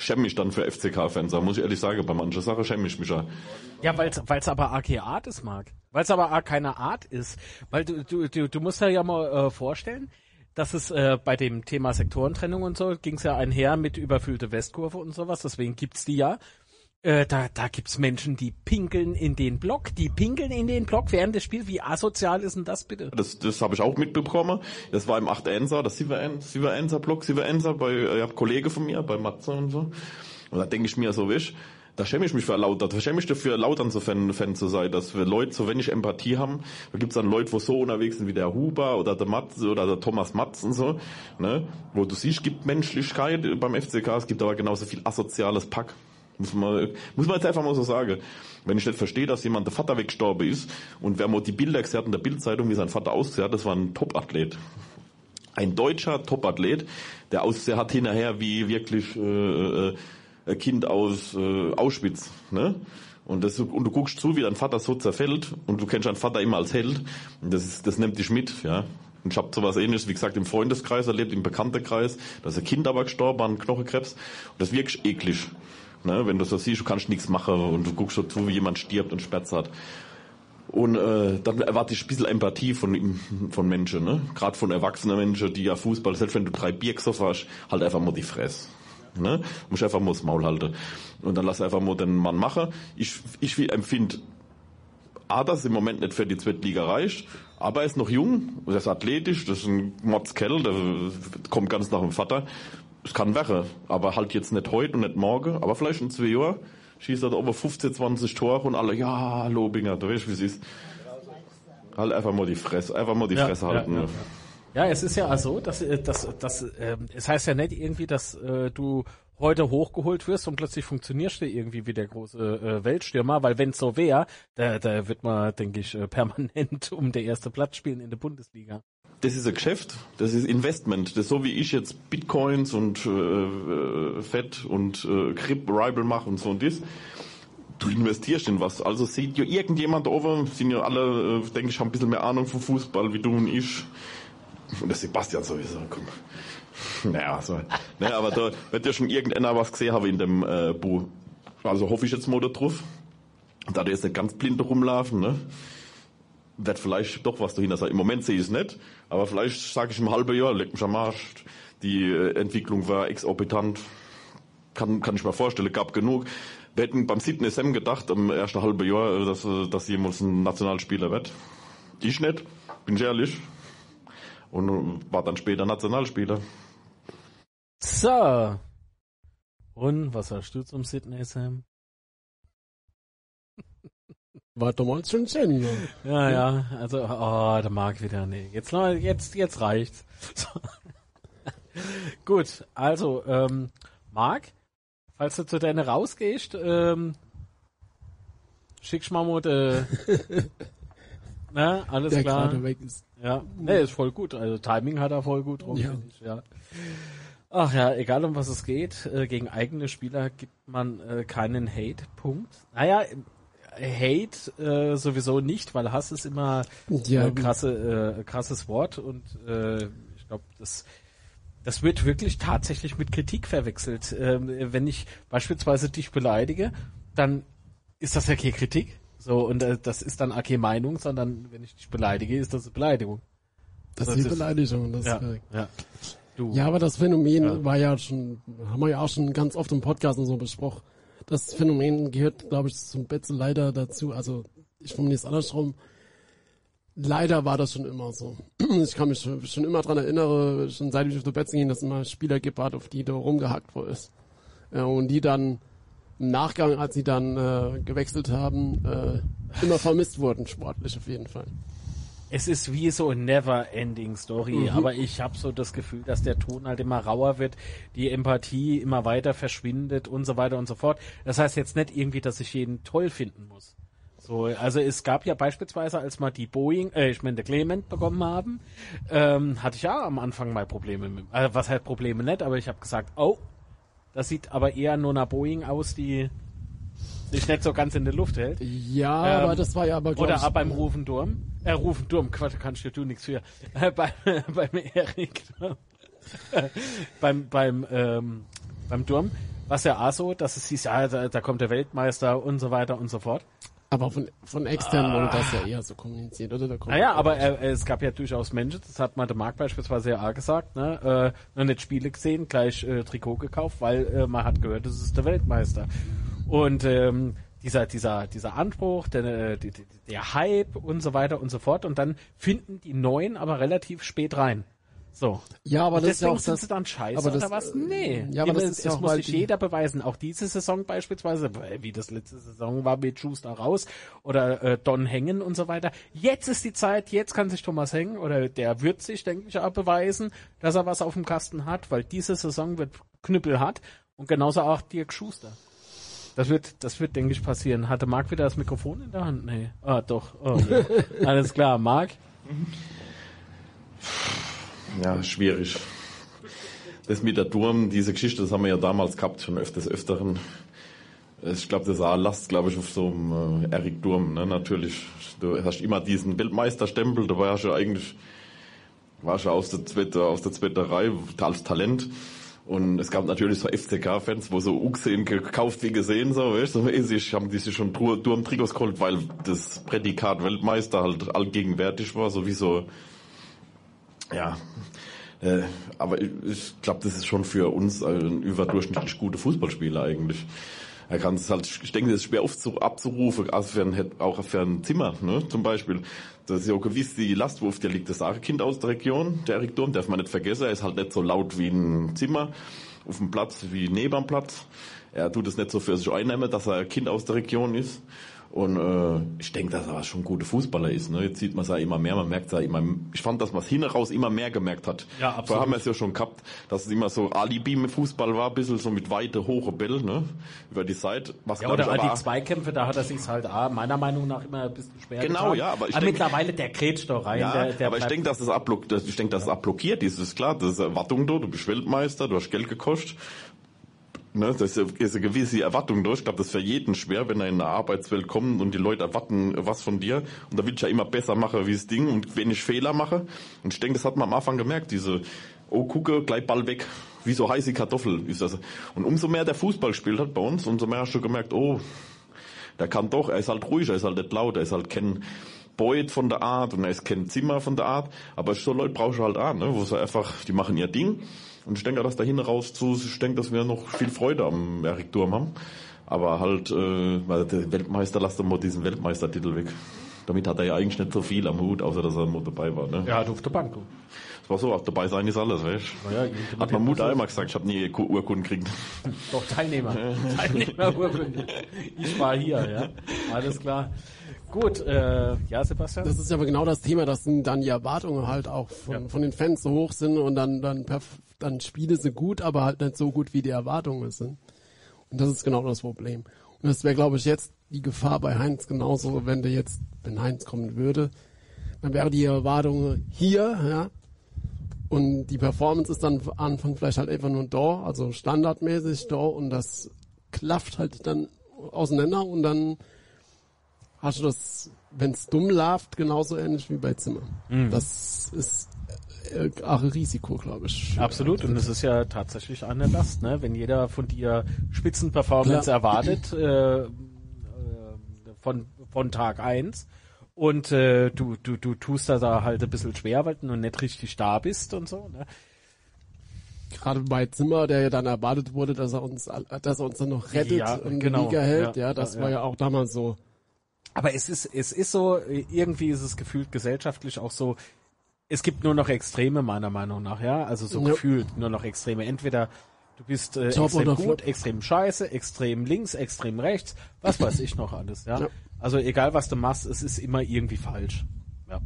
Schäme mich dann für FCK-Fans. Da muss ich ehrlich sagen, bei mancher Sache schäme ich mich ja. Ja, weil es aber AK Art ist, Marc. Weil es aber keine Art ist. Weil du, du, du, du musst dir ja mal äh, vorstellen, dass es äh, bei dem Thema Sektorentrennung und so ging es ja einher mit überfüllte Westkurve und sowas, deswegen gibt's die ja. Äh, da, da gibt's Menschen, die pinkeln in den Block, die pinkeln in den Block während des Spiels. Wie asozial ist denn das bitte? Das, das habe ich auch mitbekommen. Das war im 8 Enser, das 7 Enser Block, 7 Enser bei äh, Kollege von mir, bei Matze und so. Und da denke ich mir so, wisch, da schäme ich mich für lauter, da schäme ich dafür lautern zu Fan, Fan zu sein, dass wir Leute so wenig Empathie haben. Da gibt's dann Leute, wo so unterwegs sind wie der Huber oder der Matze oder der Thomas Matz und so, ne? Wo du siehst, gibt Menschlichkeit beim FCK, es gibt aber genauso viel asoziales Pack. Muss man, muss man jetzt einfach mal so sagen. Wenn ich nicht verstehe, dass jemand der Vater weggestorben ist und wer mal die Bilder gesehen hat in der Bildzeitung, wie sein Vater ausgesehen hat, das war ein Topathlet. Ein deutscher Topathlet, der ausgesehen hat hinterher wie wirklich äh, äh, ein Kind aus äh, Auschwitz. Ne? Und, das, und du guckst zu, wie dein Vater so zerfällt und du kennst deinen Vater immer als Held. Und das, ist, das nimmt dich mit. ja. Und ich habe sowas ähnliches, wie gesagt, im Freundeskreis erlebt, im Bekanntenkreis. Da ist ein Kind aber gestorben an Knochenkrebs. Und das ist wirklich eklig. Ne? Wenn du so siehst, du kannst nichts machen und du guckst so zu, wie jemand stirbt und Sperz hat. Und äh, dann erwarte ich ein bisschen Empathie von, von Menschen, ne? Gerade von erwachsenen Menschen, die ja Fußball, selbst wenn du drei Bier gesoffen hast, halt einfach mal die Fresse. Ne? Muss einfach mal das Maul halten. Und dann lass einfach mal den Mann machen. Ich, ich empfinde A, dass im Moment nicht für die Zweitliga reicht, aber er ist noch jung, er ist athletisch, das ist ein Motzkerl, der kommt ganz nach dem Vater es kann werden, aber halt jetzt nicht heute und nicht morgen, aber vielleicht in zwei Jahren schießt er da über 15, 20 Tore und alle, ja, Lobinger, du weißt, wie es ist. Halt einfach mal die Fresse, einfach mal die ja, Fresse halten. Ja, ja. es ist ja so, dass, äh, dass, dass äh, es heißt ja nicht irgendwie, dass äh, du heute hochgeholt wirst und plötzlich funktionierst du irgendwie wie der große äh, Weltstürmer, weil wenn es so wäre, da, da wird man, denke ich, äh, permanent um der erste Platz spielen in der Bundesliga das ist ein Geschäft, das ist Investment. Das ist so wie ich jetzt Bitcoins und äh, äh Fett und äh, Crip Ribel mache und so und das. Du investierst in was. Also sieht ja irgendjemand oben, sind ja alle, äh, denke ich, haben ein bisschen mehr Ahnung vom Fußball wie du und ich. Und der Sebastian sowieso, komm. Naja, so. Naja, aber da wird ja schon irgendeiner was gesehen haben in dem äh, Buch. Also hoffe ich jetzt mal da drauf. Da der jetzt nicht ganz blind rumlaufen, ne? Wird vielleicht doch was dahinter sein. Im Moment sehe ich es nicht, aber vielleicht sage ich im halben Jahr, leck mich am Arsch, die äh, Entwicklung war exorbitant. Kann, kann ich mir vorstellen, gab genug. Wir hätten beim 7. SM gedacht, im ersten halben Jahr, äh, dass, äh, dass jemand ein Nationalspieler wird. Ich nicht, bin ich ehrlich. Und war dann später Nationalspieler. So. Und was hast du zum Sydney Sam? War damals schon Sinn. Ne? Ja, ja, also, oh, der mag wieder, nee. Jetzt, jetzt, jetzt reicht's. So. Gut, also, ähm, Marc, falls du zu deiner rausgehst, ähm, schickst mal mal de, na, alles der klar. gerade weg ist. Ja, nee, ist voll gut. Also Timing hat er voll gut rum, ja. Ich, ja. Ach ja, egal um was es geht, äh, gegen eigene Spieler gibt man äh, keinen Hate, Punkt. Naja, äh, Hate äh, sowieso nicht, weil Hass ist immer Ja, äh, krasse, äh, krasses Wort und äh, ich glaube, das das wird wirklich tatsächlich mit Kritik verwechselt. Ähm, wenn ich beispielsweise dich beleidige, dann ist das ja keine Kritik. So, und äh, das ist dann keine Meinung, sondern wenn ich dich beleidige, ist das eine Beleidigung. Das Das ist die Beleidigung. Das Ja, ist ja. Du. Ja, aber das Phänomen Ja. war ja schon, haben wir ja auch schon ganz oft im Podcast und so besprochen. Das Phänomen gehört, glaube ich, zum Betze leider dazu. Also ich formuliere es andersrum. Leider war das schon immer so. Ich kann mich schon, immer dran erinnern, schon seit ich auf die Betze ging, dass immer Spieler gibt, auf die da rumgehackt ist. Ja, und die dann im Nachgang, als sie dann äh, gewechselt haben, äh, immer vermisst wurden, sportlich auf jeden Fall. Es ist wie so eine never-ending Story, aber ich habe so das Gefühl, dass der Ton halt immer rauer wird, die Empathie immer weiter verschwindet und so weiter und so fort. Das heißt jetzt nicht irgendwie, dass ich jeden toll finden muss. So, also es gab ja beispielsweise, als wir die Boeing, äh, ich meine der Clement bekommen haben, ähm, hatte ich ja am Anfang mal Probleme mit, äh, was halt Probleme nicht, aber ich habe gesagt, oh, das sieht aber eher nur nach Boeing aus, die sich nicht so ganz in der Luft hält. Ja, Ähm, aber das war ja aber, Oder auch beim Rufendurm. Äh, Rufendurm, Quatsch, kannst du nichts für. Äh, bei, beim Erik. Äh, beim, beim, ähm, beim Durm. Was ja auch so, dass es hieß, ja, da, da kommt der Weltmeister und so weiter und so fort. Aber von, von extern wurde das ja eher so kommuniziert, oder? Naja, aber äh, es gab ja durchaus Menschen, das hat mal der Marc beispielsweise ja auch gesagt, ne, äh, noch nicht Spiele gesehen, gleich äh, Trikot gekauft, weil äh, man hat gehört, das ist der Weltmeister. Und ähm, dieser, dieser, dieser Anspruch, der, äh, die- der Hype und so weiter und so fort. Und dann finden die Neuen aber relativ spät rein. So. Ja, aber Und das ist ja deswegen auch sind das, sie dann scheiße aber das, oder was? äh, Nee. ja, aber das ist es ja auch, muss weil sich jeder beweisen. Auch diese Saison beispielsweise, wie das letzte Saison war mit Schuster raus oder äh, Don Hängen und so weiter. Jetzt ist die Zeit, jetzt kann sich Thomas Hängen oder der wird sich, denke ich, auch beweisen, dass er was auf dem Kasten hat, weil diese Saison wird knüppelhart und genauso auch Dirk Schuster. Das wird, das wird, denke ich, passieren. Hatte Marc wieder das Mikrofon in der Hand? Nee. Ah, doch. Oh, ja. Alles klar, Marc. Ja, schwierig. Das mit der Durm, diese Geschichte, das haben wir ja damals gehabt, schon öfters öfteren. Ich glaube, das war Last, glaube ich, auf so einem äh, Erik Durm, ne? natürlich. Du hast immer diesen Weltmeisterstempel, da war ja schon eigentlich, war schon aus der zweiten, aus der zweiten Reihe als Talent. Und es gab natürlich so FCK-Fans, wo so Uxen gekauft wie gesehen, so, weißt du, so mäßig haben die sich schon Durm-Trikots geholt, weil das Prädikat Weltmeister halt allgegenwärtig war, so wie so, ja, äh, aber ich, ich glaube, das ist schon für uns ein überdurchschnittlich guter Fußballspieler eigentlich. Er kann es halt, ich denke, das ist schwer abzurufen, also für ein, auch für ein Zimmer, ne, zum Beispiel. Das ist ja auch gewiss die Last, wo auf der liegt. Das ist auch ein Kind aus der Region, der Erik Durm, darf man nicht vergessen. Er ist halt nicht so laut wie ein Zimmer, auf dem Platz wie neben am Platz. Er tut es nicht so für sich einnehmen, dass er ein Kind aus der Region ist. Und äh, ich denke, dass er schon ein guter Fußballer ist. Ne? Jetzt sieht man es ja immer mehr, man merkt es ja immer. Ich fand, dass man es hin raus immer mehr gemerkt hat. Ja, absolut. Vorher haben wir es ja schon gehabt, dass es immer so Alibi mit Fußball war, ein bisschen so mit weite, hohe Bälle, ne? Über die Seite. Was Ja, oder ich, aber die Zweikämpfe, da hat er sich halt auch meiner Meinung nach immer ein bisschen schwer Genau, getan. ja, aber ich denk- mittlerweile, der grätscht doch rein. Ja, der, der aber ich denke, dass das abblock, dass, ich denke, dass es abblockiert ist. ist klar, das ist Erwartung da, du bist Weltmeister, du hast Geld gekostet. Ne, das ist eine gewisse Erwartung da. Ich glaube, das ist für jeden schwer, wenn er in eine Arbeitswelt kommt und die Leute erwarten was von dir. Und da will ich ja immer besser machen wie das Ding und wenig Fehler mache. Und ich denke, das hat man am Anfang gemerkt, diese, oh, gucke, gleich Ball weg. Wie so heiße Kartoffel ist das. Und umso mehr der Fußball spielt hat bei uns, umso mehr hast du gemerkt, oh, der kann doch, er ist halt ruhig, er ist halt nicht laut, er ist halt kein Beut von der Art und er ist kein Zimmer von der Art, aber so Leute brauchst du halt auch, ne, wo sie einfach, die machen ihr Ding und ich denke, dass da hinten raus zu, ich denke, dass wir noch viel Freude am Erik Durm haben, aber halt, äh, weil der Weltmeister, lass doch mal diesen Weltmeistertitel weg. Damit hat er ja eigentlich nicht so viel am Hut, außer dass er nur dabei war, ne. Ja, hat auf der Bank, du. Das war so, auch dabei sein ist alles, weißt du. Ja, Hat hat Mutter das- einmal gesagt, ich habe nie Ku- Urkunden gekriegt. Doch, Teilnehmer. Teilnehmer. ich war hier, ja. Alles klar. Gut, äh, ja, Sebastian? Das ist aber genau das Thema, dass dann die Erwartungen halt auch von, von den Fans so hoch sind und dann, dann, dann Spiele sie gut, aber halt nicht so gut, wie die Erwartungen sind. Und das ist genau das Problem. Und das wäre, glaube ich, jetzt die Gefahr bei Heinz genauso, wenn der jetzt, wenn Heinz kommen würde, dann wäre die Erwartung hier, ja, Und die Performance ist dann am Anfang vielleicht halt einfach nur da, also standardmäßig da und das klafft halt dann auseinander und dann hast du das, wenn es dumm läuft, genauso ähnlich wie bei Zimmer. Mhm. Das ist äh, auch ein Risiko, glaube ich. Absolut, und es ist ja tatsächlich eine Last, ne? Wenn jeder von dir Spitzenperformance Klar. erwartet äh, äh, von, von Tag eins und äh, du, du, du tust da, da halt ein bisschen schwer, weil du noch nicht richtig da bist und so. Ne? Gerade bei Zimmer, der ja dann erwartet wurde, dass er uns, dass er uns dann noch rettet Ja, und genau. Liga hält. Ja, Ja, das ja, war ja auch damals so. Aber es ist, es ist so, irgendwie ist es gefühlt gesellschaftlich auch so, es gibt nur noch Extreme meiner Meinung nach, ja, also so Ja. gefühlt nur noch Extreme. Entweder du bist äh, Top extrem gut, flop. extrem scheiße, extrem links, extrem rechts, was weiß ich noch alles, ja. Ja. Also egal was du machst, es ist immer irgendwie falsch. Ja.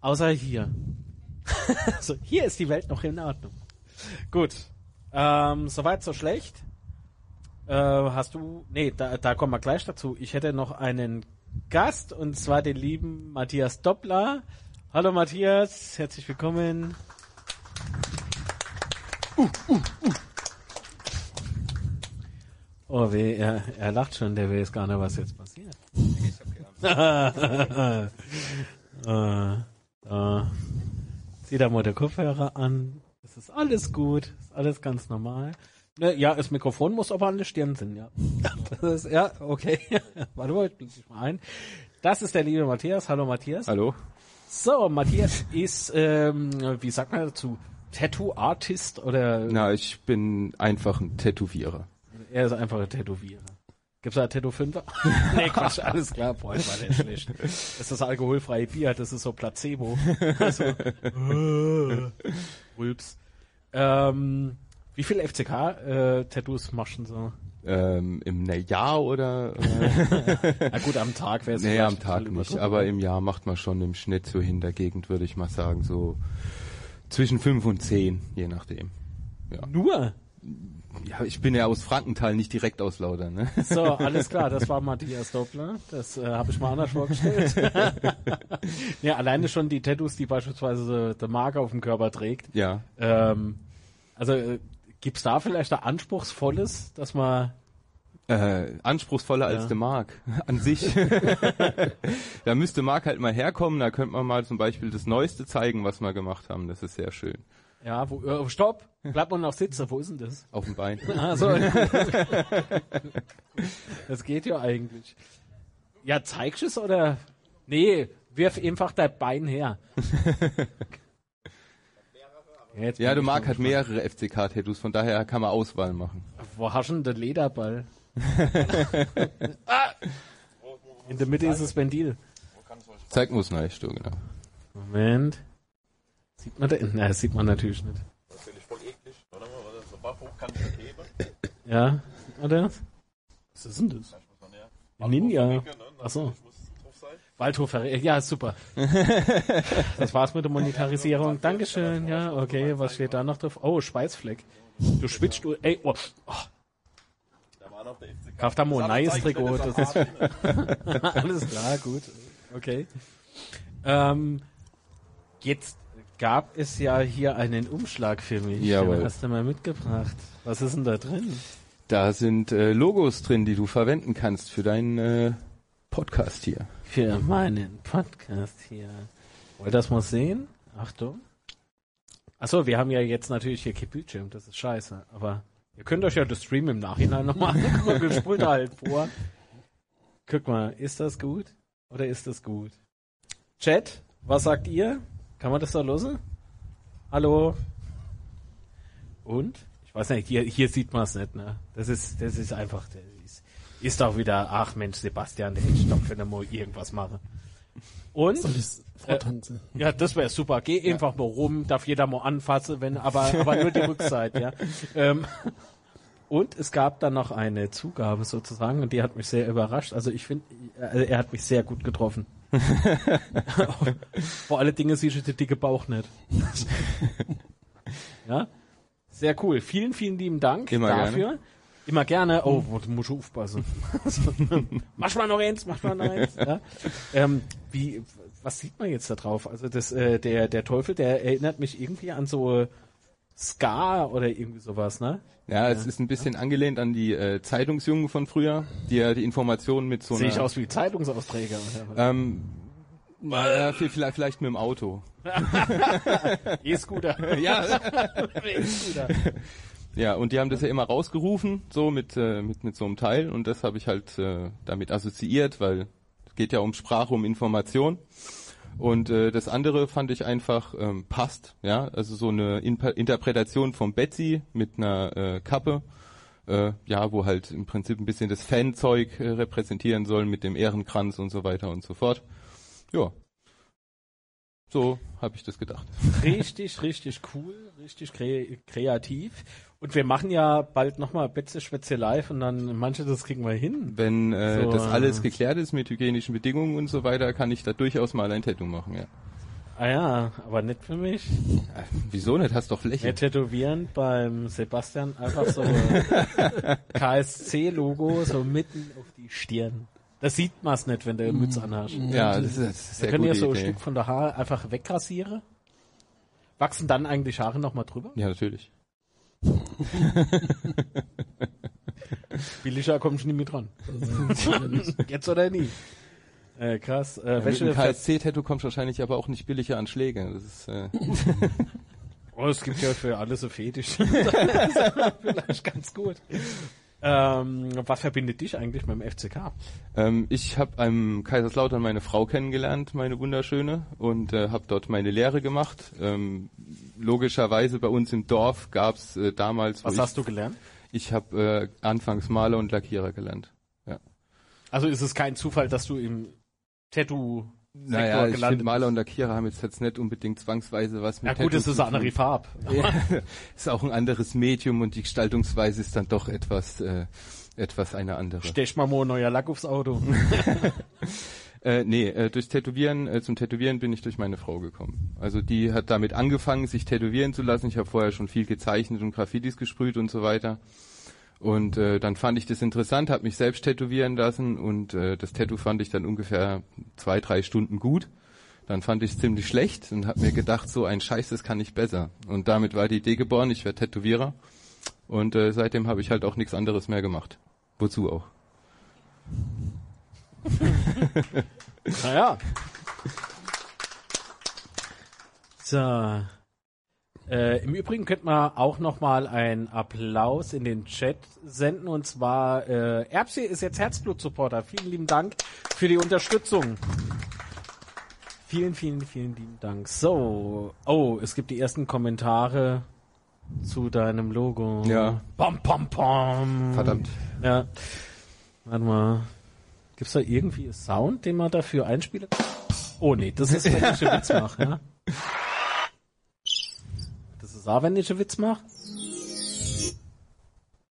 Außer hier. also hier ist die Welt noch in Ordnung. Gut. Ähm, soweit so schlecht. Äh, hast du, nee, da, da kommen wir gleich dazu. Ich hätte noch einen Gast und zwar den lieben Matthias Doppler. Hallo Matthias, herzlich willkommen. Oh weh, er, er lacht schon, der weiß gar nicht, was jetzt passiert. äh, äh, zieh da mal den Kopfhörer an. Es ist alles gut, ist alles ganz normal. Ne, ja, das Mikrofon muss aber an der Stirn sein, ja. Das ist, ja, okay. Warte mal, ich blick dich mal ein. Das ist der liebe Matthias. Hallo Matthias. Hallo? So, Matthias ist, ähm, wie sagt man dazu, Tattoo-Artist oder Na, ich bin einfach ein Tätowierer. er ist einfach ein Tätowierer. Gibt's da Tattoo 5? nee, Quatsch, alles klar, das war der schlecht. Das ist das alkoholfreie Bier, das ist so Placebo. Also, äh, Rülps. Ähm, wie viele FCK-Tattoos machst du denn so? Ähm, Im ne Jahr oder? Äh, Na gut, am Tag wäre es nee, am Tag nicht. Aber im Jahr macht man schon im Schnitt so in der Gegend, würde ich mal sagen, so zwischen fünf und zehn, je nachdem. Nur? Ja, ich bin ja aus Frankenthal, nicht direkt aus Laudern. Ne? So, alles klar, das war Matthias Doppler. Das äh, habe ich mal anders vorgestellt. ja, alleine schon die Tattoos, die beispielsweise der Marke auf dem Körper trägt. Ja. Ähm, also äh, gibt's da vielleicht ein anspruchsvolles, dass man Äh, anspruchsvoller als Ja. der Mark an sich. da müsste Mark halt mal herkommen, da könnte man mal zum Beispiel das Neueste zeigen, was wir gemacht haben. Das ist sehr schön. ja, wo, äh, stopp, bleibt man noch sitzen, wo ist denn das? Auf dem Bein. Ah, so. das geht ja eigentlich. Ja, zeigst du es oder? Nee, wirf einfach dein Bein her. Jetzt Ja, bin du schon hat mehrere FCK-Tattoos, von daher kann man Auswahl machen. Wo hast du denn den Lederball? ah! In der Mitte ist das Ventil. Zeig muss nein, du, genau. Moment. Sieht man da? Nein, das sieht man natürlich nicht. Natürlich voll eklig. Warte mal, warte, so wach hoch kann ich das heben. Ja, sieht man das? Was ist denn das? Ein Ninja. Achso. Waldhofer, ja, super. das war's mit der Monetarisierung. Dankeschön, ja, okay, was steht da noch drauf? Oh, Schweißfleck. Du schwitzt, du, ey, oh, oh. Ein neues Trikot. Alles klar, gut, okay. Ähm, jetzt gab es ja hier einen Umschlag für mich. Jawohl. Den hast du mal mitgebracht. Was ist denn da drin? Da sind äh, Logos drin, die du verwenden kannst für deinen äh, Podcast hier. Für meinen Podcast hier. Wollt ihr das mal sehen? Achtung. Achso, wir haben ja jetzt natürlich hier kein das ist scheiße. Aber ihr könnt euch ja das Stream im Nachhinein nochmal angucken. Wir spulen halt vor. Guck mal, ist das gut? Oder ist das gut? Chat, was sagt ihr? Kann man das da losen? Hallo? Und? Ich weiß nicht, hier, hier sieht man es nicht, ne? Das ist, das ist einfach, ist, doch wieder, ach Mensch, Sebastian, der hätte doch für mal irgendwas machen. Und? Soll vortanzen? Ja, das wäre super. Geh einfach mal rum, darf jeder mal anfassen, wenn, aber, aber nur die Rückseite, ja. Ähm, und es gab dann noch eine Zugabe sozusagen und die hat mich sehr überrascht. Also ich finde, er, er hat mich sehr gut getroffen. Vor alle Dinge siehst du den dicke Bauch nicht. ja, sehr cool. Vielen, vielen lieben Dank Immer dafür. gerne. Immer gerne. Oh, wo- du musst aufpassen. mach mal noch eins, mach mal noch eins. Ja? Ähm, wie, was sieht man jetzt da drauf? Also das, äh, der, der Teufel, der erinnert mich irgendwie an so Ska oder irgendwie sowas, ne? Ja, es ist ein bisschen angelehnt an die äh, Zeitungsjungen von früher, die ja die Informationen mit so Sehe ich aus wie Zeitungsausträger. Ähm, naja, vielleicht, vielleicht mit dem Auto. E-Scooter. Ja. E-Scooter. Ja, und die haben das ja immer rausgerufen, so mit, äh, mit, mit so einem Teil und das habe ich halt äh, damit assoziiert, weil es geht ja um Sprache, um Information. Und äh, das andere fand ich einfach ähm, passt, ja, also so eine Inper Interpretation von Betsy mit einer äh, Kappe, äh, ja, wo halt im Prinzip ein bisschen das Fanzeug äh, repräsentieren soll mit dem Ehrenkranz und so weiter und so fort. Ja. So habe ich das gedacht. Richtig, richtig cool, richtig kre kreativ. Und wir machen ja bald nochmal Betze Schwätze live und dann manche das kriegen wir hin. Wenn äh, So, das alles äh, geklärt ist mit hygienischen Bedingungen und so weiter, kann ich da durchaus mal ein Tattoo machen, ja. Ah ja, aber nicht für mich. Äh, wieso nicht? Hast doch Fläche. Wir tätowieren beim Sebastian einfach so KSC-Logo so mitten auf die Stirn. Das sieht man's nicht, wenn der Mütze anhast. Ja, das ist, das ist Wir sehr können gute ja so ein. Stück von der Haare einfach wegrasieren. Wachsen dann eigentlich Haare nochmal drüber? Ja, natürlich. Billiger kommst du nie mit dran. Jetzt oder nie. Äh, krass. Äh, welche einem KSC-Tattoo kommt wahrscheinlich aber auch nicht billiger an Schläge. Das ist, äh, Oh, es gibt ja für alle so Fetisch. das ist vielleicht ganz gut. Ähm, was verbindet dich eigentlich mit dem FCK? ähm, ich habe am Kaiserslautern meine Frau kennengelernt, meine wunderschöne, und äh, habe dort meine Lehre gemacht. Ähm, logischerweise bei uns im Dorf gab's äh, damals, Was ich, hast du gelernt? ich habe äh, anfangs Maler und Lackierer gelernt. Ja. Also ist es kein Zufall, dass du im Tattoo Naja, ich gelandet finde Maler und Lackierer haben jetzt, jetzt nicht unbedingt zwangsweise was mit Ja gut, Tattoos es ist eine andere. Farbe. Ja, ist auch ein anderes Medium und die Gestaltungsweise ist dann doch etwas, äh, etwas eine andere. Stech mal mal ein neuer Lack aufs Auto. Äh, nee, äh, durchs Tätowieren, äh, zum Tätowieren bin ich durch meine Frau gekommen. Also die hat damit angefangen, sich tätowieren zu lassen. Ich habe vorher schon viel gezeichnet und Graffitis gesprüht und so weiter. Und äh, dann fand ich das interessant, habe mich selbst tätowieren lassen und äh, das Tattoo fand ich dann ungefähr zwei, drei Stunden gut. Dann fand ich es ziemlich schlecht und habe mir gedacht, so ein Scheiß, das kann ich besser. Und damit war die Idee geboren, ich werde Tätowierer. Und äh, seitdem habe ich halt auch nichts anderes mehr gemacht. Wozu auch? naja. So. Äh, Im Übrigen könnte man auch noch mal einen Applaus in den Chat senden und zwar äh, Erbsi ist jetzt Herzblut-Supporter. Vielen lieben Dank für die Unterstützung. Vielen, vielen, vielen lieben Dank. So, oh, es gibt die ersten Kommentare zu deinem Logo. Ja. Bam, bam, bam. Verdammt. Ja. Warte mal. Gibt's da irgendwie einen Sound, den man dafür einspielen kann? Oh nee, das ist, wenn ich Witz mache, ja? Auch, wenn ich einen Witz mache.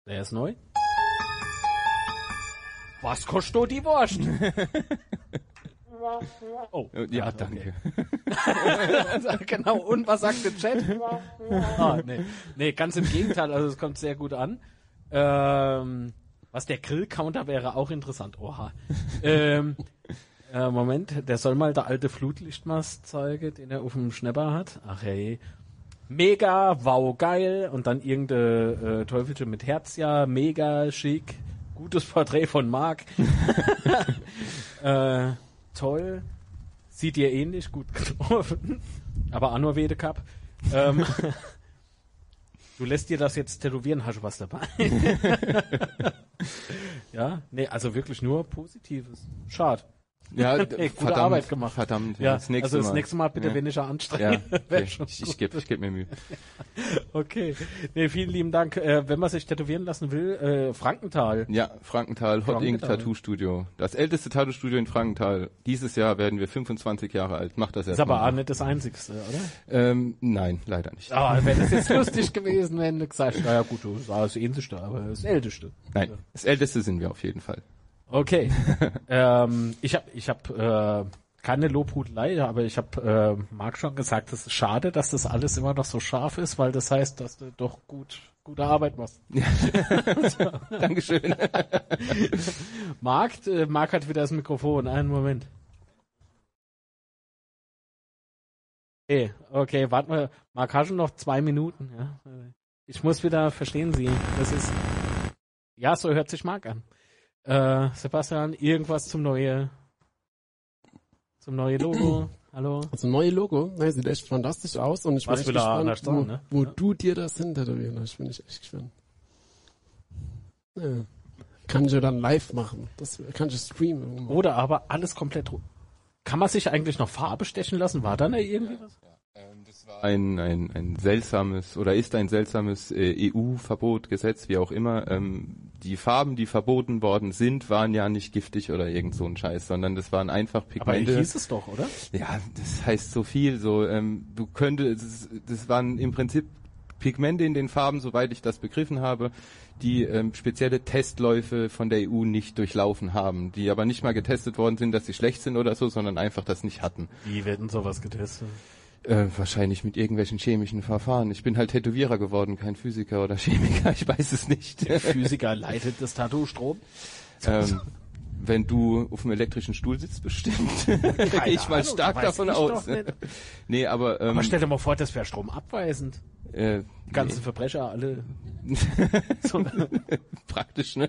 Der ist neu. Was kostet die Wurst? Oh, Ja, okay. danke. genau, und was sagt der Chat? ah, nee. nee, ganz im Gegenteil, also es kommt sehr gut an. Ähm, was der Grill-Counter wäre auch interessant. Oha. ähm, äh, Moment, der soll mal der alte Flutlichtmast zeigen, den er auf dem Schnepper hat. Ach hey. Mega, wow, geil. Und dann irgendeine äh, Teufelchen mit Herz, ja, mega schick. Gutes Porträt von Marc. äh, toll. Sieht dir ähnlich, gut getroffen. Aber auch nur Wede Cup. Ähm, du lässt dir das jetzt tätowieren, hast du was dabei? ja, nee, also wirklich nur Positives. Schade. Ja, Hey, verdammt, Arbeit gemacht. Verdammt, Ja, das nächste also das Mal. nächste Mal bitte Ja. weniger Ja, anstrengen. Wär okay. ich, ich gebe ich geb mir Mühe. Okay. Nee, vielen lieben Dank. Äh, wenn man sich tätowieren lassen will, äh, Frankenthal. Ja, Frankenthal, Hot Ink. Tattoo Studio. Das älteste Tattoo Studio in Frankenthal. Dieses Jahr werden wir 25 Jahre alt. Macht das Ist erst aber mal. auch nicht das Einzigste, oder? Ähm, nein, leider nicht. Ah, wäre das jetzt lustig gewesen, wenn du gesagt hättest, naja gut, du das das Ähnlichste, aber das Älteste. Nein, das älteste sind wir auf jeden Fall. Okay. ähm, ich habe ich hab, äh, keine Lobhudelei, aber ich habe äh, Marc schon gesagt, es ist schade, dass das alles immer noch so scharf ist, weil das heißt, dass du doch gut gute Arbeit machst. Dankeschön. Marc, äh, Marc hat wieder das Mikrofon. Einen Moment. Okay, okay, warten wir. Marc hast du noch zwei Minuten, ja. Ich muss wieder verstehen Sie. Das ist. Ja, so hört sich Marc an. Äh, Sebastian, irgendwas zum neue zum neue Logo. Hallo. Also neue Logo, ne, sieht echt fantastisch aus und ich bin Was echt will er gespannt, anders wo, ne? wo Ja. du dir das hintätowieren hast. Bin ich echt gespannt. Ja. Kann ich ja dann live machen. Das kann ich streamen. Oder aber alles komplett. Kann man sich eigentlich noch Farbe stechen lassen? War da noch irgendwie was? Ein, ein, ein seltsames oder ist ein seltsames äh, EU-Verbot, Gesetz, wie auch immer. Ähm, die Farben, die verboten worden sind, waren ja nicht giftig oder irgend so ein Scheiß, sondern das waren einfach Aber Pigmente. hieß es doch, oder? Ja, das heißt so viel. So, ähm, du könntest, das, das waren im Prinzip Pigmente in den Farben, soweit ich das begriffen habe, die ähm, spezielle Testläufe von der EU nicht durchlaufen haben, die aber nicht mal getestet worden sind, dass sie schlecht sind oder so, sondern einfach das nicht hatten. Wie werden sowas getestet? Äh, wahrscheinlich mit irgendwelchen chemischen Verfahren. Ich bin halt Tätowierer geworden, kein Physiker oder Chemiker, ich weiß es nicht. Der Physiker leitet das Tattoo Strom. ähm, wenn du auf dem elektrischen Stuhl sitzt, bestimmt. Gehe ich mal Ahnung, stark davon aus. nee, aber, ähm, Aber stell dir mal vor, das wäre stromabweisend. äh, Die ganzen Verbrecher alle. so, praktisch, ne?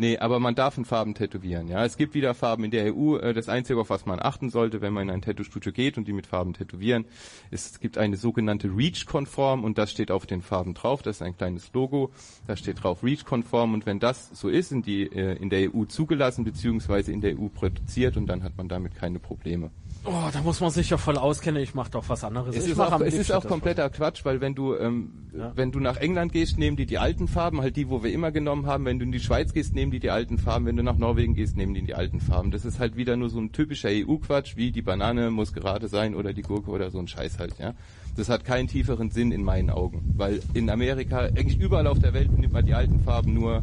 Nee, aber man darf in Farben tätowieren, ja. Es gibt wieder Farben in der EU. Äh, Das Einzige, auf was man achten sollte, wenn man in ein Tattoo-Studio geht und die mit Farben tätowieren, ist, es gibt eine sogenannte REACH-konform und das steht auf den Farben drauf. Das ist ein kleines Logo. Da steht drauf REACH-konform und wenn das so ist, sind die äh, in der EU zugelassen beziehungsweise in der EU produziert und dann hat man damit keine Probleme. Oh, da muss man sich ja voll auskennen. Ich mach doch was anderes. Es ich ist auch, es ist auch kompletter Quatsch, weil wenn du ähm, Ja. wenn du nach England gehst, nehmen die die alten Farben, halt die, wo wir immer genommen haben. Wenn du in die Schweiz gehst, nehmen die die alten Farben. Wenn du nach Norwegen gehst, nehmen die die alten Farben. Das ist halt wieder nur so ein typischer EU-Quatsch, wie die Banane muss gerade sein oder die Gurke oder so ein Scheiß halt, ja. Das hat keinen tieferen Sinn in meinen Augen, weil in Amerika, eigentlich überall auf der Welt nimmt man die alten Farben nur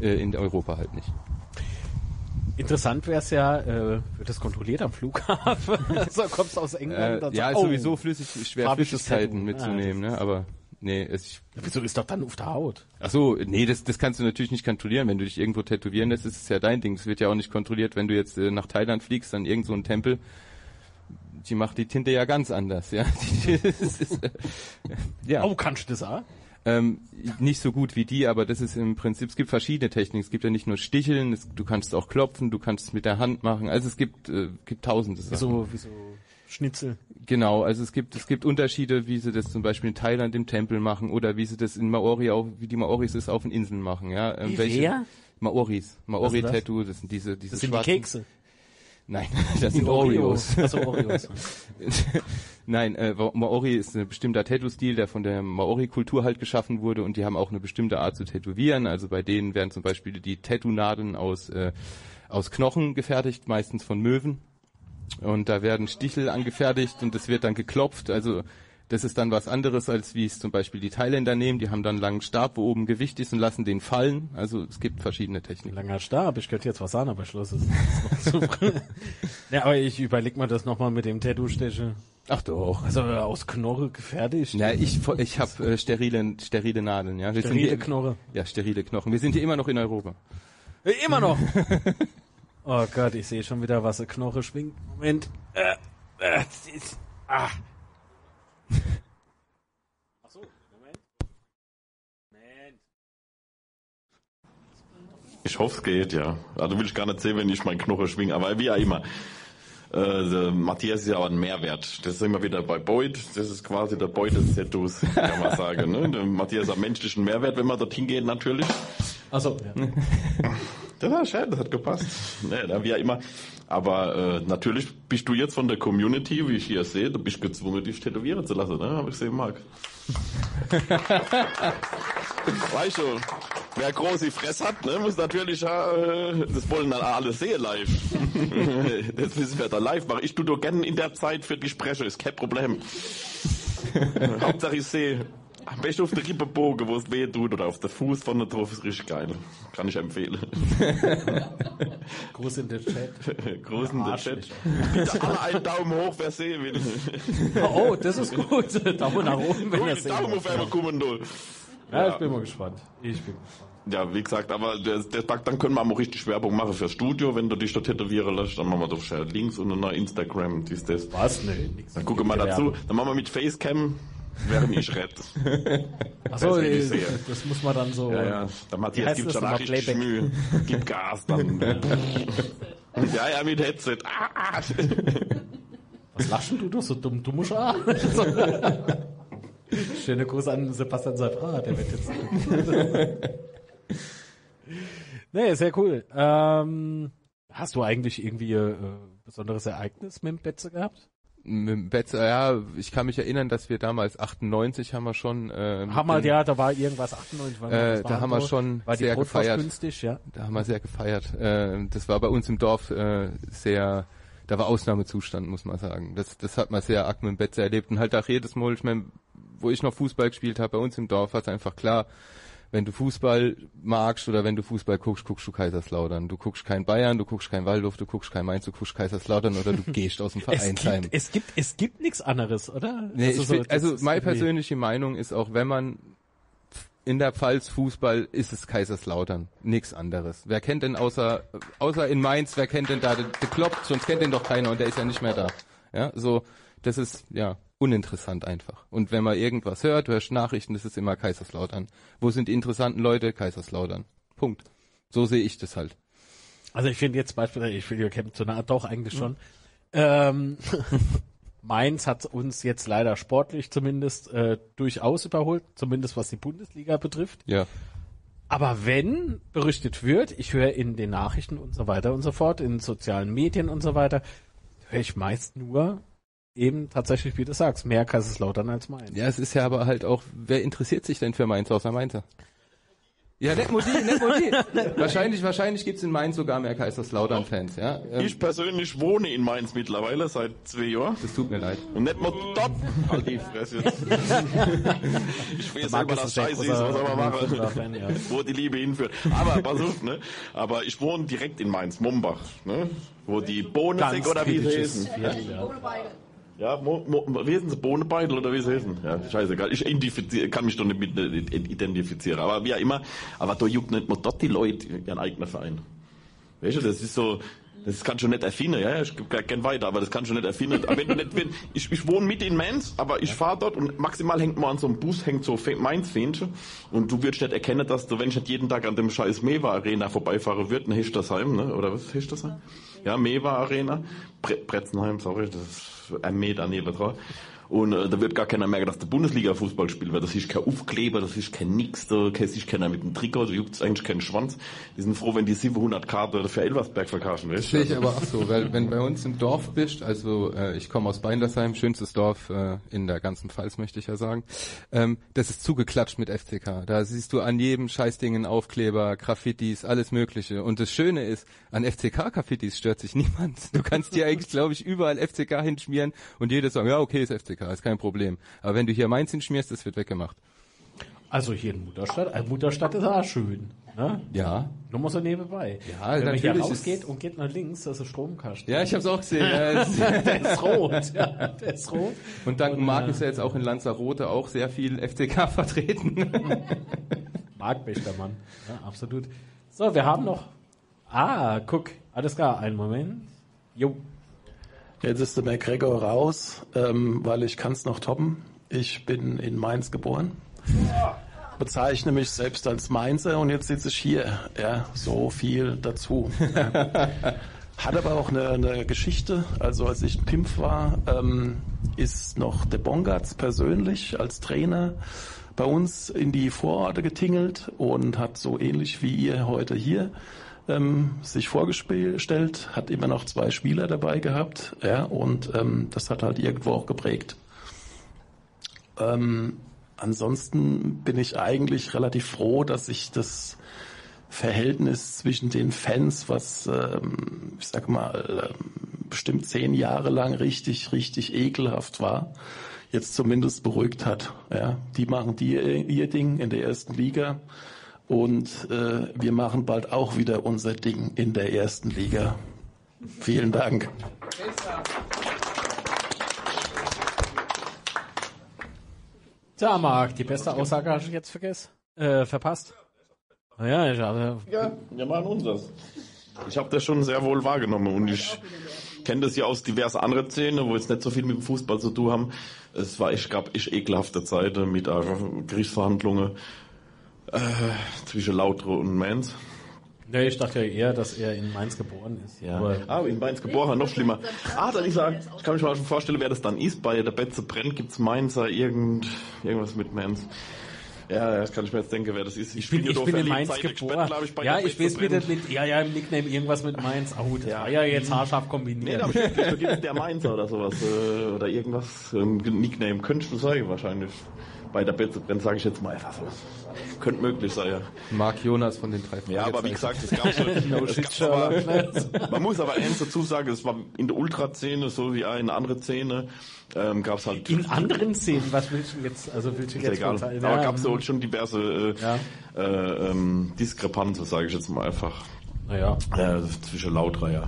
äh, in Europa halt nicht. Interessant wäre es ja, äh, wird das kontrolliert am Flughafen? so kommst du aus England. Äh, ja, so, oh, sowieso flüssig, schwer Flüssigkeiten mitzunehmen, Ah, ne? Aber nee, es, ich Wieso ist doch dann auf der Haut? Ach so, nee, das, das kannst du natürlich nicht kontrollieren. Wenn du dich irgendwo tätowieren lässt, ist es ja dein Ding. Es wird ja auch nicht kontrolliert, wenn du jetzt äh, nach Thailand fliegst, dann irgend so ein Tempel. Die macht die Tinte ja ganz anders, ja. Das ist, äh, ja. Oh, kannst du das auch? Ähm, nicht so gut wie die, aber das ist im Prinzip, es gibt verschiedene Techniken. Es gibt ja nicht nur Sticheln, es, du kannst auch klopfen, du kannst es mit der Hand machen. Also es gibt, äh, gibt tausende Sachen. Wieso, wieso Schnitzel? Genau, also es gibt es gibt Unterschiede, wie sie das zum Beispiel in Thailand im Tempel machen oder wie sie das in Maori auch, wie die Maoris es auf den Inseln machen, ja. Ähm, Wie wer? Maoris, Maori-Tattoo, das sind diese diese Das sind die schwarzen. Kekse. Nein, das sind Oreos. Achso, Oreos. Nein, äh, Maori ist ein bestimmter Tattoo-Stil, der von der Maori-Kultur halt geschaffen wurde und die haben auch eine bestimmte Art zu tätowieren. Also bei denen werden zum Beispiel die Tattoo-Nadeln aus, äh, aus Knochen gefertigt, meistens von Möwen. Und da werden Stichel angefertigt und das wird dann geklopft. Also das ist dann was anderes, als wie es zum Beispiel die Thailänder nehmen. Die haben dann einen langen Stab, wo oben Gewicht ist und lassen den fallen. Also es gibt verschiedene Techniken. Langer Stab, ich könnte jetzt was sagen, aber Schluss ist ist. Ja, aber ich überleg mal das nochmal mit dem Tattoo-Steche. Ach doch. Also äh, aus Knorre gefertigt. Ja, ich, ich habe äh, sterile, sterile Nadeln. Ja. Wir Sterile hier- Knorre. Ja, sterile Knochen. Wir sind hier immer noch in Europa. Äh, Immer noch. oh Gott, ich sehe schon wieder, was eine Knoche schwingt. Moment. Äh, äh, ah. Achso, Moment. Moment. Ich hoffe, es geht, ja. Also will ich gar nicht sehen, wenn ich meinen Knochen schwinge, aber wie auch immer. Äh, Matthias ist ja auch ein Mehrwert. Das ist immer wieder bei Boyd. Das ist quasi der Boyd des Tattoos, kann man sagen. Ne? Der Matthias hat menschlichen Mehrwert, wenn man dorthin geht, natürlich. Achso, ja. Das war schön, das hat gepasst. Ne, da wie ja immer. Aber äh, natürlich bist du jetzt von der Community, wie ich hier sehe, du bist gezwungen, dich tätowieren zu lassen, ne? Hab ich gesehen, Marc. weißt du, wer große Fress hat, ne, muss natürlich, ja, äh, das wollen dann alle sehen live. das müssen wir dann live machen. Ich tu doch gerne in der Zeit für die Sprecher, ist kein Problem. Hauptsache ich sehe. Am besten auf der Rippenbogen, wo es weh tut, oder auf der Fuß vorne drauf, ist richtig geil. Kann ich empfehlen. Gruß in den Chat. Großen der Arsch Chat. Bitte alle einen Daumen hoch, wer sehen will. Oh, das ist gut. Daumen nach oben, wenn er sehen Daumen will. auf einmal kommen, du. Ja, ich bin mal gespannt. Ich bin gespannt. Ja, wie gesagt, aber der, der, dann können wir auch mal richtig Werbung machen fürs Studio, wenn du dich da tätowieren lässt, dann machen wir doch schnell Links und dann Instagram, dies, das. Was? Nee, nix. Dann gucken wir dazu, dann machen wir mit Facecam, während ich rede. Achso, Das das, muss man dann so. Ja, ja. Der Matthias gibt schon richtig? Mühe. Gib Gas dann. ja, ja, mit Headset. Ah, ah. Was lachst du doch so dumm? Du musst auch. Schöne Grüße an Sebastian Seifra, der wird jetzt. nee, sehr cool. Ähm, hast du eigentlich irgendwie äh, besonderes Ereignis mit dem Betze gehabt? Betze, ja, ich kann mich erinnern, dass wir damals 98 haben wir schon. Äh, Haben wir, ja, da war irgendwas 98. wann Äh, war da haben wir schon war sehr gefeiert. günstig, ja. Da haben wir sehr gefeiert. Äh, das war bei uns im Dorf äh, sehr, da war Ausnahmezustand, muss man sagen. Das, das hat man sehr arg mit dem Betze erlebt und halt auch jedes Mal, ich mein, wo ich noch Fußball gespielt habe, bei uns im Dorf war es einfach klar, wenn du Fußball magst oder wenn du Fußball guckst, guckst du Kaiserslautern. Du guckst kein Bayern, du guckst kein Waldorf, du guckst kein Mainz, du guckst Kaiserslautern oder du gehst aus dem Es Vereinsheim. gibt, es gibt, es gibt nichts anderes, oder? Nee, ich so, das also meine persönliche Meinung ist auch, wenn man in der Pfalz Fußball ist es Kaiserslautern, nichts anderes. Wer kennt denn außer außer in Mainz, wer kennt denn da den Klopp, sonst kennt den doch keiner und der ist ja nicht mehr da. Ja, so das ist ja uninteressant einfach. Und wenn man irgendwas hört, du hörst Nachrichten, das ist immer Kaiserslautern. Wo sind die interessanten Leute? Kaiserslautern. Punkt. So sehe ich das halt. Also ich finde jetzt beispielsweise, ich finde, kennt so eine Art doch eigentlich schon. Ähm, Mainz hat uns jetzt leider sportlich zumindest äh, durchaus überholt, zumindest was die Bundesliga betrifft. Ja. Aber wenn berichtet wird, ich höre in den Nachrichten und so weiter und so fort, in sozialen Medien und so weiter, höre ich meist nur eben tatsächlich, wie du sagst, mehr Kaiserslautern als Mainz. Ja, es ist ja aber halt auch, wer interessiert sich denn für Mainz außer Mainzer? Ja, nur die. wahrscheinlich, wahrscheinlich gibt's in Mainz sogar mehr Kaiserslautern-Fans, ja. Ähm, Ich persönlich wohne in Mainz mittlerweile seit zwei Jahren. das tut mir leid. Und dort. Halt die Fresse jetzt. Ich weiß selber, dass Scheiße ist, was man machen? Ja. Wo die Liebe hinführt. Aber pass auf, ne? Aber ich wohne direkt in Mainz, Mombach, ne? Wo die Bohnensek oder wie sie heißen. Ja. Ja, Mo, Mo, wie heißen sie? Bohnenbeitel oder wie sie heißen? Ja, scheißegal. Ich kann mich doch nicht mit äh, identifizieren. Aber wie auch immer. Aber da juckt nicht mal dort die Leute ihren eigenen Verein. Weißt du, das ist so, das kann schon nicht erfinden, ja, ich gern weiter, aber das kann schon nicht erfinden. Wenn du nicht, wenn, ich, ich wohne mit in Mainz, aber ich fahre dort und maximal hängt man an so einem Bus, hängt so Fe- Mainz-Fähnchen und du würdest nicht erkennen, dass du, wenn ich nicht jeden Tag an dem scheiß Mewa Arena vorbeifahren würde, dann Hechtersheim, ne, oder was, Hechtersheim? Ja, Mewa Arena, Bre Bretzenheim, sorry, das ist ein Meter neben dran. Und äh, da wird gar keiner merken, dass der Bundesliga-Fußball spielt, weil das ist kein Aufkleber, das ist kein Nix, da ist keiner mit dem Trikot, da juckt's eigentlich keinen Schwanz. Die sind froh, wenn die 700 Karten für Elversberg verkaufen, weißt Sehe ich aber auch so, weil wenn bei uns im Dorf bist, also äh, ich komme aus Beindersheim, schönstes Dorf äh, in der ganzen Pfalz, möchte ich ja sagen, ähm, das ist zugeklatscht mit FCK. Da siehst du an jedem Scheißding einen Aufkleber, Graffitis, alles mögliche. Und das Schöne ist, an FCK-Graffitis stört sich niemand. Du kannst dir eigentlich, glaube ich, überall FCK hinschmieren und jeder sagen, ja okay, ist FCK, ist kein Problem. Aber wenn du hier Mainz hinschmierst, das wird weggemacht. Also hier in Mutterstadt, äh, Mutterstadt ist auch schön. Ne? Ja. Nur mal so nebenbei. Ja, Wenn man hier rausgeht und geht nach links, das ist Stromkasten. Ja, ich habe es auch gesehen. Der ist rot. Ja, der ist rot. Und dank Marc ist ja jetzt auch in Lanzarote auch sehr viel FCK vertreten. Marc Bechtermann. Ja, absolut. So, wir haben noch. Ah, guck. Alles klar, einen Moment. Jo. Jetzt ist der McGregor raus, ähm, weil ich kann es noch toppen. Ich bin in Mainz geboren. Bezeichne mich selbst als Mainzer und jetzt sitze ich hier. Ja, so viel dazu. Hat aber auch eine, eine Geschichte. Also als ich ein Pimpf war, ähm, ist noch der Bongartz persönlich als Trainer bei uns in die Vororte getingelt und hat so ähnlich wie ihr heute hier ähm, sich vorgestellt, hat immer noch zwei Spieler dabei gehabt, ja, und ähm, das hat halt irgendwo auch geprägt. Ähm, ansonsten bin ich eigentlich relativ froh, dass ich das Verhältnis zwischen den Fans, was ähm, ich sag mal ähm, bestimmt zehn Jahre lang richtig, richtig ekelhaft war, jetzt zumindest beruhigt hat. Ja, die machen die ihr Ding in der ersten Liga und äh, wir machen bald auch wieder unser Ding in der ersten Liga. Vielen Dank. Tja, Marc, die beste Aussage hast du jetzt vergessen. Äh, verpasst. Ja, ich hatte, Ja, wir machen unseres. Ich habe das schon sehr wohl wahrgenommen und ich kenne das ja aus diversen anderen Szenen, wo jetzt nicht so viel mit dem Fußball zu tun haben. Es war echt, gab echt ekelhafte Zeiten mit äh, Gerichtsverhandlungen äh, zwischen Lautre und Mainz. nee, ich dachte ja eher, dass er in Mainz geboren ist. Ja. Aber ah, in Mainz geboren, noch schlimmer. Ah, dann ich sagen, ich kann mich mal schon vorstellen, wer das dann ist. Bei der Betze brennt gibt's Mainzer irgend, irgendwas mit Mainz. Ja, das kann ich mir jetzt denken, wer das ist. ich bin, ja ich bin in Mainz seit geboren. gespannt, ich, ja, ich weiß wieder mit, ja, ja, im Nickname irgendwas mit Mainz. Oh, das war ja jetzt haarscharf Nee, kombiniert. gibt da gibt's der Mainzer oder sowas. Äh, oder irgendwas. Ein Nickname könnte du sein, wahrscheinlich. Bei der Betze brennt, sage ich jetzt mal einfach so. Könnte möglich sein, ja. Marc Jonas von den drei Ja, aber wie gesagt, es gab schon. No es gab aber, man muss aber eins dazu sagen, es war in der Ultra-Szene, so wie in andere Szene, ähm, gab es halt. In anderen Szenen, was willst du jetzt, also willst du ist jetzt egal. vorteilen? Aber Ja, gab es so schon diverse äh, Ja. äh, ähm, Diskrepanzen, sage ich jetzt mal einfach. Naja. Äh, zwischen Lautra, ja.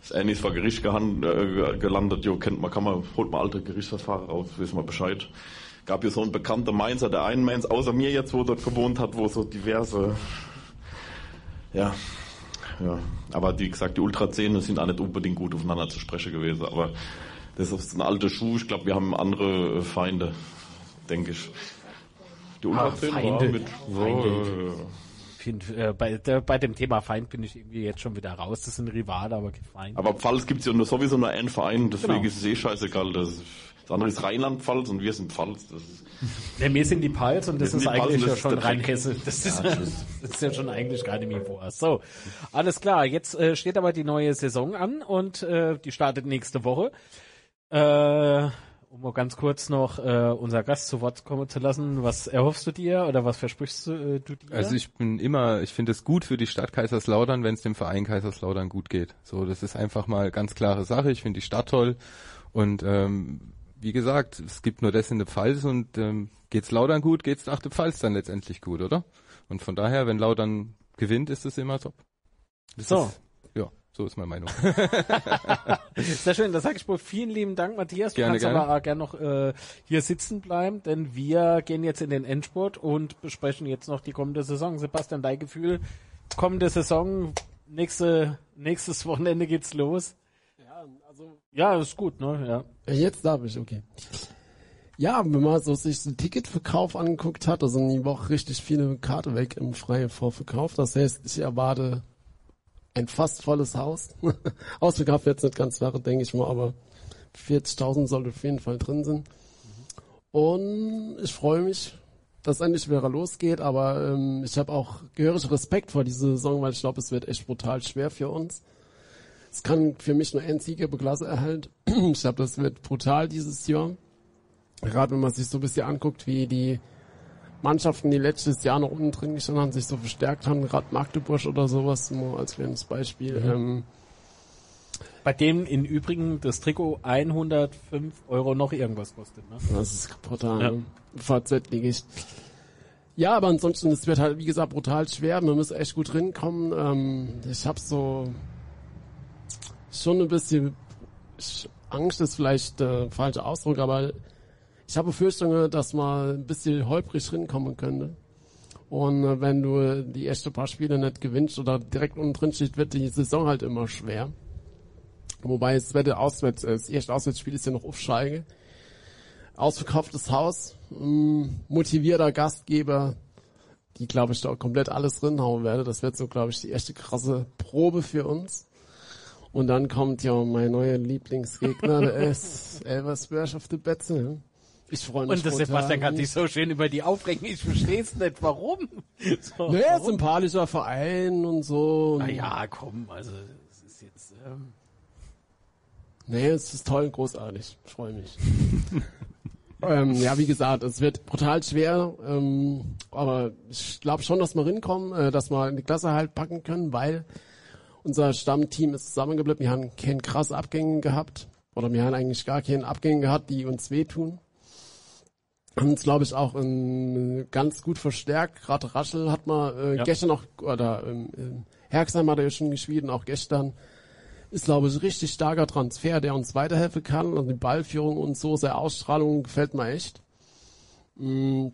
Das ähnlich vor Gericht gehand, äh, gelandet, jo, kennt man, kann man, holt mal alte Gerichtsverfahren raus, wissen wir Bescheid. Gab hier so einen bekannten Mainzer, der einen Mainz, außer mir jetzt, wo dort gewohnt hat, wo so diverse, ja, ja. Aber wie gesagt, die Ultraszenen sind auch nicht unbedingt gut aufeinander zu sprechen gewesen, aber das ist ein alter Schuh, ich glaube, wir haben andere äh, Feinde, denke ich. Die Ultraszenen Ah, Feinde. mit, Feinde. ja, ja, ja. Find, äh, bei, der, bei dem Thema Feind bin ich irgendwie jetzt schon wieder raus. Das sind Rivale, aber kein Feind. Aber Pfalz gibt's ja nur sowieso nur einen Verein, deswegen Genau. ist es eh scheißegal. Das, das andere ist Rheinland-Pfalz und wir sind Pfalz. Das ist, Ja, wir sind die Pals und das ist eigentlich und ja schon der Dreck. Rheinhesse. Das ist, das ist ja schon eigentlich gar nicht mehr vor. So, alles klar. Jetzt äh, steht aber die neue Saison an und äh, die startet nächste Woche. Äh, um mal ganz kurz noch äh, unser Gast zu Wort kommen zu lassen. Was erhoffst du dir oder was versprichst du, äh, du dir? Also ich bin immer, ich finde es gut für die Stadt Kaiserslautern, wenn es dem Verein Kaiserslautern gut geht. So, das ist einfach mal ganz klare Sache. Ich finde die Stadt toll und ähm, wie gesagt, es gibt nur das in der Pfalz und ähm, geht's Lautern gut, geht's nach der Pfalz dann letztendlich gut, oder? Und von daher, wenn Lautern gewinnt, ist es immer top. Das So. Ist, ja, so ist meine Meinung. Sehr schön, da sage ich wohl vielen lieben Dank, Matthias. Du Gerne, kannst gerne. aber auch gerne noch äh, hier sitzen bleiben, denn wir gehen jetzt in den Endspurt und besprechen jetzt noch die kommende Saison. Sebastian, dein Gefühl, kommende Saison, nächste, nächstes Wochenende geht's los. Ja, ist gut, ne? Ja. Jetzt darf ich, okay. Ja, wenn man so sich den Ticketverkauf angeguckt hat, da sind die Woche richtig viele Karte weg im freien Vorverkauf. Das heißt, ich erwarte ein fast volles Haus. Ausverkauft wird's nicht ganz wäre, denke ich mal, aber 40.000 sollte auf jeden Fall drin sein. Und ich freue mich, dass endlich wieder losgeht, aber ähm, ich habe auch gehörig Respekt vor dieser Saison, weil ich glaube, es wird echt brutal schwer für uns. Es kann für mich nur ein Sieger über Klasse erhalten. Ich glaube, das wird brutal dieses Jahr. Gerade wenn man sich so ein bisschen anguckt, wie die Mannschaften, die letztes Jahr noch unten drin gestanden haben, sich so verstärkt haben, gerade Magdeburg oder sowas, nur als kleines Beispiel. Ähm, Bei dem im Übrigen das Trikot 105 Euro noch irgendwas kostet, ne? das ist brutal. Ja. Ne? VZ ich. Ja, aber ansonsten, es wird halt, wie gesagt, brutal schwer. Man muss echt gut rinkommen. Ähm, ich habe so schon ein bisschen Angst ist vielleicht der falsche Ausdruck, aber ich habe Befürchtungen, dass man ein bisschen holprig rinkommen könnte. Und äh, wenn du die ersten paar Spiele nicht gewinnst oder direkt unten drin steht, wird die Saison halt immer schwer. Wobei es wird auswärts, das erste Auswärtsspiel ist ja noch Aufsteige. Ausverkauftes Haus, mh, motivierter Gastgeber, die glaube ich da komplett alles drinhauen werde. Das wird so, glaube ich, die erste krasse Probe für uns. Und dann kommt ja mein neuer Lieblingsgegner, der ist Elversberg auf die Betze. Ich freue mich Und das. Sebastian kann sich so schön über die aufregen. Ich verstehe es nicht, warum. So, Naja, warum? sympathischer Verein und so. Na ja, komm, also es ist jetzt. Ähm, Nee, es ist toll, großartig. Ich freue mich. ähm, ja, wie gesagt, es wird brutal schwer, ähm, aber ich glaube schon, dass wir hinkommen, äh, dass wir in die Klasse halt packen können, weil unser Stammteam ist zusammengeblieben. Wir haben keine krasse Abgänge gehabt oder wir haben eigentlich gar keine Abgänge gehabt, die uns wehtun. Haben uns, glaube ich, auch ähm, ganz gut verstärkt. Gerade Raschel hat man äh, Ja. gestern noch, oder ähm, ähm, Herxheim hat er ja schon geschwiegen, auch gestern ist, glaube ich, richtig starker Transfer, der uns weiterhelfen kann. Und die Ballführung und so, seine Ausstrahlung gefällt mir echt. Mm.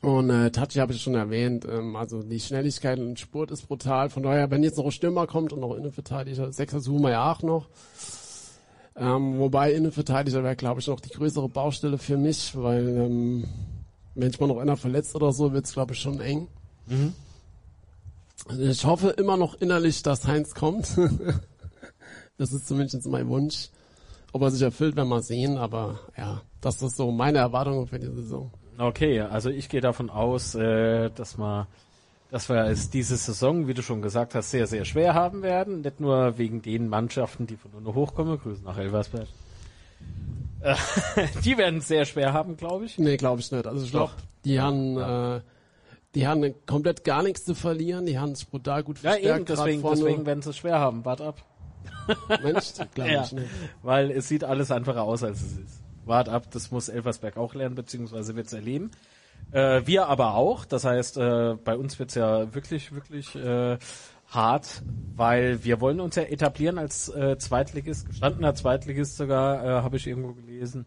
Und äh, Tachi habe ich schon erwähnt, ähm, also die Schnelligkeit und Spurt ist brutal. Von daher, wenn jetzt noch ein Stürmer kommt und noch Innenverteidiger, Sechser suchen wir ja auch noch. Ähm, wobei Innenverteidiger wäre, glaube ich, noch die größere Baustelle für mich, weil ähm, wenn ich mal noch einer verletzt oder so, wird's glaube ich, schon eng. Also ich hoffe immer noch innerlich, dass Heinz kommt. das ist zumindest mein Wunsch. Ob er sich erfüllt, werden wir sehen, aber ja, das ist so meine Erwartung für die Saison. Okay, also ich gehe davon aus, äh, dass wir, dass wir es diese Saison, wie du schon gesagt hast, sehr, sehr schwer haben werden. Nicht nur wegen den Mannschaften, die von unten hochkommen. Grüße nach Elversberg. Äh, die werden es sehr schwer haben, glaube ich. Nee, glaube ich nicht. Also ich Doch. glaube, die haben, äh, die haben komplett gar nichts zu verlieren. Die haben sich brutal gut Ja, verstärkt. eben, deswegen, deswegen werden sie es schwer haben. Wart ab. Mensch, glaube Ja, ich nicht. weil es sieht alles einfacher aus, als es ist. Wart ab, das muss Elversberg auch lernen, beziehungsweise wird es erleben. Äh, wir aber auch, das heißt, äh, bei uns wird's ja wirklich, wirklich äh, hart, weil wir wollen uns ja etablieren als äh, Zweitligist, gestandener Zweitligist sogar, äh, habe ich irgendwo gelesen.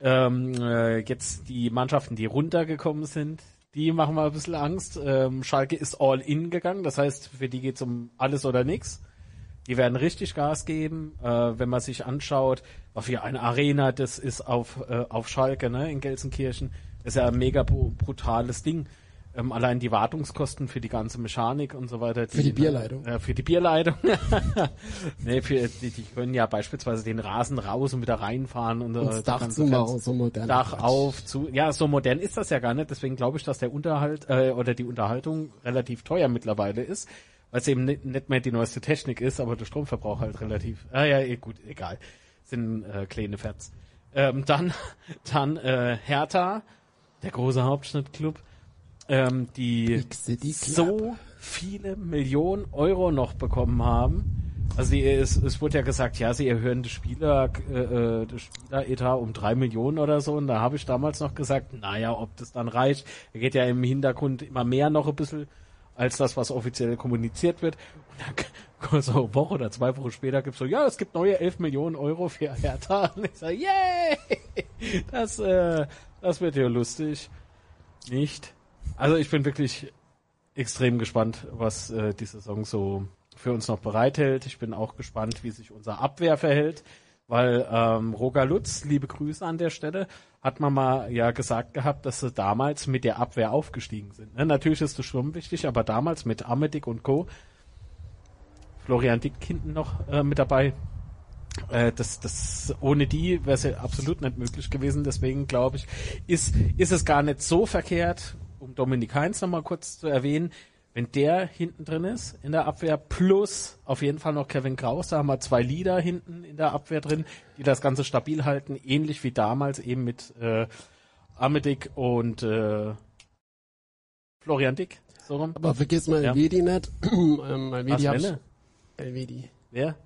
Ähm, äh, jetzt die Mannschaften, die runtergekommen sind, die machen wir ein bisschen Angst. Ähm, Schalke ist all in gegangen, das heißt, für die geht's um alles oder nichts. Die werden richtig Gas geben, äh, wenn man sich anschaut, was für eine Arena das ist auf, äh, auf Schalke, ne, in Gelsenkirchen. Das ist ja ein mega bru- brutales Ding. Ähm, allein die Wartungskosten für die ganze Mechanik und so weiter. Für die Bierleitung. Äh, für die Bierleitung. nee, für, die, die können ja beispielsweise den Rasen raus und wieder reinfahren und, Und äh, das Dach zumachen, Fenster- so modern. Dach Quatsch. auf, zu. Ja, so modern ist das ja gar nicht. Deswegen glaube ich, dass der Unterhalt äh, oder die Unterhaltung relativ teuer mittlerweile ist, weil es eben nicht, nicht mehr die neueste Technik ist, aber der Stromverbrauch halt relativ. Ah ja, eh, gut, egal. Sind äh, kleine Fats. Ähm, dann, dann äh, Hertha, der große Hauptschnittclub, ähm, die so viele Millionen Euro noch bekommen haben. Also die, es, es wurde ja gesagt, ja, sie erhöhen das Spieler, äh, äh, das Spieleretat um drei Millionen oder so. Und da habe ich damals noch gesagt, naja, ob das dann reicht. Da geht ja im Hintergrund immer mehr noch ein bisschen als das, was offiziell kommuniziert wird. Und dann so eine Woche oder zwei Wochen später gibt's so, ja, es gibt neue 11 Millionen Euro für Hertha. Und ich sage, yay! Das, äh, das wird ja lustig. Nicht. Also ich bin wirklich extrem gespannt, was äh, die Saison so für uns noch bereithält. Ich bin auch gespannt, wie sich unser Abwehr verhält, weil ähm, Roger Lutz, liebe Grüße an der Stelle, hat man mal ja gesagt gehabt, dass sie damals mit der Abwehr aufgestiegen sind. Ne? Natürlich ist das schon wichtig, aber damals mit Amedik und Co. Florian Dick hinten noch äh, mit dabei. Äh, das, das, ohne die wäre es ja absolut nicht möglich gewesen. Deswegen glaube ich, ist, ist es gar nicht so verkehrt, um Dominik Heinz nochmal kurz zu erwähnen, wenn der hinten drin ist in der Abwehr, plus auf jeden Fall noch Kevin Kraus, da haben wir zwei Leader hinten in der Abwehr drin, die das Ganze stabil halten, ähnlich wie damals eben mit äh, Amedik und äh, Florian Dick. So rum. Aber vergiss mal Ja. Elvedi nicht. ähm, Was, Elvedi Welle? Elvedi. Wer?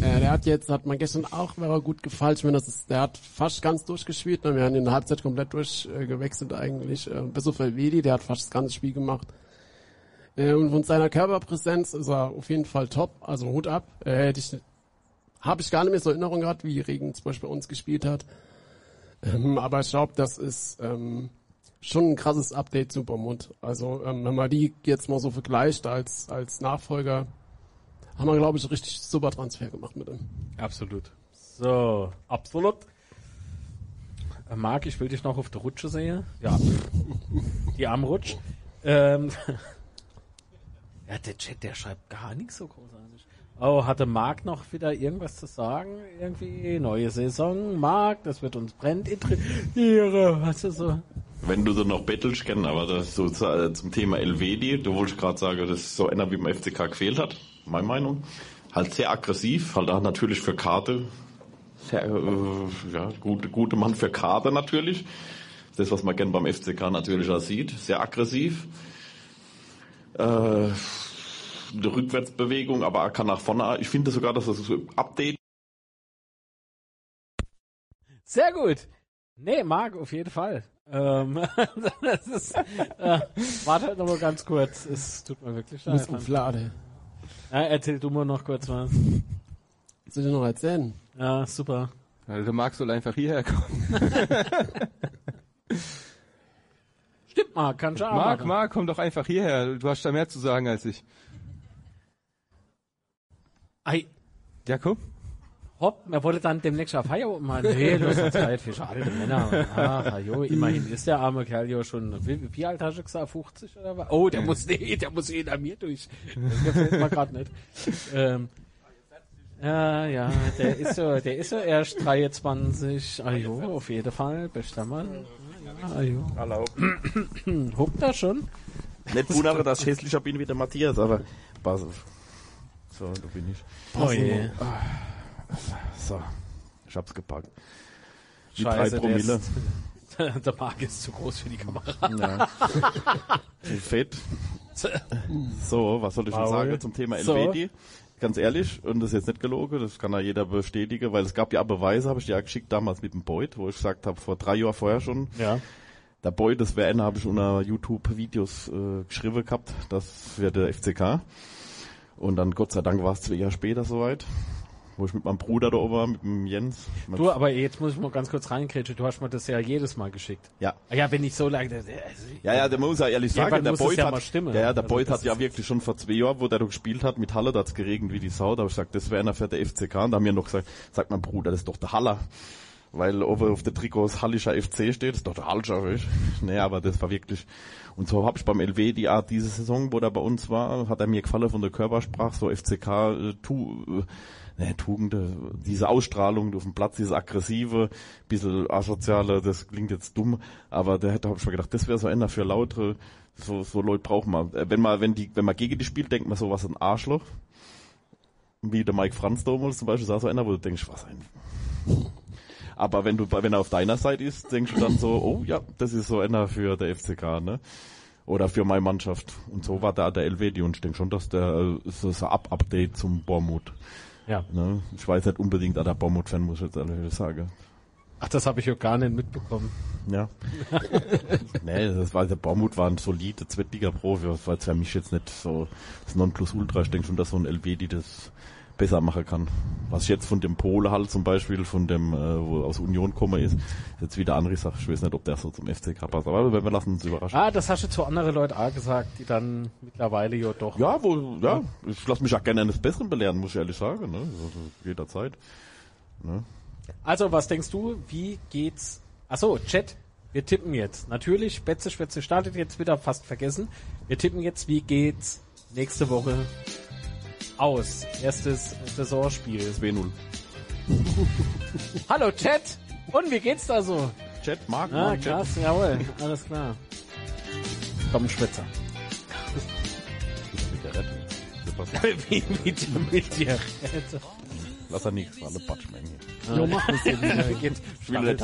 Äh, der hat jetzt, hat man gestern auch, war er gut gefallen. Ich meine, das ist, der hat fast ganz durchgespielt. Ne? Wir haben in der Halbzeit komplett durchgewechselt äh, eigentlich. Äh, bis auf Elvedi, der hat fast das ganze Spiel gemacht. Äh, und von seiner Körperpräsenz ist er auf jeden Fall top. Also Hut ab. Äh, hätte ich, habe ich gar nicht mehr so Erinnerung gehabt, wie Regen zum Beispiel bei uns gespielt hat. Ähm, aber ich glaube, das ist ähm, schon ein krasses Update zu Bomund. Also ähm, wenn man die jetzt mal so vergleicht als als Nachfolger, haben wir, glaube ich, richtig super Transfer gemacht mit ihm. Absolut. So, absolut. Äh, Marc, ich will dich noch auf der Rutsche sehen. Ja. Die Armrutsch. Ähm, ja, der Chat, der schreibt gar nichts so großartig. Oh, hatte Marc noch wieder irgendwas zu sagen? Irgendwie neue Saison, Marc, das wird uns brennend interessieren. Was ist so? Wenn du so noch bettelst, kennen, aber das so äh, zum Thema Elvedi, du wolltest gerade sagen, das ist so einer, wie beim FCK gefehlt hat, meine Meinung. Halt sehr aggressiv, halt auch natürlich für Karte. Sehr, äh, ja, gute, gute Mann für Karte natürlich. Das, was man gern beim FCK natürlich auch sieht. Sehr aggressiv. Äh, eine Rückwärtsbewegung, aber er kann nach vorne. Ich finde sogar, dass das so Update Sehr gut. Nee, Marc, auf jeden Fall. Ähm, das ist, äh, warte halt noch mal ganz kurz. Es tut mir wirklich Du bist leid.Uflade. Ja, erzähl du mal noch kurz was. Was soll ich noch erzählen? Ja, super. Also der Marc soll einfach hierher kommen. Marc, kann auch Marc. Marc, komm doch einfach hierher. Du hast da mehr zu sagen als ich. Ei, Ja, komm. Hopp, wir wollen dann demnächst auf Feierabend machen. Nee, los, Zeit für alte Männer. Ach, jo, immerhin ist der arme Kerl ja schon, wie, wie alt hast du gesagt, 50 oder was? Oh, der muss, nee, der muss eh an mir durch. Das gefällt mir gerade nicht. Ähm, ja, ja, der ist so, der ist so erst 23. Ah, jo, auf jeden Fall, bester Mann. Ja, ah, jo. Hallo. Huckt er schon? Nicht wundern, dass ich hässlicher bin wie der Matthias, aber pass auf. So, da bin ich. Oh je. So, ich hab's gepackt. Die Scheiße, drei Promille. Der, ist, der Marc ist zu groß für die Kamera. Ja. Zu fett. So, was soll ich schon sagen zum Thema So. Elvedi? Ganz ehrlich, und das ist jetzt nicht gelogen, das kann ja jeder bestätigen, weil es gab ja Beweise, habe ich dir ja geschickt damals mit dem Boyd, wo ich gesagt habe, vor drei Jahren vorher schon, Ja. der Boyd, das wäre einer, habe ich unter YouTube-Videos äh, geschrieben gehabt, das wäre der FCK. Und dann, Gott sei Dank, war es zwei Jahre später soweit, wo ich mit meinem Bruder da oben war, mit dem Jens. Du, aber jetzt muss ich mal ganz kurz reingrätschen. Du hast mir das ja jedes Mal geschickt. ja. Ah Ja, wenn ich so lange. Also, Ja, ja, der muss ja ehrlich sagen, der Boyd ja hat, stimmen. ja, ja, der Also das hat ja wirklich schon vor zwei Jahren, wo der da gespielt hat, mit Halle, da hat's geregnet wie die Sau, da habe ich gesagt, das wäre einer für der FCK, und da haben wir noch gesagt, sagt mein Bruder, das ist doch der Haller. Weil oben auf der Trikots Hallischer FC steht, das ist doch der Hallischer, weißt? Nee, aber das war wirklich, und so habe ich beim LW die Art diese Saison, wo der bei uns war, hat er mir gefallen von der Körpersprache, so FCK, äh, tu, äh, ne, Tugende, diese Ausstrahlung auf dem Platz, diese aggressive, bisschen asoziale, das klingt jetzt dumm, aber der hätte, ich mir gedacht, das wäre so einer für lautere, so, so Leute braucht man. Äh, Wenn man, wenn die, wenn man gegen die spielt, denkt man so, was ein Arschloch. Wie der Mike Franz damals zum Beispiel, auch so einer, wo du denkst, was ein, aber wenn du, wenn er auf deiner Seite ist, denkst du dann so, oh ja, das ist so einer für der FCK, ne? Oder für meine Mannschaft. Und so war da der LWD und ich denke schon, dass der äh, so ein Up-Update zum Bormut. Ja. Ne? Ich weiß nicht unbedingt, ah, der Bormut-Fan muss ich jetzt ehrlich sagen. Ach, das habe ich ja gar nicht mitbekommen. Ja. nee, das war, der Bormut war ein solider Zweitliga-Profi. Das war jetzt für mich jetzt nicht so das Nonplusultra. Ich denke schon, dass so ein LWD das besser machen kann. Was ich jetzt von dem Pole halt zum Beispiel, von dem, äh, wo aus Union komme, ist, ist jetzt wieder andere Sache. Ich weiß nicht, ob der so zum FCK passt. Aber wir lassen uns überraschen. Ah, das hast du zu anderen Leuten auch gesagt, die dann mittlerweile ja doch. Ja, wo, ja, ich lasse mich auch gerne eines Besseren belehren, muss ich ehrlich sagen, ne? Also, jederzeit. Ne? Also, was denkst du, wie geht's? Ach so, Chat. Wir tippen jetzt. Natürlich, Betze Schwätze startet jetzt wieder, fast vergessen. Wir tippen jetzt, wie geht's nächste Woche aus. Erstes Saisonspiel. 2-0. Hallo Chat! Und wie geht's da so? Chat, Mark, Ah, Mark, Chat. krass, jawohl, alles klar. Komm. Sebastian, wie mit, mit dir rette. Lass er nichts, alle Batschmen hier. Jo, mach das hier wieder. Geht Ich will nicht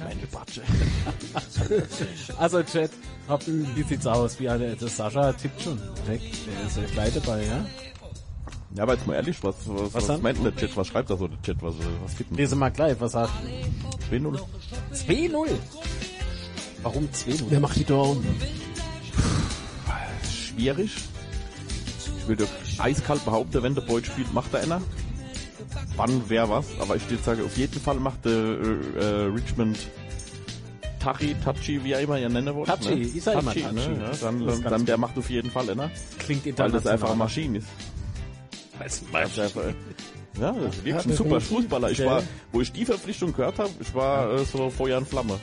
meine Batsche. Also Chat, hab, wie sieht's aus? Wie eine, das Sascha tippt schon. Weg. Der ist ja gleich dabei, ja? Ja, aber jetzt mal ehrlich, was, was, was, dann? meint denn der Chat? Was schreibt da so der Chat? Was, was gibt denn? Lese mal gleich, was sagt 2-0. 2-0. Warum 2-0? Wer macht die Tore? Schwierig. Ich würde eiskalt behaupten, wenn der Boyd spielt, macht er einer. Wann, wer, was. Aber ich würde sagen, auf jeden Fall macht der äh, äh, Richmond Tachi, Tachi, wie er immer ihn nennen wollte. Tachi, ne? ist er immer Tachi. Ne? Ja, dann, Das ist dann, ganz der macht auf jeden Fall einer. Klingt Weil international. das einfach eine Maschine ist. Als Das ist äh, ja, das ist wirklich ein super Fußballer. Ich war, wo ich die Verpflichtung gehört habe, ich war äh, so Feuer in Flamme.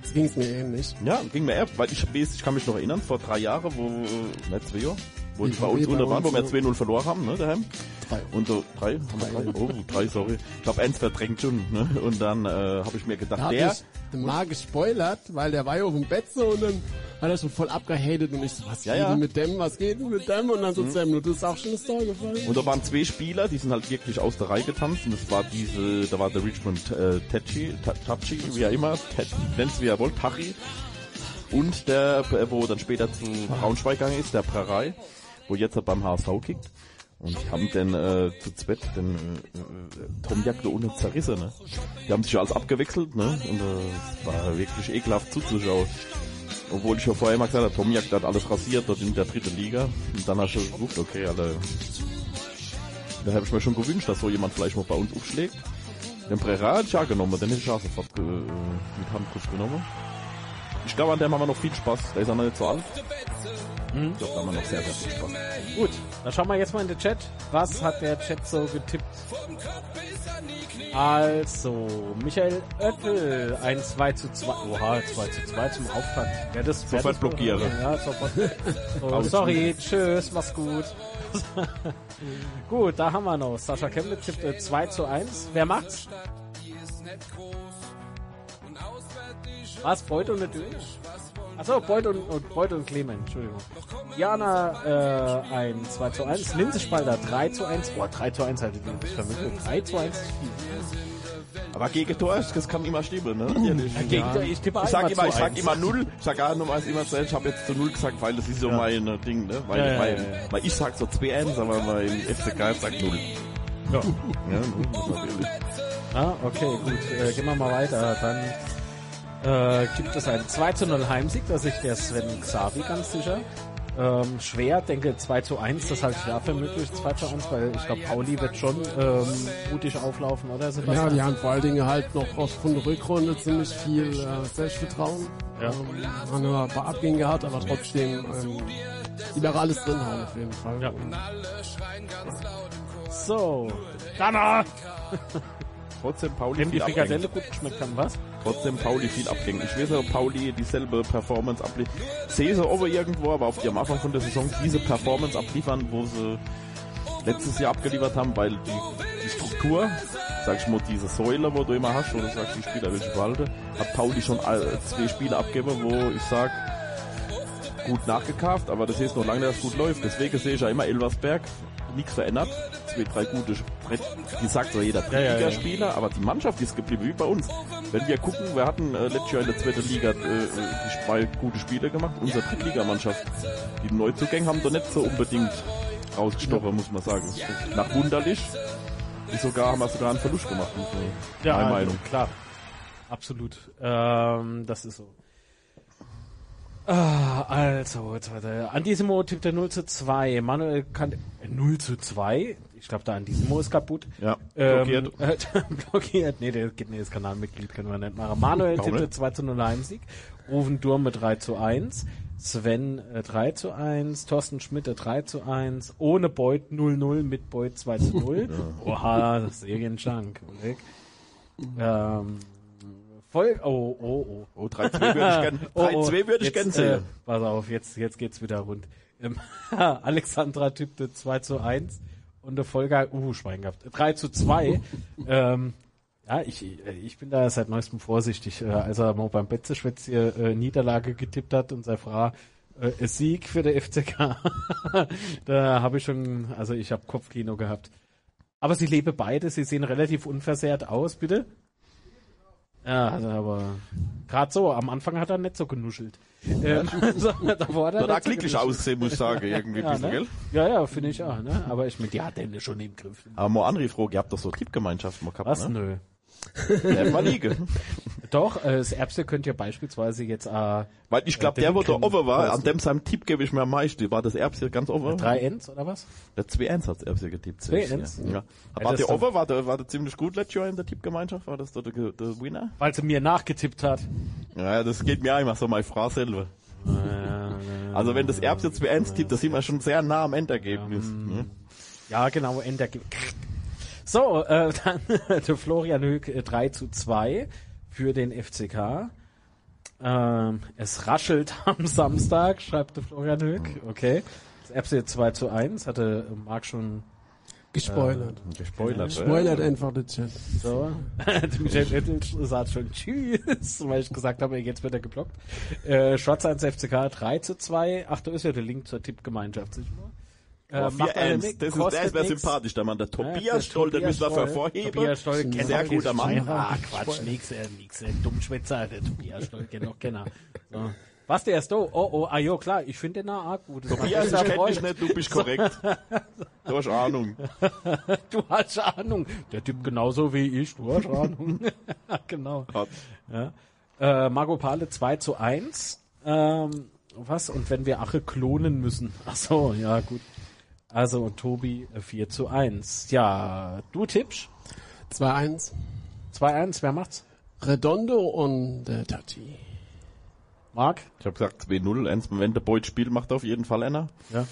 Jetzt ging's mir ähnlich. Ja, ging mir eher, weil ich, weiß, ich kann mich noch erinnern, vor drei Jahren, wo, äh, nicht zwei Jahre, wo die bei uns unter waren, wo wir ja. 2-0 verloren haben, ne, daheim. Drei. Und so, drei, haben wir drei? Oh, drei, sorry. Ich glaube, eins verdrängt schon, ne, und dann, äh, habe ich mir gedacht, Da hab der, ich den Marc gespoilert, weil der war ja auf dem Bett so und dann hat er schon voll abgehatet und ich so, was Ja, geht ja. denn mit dem, was geht denn mit dem? Und dann so, Mhm. Sam, du ist auch schon das Tor gefallen. und da waren zwei Spieler, die sind halt wirklich aus der Reihe getanzt, und das war diese, da war der Richmond, äh, Tachi, Ta- Tachi, wie er immer, nennt's wie er wollt, Tachi, und der, äh, wo dann später zu Braunschweig gegangen ist, der Prerei, wo jetzt er beim HSV kickt. Und die haben den äh, zu zweit den äh, äh, Tomjak da unten zerrissen, ne? Die haben sich alles abgewechselt, ne? Und äh, es war wirklich ekelhaft zuzuschauen. Obwohl ich ja vorher immer gesagt habe, Tomjak der hat alles rasiert dort in der dritten Liga. Und dann hast du geguckt, okay, alle. Da habe ich mir schon gewünscht, dass so jemand vielleicht mal bei uns aufschlägt. Den Brera hätte ich auch genommen, den hätte ich auch sofort äh, mit Handkuss genommen. Ich glaube, an dem haben wir noch viel Spaß. Der ist auch noch nicht so alt. Ich glaube, da haben wir noch sehr, sehr viel Spaß. Gut, dann schauen wir jetzt mal in den Chat. Was hat der Chat so getippt? Also, Michael Oettel, ein 2 zu 2. Oha, 2 zu 2 zum Auftakt. Ja, das, Sofort wer das- blockiere. Ja, sofort. So, sorry, tschüss, mach's gut. gut, da haben wir noch. Sascha Chemnitz tippt äh, 2 zu 1. Wer macht's? Was? Beut und Döner? Achso, Beut und, und, Beut und Clement, Entschuldigung. Jana äh, ein 2 zu 1. Linzespalter 3 zu 1. Boah, 3 zu 1 hatte die sich vermittelt. 3 zu 1 ist viel. Aber gegen Tor, das kann immer stimmen, ne? Ehrlich. Gegen, Ich tippe Ich sag immer, ich zu sag 1. immer null. Ich sag auch nochmals immer selbst, ich habe jetzt zu null gesagt, weil das ist so mein äh, Ding, ne? Weil, Ja, ja, weil, ja, ja. weil ich sag so 2-1, aber mein FCK sagt null. Ja. Ja, null, natürlich. Ah, okay, gut. Äh, gehen wir mal weiter. Dann äh, gibt es einen 2 zu 0 Heimsieg, da sich der Sven Xavi ganz sicher. Ähm, schwer, denke 2 zu 1, das halte ich ja für möglich, 2 zu 1, weil ich glaube, Pauli wird schon ähm, mutig auflaufen, oder Ja, Sebastian? die haben vor allen Dingen halt noch aus von der Rückrunde ziemlich viel äh, Selbstvertrauen. Ja. Ähm, haben nur ein paar Abgänge gehabt, aber trotzdem ähm, alles drin haben auf jeden Fall. Ja. Und So, Danner! Trotzdem Pauli Dem die viel Frikadelle gut geschmeckt haben, was? Trotzdem Pauli viel Abgänge. Ich weiß nicht, ob Pauli dieselbe Performance abliefert. Sehe sie aber irgendwo, aber auf die am Anfang von der Saison diese Performance abliefern, wo sie letztes Jahr abgeliefert haben, weil die, die Struktur, sag ich mal, diese Säule, wo du immer hast, du sagst, die Spieler will ich behalten, hat Pauli schon zwei Spiele abgegeben, wo ich sag, gut nachgekauft, aber das ist noch lange, dass es gut läuft. Deswegen sehe ich ja immer Elversberg, nichts verändert. Zwei, drei gute, Brett, wie sagt so jeder, Ja, ja, ja. Drittligaspieler, aber die Mannschaft ist geblieben, wie bei uns. Wenn wir gucken, wir hatten äh, letztes Jahr in der zweiten Liga äh, die zwei gute Spiele gemacht. Unsere Drittligamannschaft, die Neuzugänge haben doch nicht so unbedingt rausgestochen, muss man sagen. Nach Wunderlich, die sogar, haben wir sogar einen Verlust gemacht, muss man, Ja, meine Meinung. klar. Absolut. Ähm, das ist so. Ah, also, jetzt weiter. Andisimo tippt er 0 zu 2. Manuel kann, äh, 0 zu 2? Ich glaube, der Andisimo ist kaputt. Ja, Ähm, blockiert. äh, blockiert. Nee, der geht nicht, das Kanalmitglied können wir nicht machen. Manuel Warum tippte nicht? 2 zu 0 Heimsieg. Oven Durm mit 3 zu 1. Sven äh, 3 zu 1. Thorsten Schmidt äh, 3 zu 1. Ohne Beut 0-0 mit Beut 2 zu 0. Oha, Serienjunk. Weg. Ähm, voll, oh, oh, oh. Oh, 3-2 würde ich gern, 3-2 würde ich gern jetzt, äh, sehen. pass auf, jetzt, jetzt geht's wieder rund. Ähm, Alexandra tippte 2 zu 1 und der Volker, uh, Schwein gehabt, 3 zu 2. ähm, ja, ich, ich bin da seit neuestem vorsichtig. Äh, als er mal beim Betzeschwätz hier äh, Niederlage getippt hat und seine Frau äh, Sieg für der FCK, da habe ich schon, also ich habe Kopfkino gehabt. Aber sie lebe beide, sie sehen relativ unversehrt aus, bitte. Ja, also aber gerade so, am Anfang hat er nicht so genuschelt. Ähm, so, davor hat er Da so glücklich genuschelt. ausgesehen, muss ich sagen, irgendwie Ja, bisschen, ne? gell? ja, ja finde ich auch. Ne? Aber ich meine, die hat den schon im Griff. Aber mal andere Frage, ihr habt doch so Tippgemeinschaften mal gehabt, Was? ne? Nö. Ja, mal liege. Doch, äh, das Erbse könnt ihr beispielsweise jetzt äh, Weil ich glaube, Ja, der, wo da offen war, an dem seinem Tipp gebe ich mir am meisten. War das Erbs hier ganz offen? drei Ends oder was? Der 2-1 hat Erbs hier getippt. Zwei Ends? Ja. Ja, War das der offen? War der, war der ziemlich gut letztes Jahr in der Tippgemeinschaft? War das da der, der Winner? Weil sie mir nachgetippt hat. Ja, das geht mir auch immer so, meine Frau selber. Also wenn das Erbs jetzt 2-1 tippt, da sind wir schon sehr nah am Endergebnis. ne? Ja, genau, Ender. So, äh, dann der Florian Höck äh, 3 zu 2 für den FCK. Ähm, es raschelt am Samstag, schreibt der Florian Höck. Okay. Das Erbse 2 zu 1, hatte Marc schon gespoilert. Gespoilert. Spoilert einfach den Chat. so. Der Michael Ettel sagt schon Tschüss, weil ich gesagt habe, jetzt wird er geblockt. Äh, Schwarz 1 FCK 3 zu 2. Ach, da ist ja der Link zur Tippgemeinschaft. sicher mal. Äh, 4-1. mit, Das ist, der nix. sympathisch, der Mann. Der Ja, der Tobias Stoll, den Tobias müssen wir Stoll. hervorheben. Tobias Stoll kennt Sehr guter Mann. Ah, Quatsch, nix, äh, nix, äh, Dummschwätzer, der Tobias Stoll kennt noch keiner. So. Was, der ist da? Oh, oh, ah, jo, klar, ich finde den auch gut. Das Tobias, ich kenn dich nicht, du bist korrekt. Du hast Ahnung. Du hast Ahnung. Der Typ genauso wie ich, du hast Ahnung. genau. Hat. Ja. Äh, Margot Pale 2 zu 1. Ähm, was? Und wenn wir Ache klonen müssen. Ach so, ja, gut. Also, und Tobi äh, 4 zu 1. Ja, du tippst? 2-1. 2-1, wer macht's? Redondo und äh, Tachi. Marc? Ich habe gesagt 2-0. Eins, wenn der Boyd spielt, macht er auf jeden Fall einer. Ja.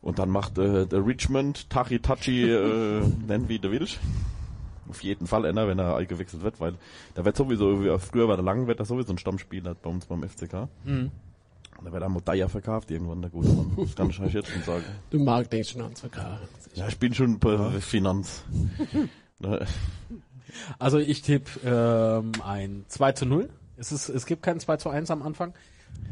Und dann macht äh, der Richmond Tachi Tachi, äh, nenn wie du willst. Auf jeden Fall einer, wenn er eingewechselt wird, weil da wird sowieso, wie früher war der Lang, wird er sowieso ein Stammspieler bei uns beim FCK. Mhm. Da wird er Modaya verkauft irgendwann, der gute Mann. Das kann ich euch jetzt schon sagen. Du Marc denkst schon ans VK. Ja, ich bin schon bei Finanz. Ne, Also ich tippe ähm, ein 2 zu 0. Es, ist, es gibt kein 2 zu 1 am Anfang.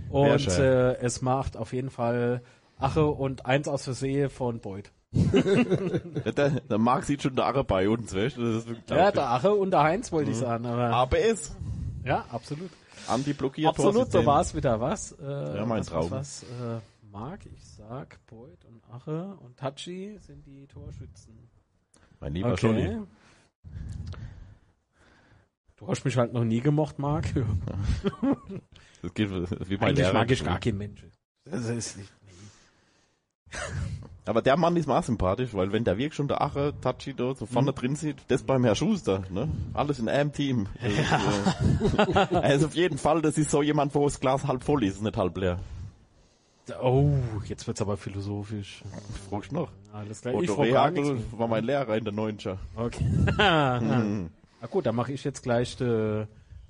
Und äh, es macht auf jeden Fall Ache und eins aus Versehen von Boyd. der, der Marc sieht schon der Arre bei uns, weißt du? Ja, der Ache und der Heinz wollte ich sagen. Aber, ABS. ja, absolut. Anti-blockiert. Absolut, so war es wieder. Was? Äh, Ja, mein was, Traum. Was, was äh, Marc, ich sag, Boyd und Ache und Tachi sind die Torschützen. Mein lieber. Okay. Du hast mich halt noch nie gemocht, Marc. Das geht wie mein Eigentlich Lehrer. mag ich gar keinen Mensch. Das ist nicht, Aber der Mann ist mir auch sympathisch, weil wenn der wirklich schon der Ache Tachi da so vorne drin sieht, das beim Herr Schuster, ne? Alles in einem Team. Das ist, äh, ist auf jeden Fall, das ist so jemand, wo das Glas halb voll ist, nicht halb leer. Oh, jetzt wird's aber philosophisch. Fragst noch? Alles klar. Ich Otto Rehagel war mein Lehrer in der Neuncher. Okay. Na gut, dann mache ich jetzt gleich die,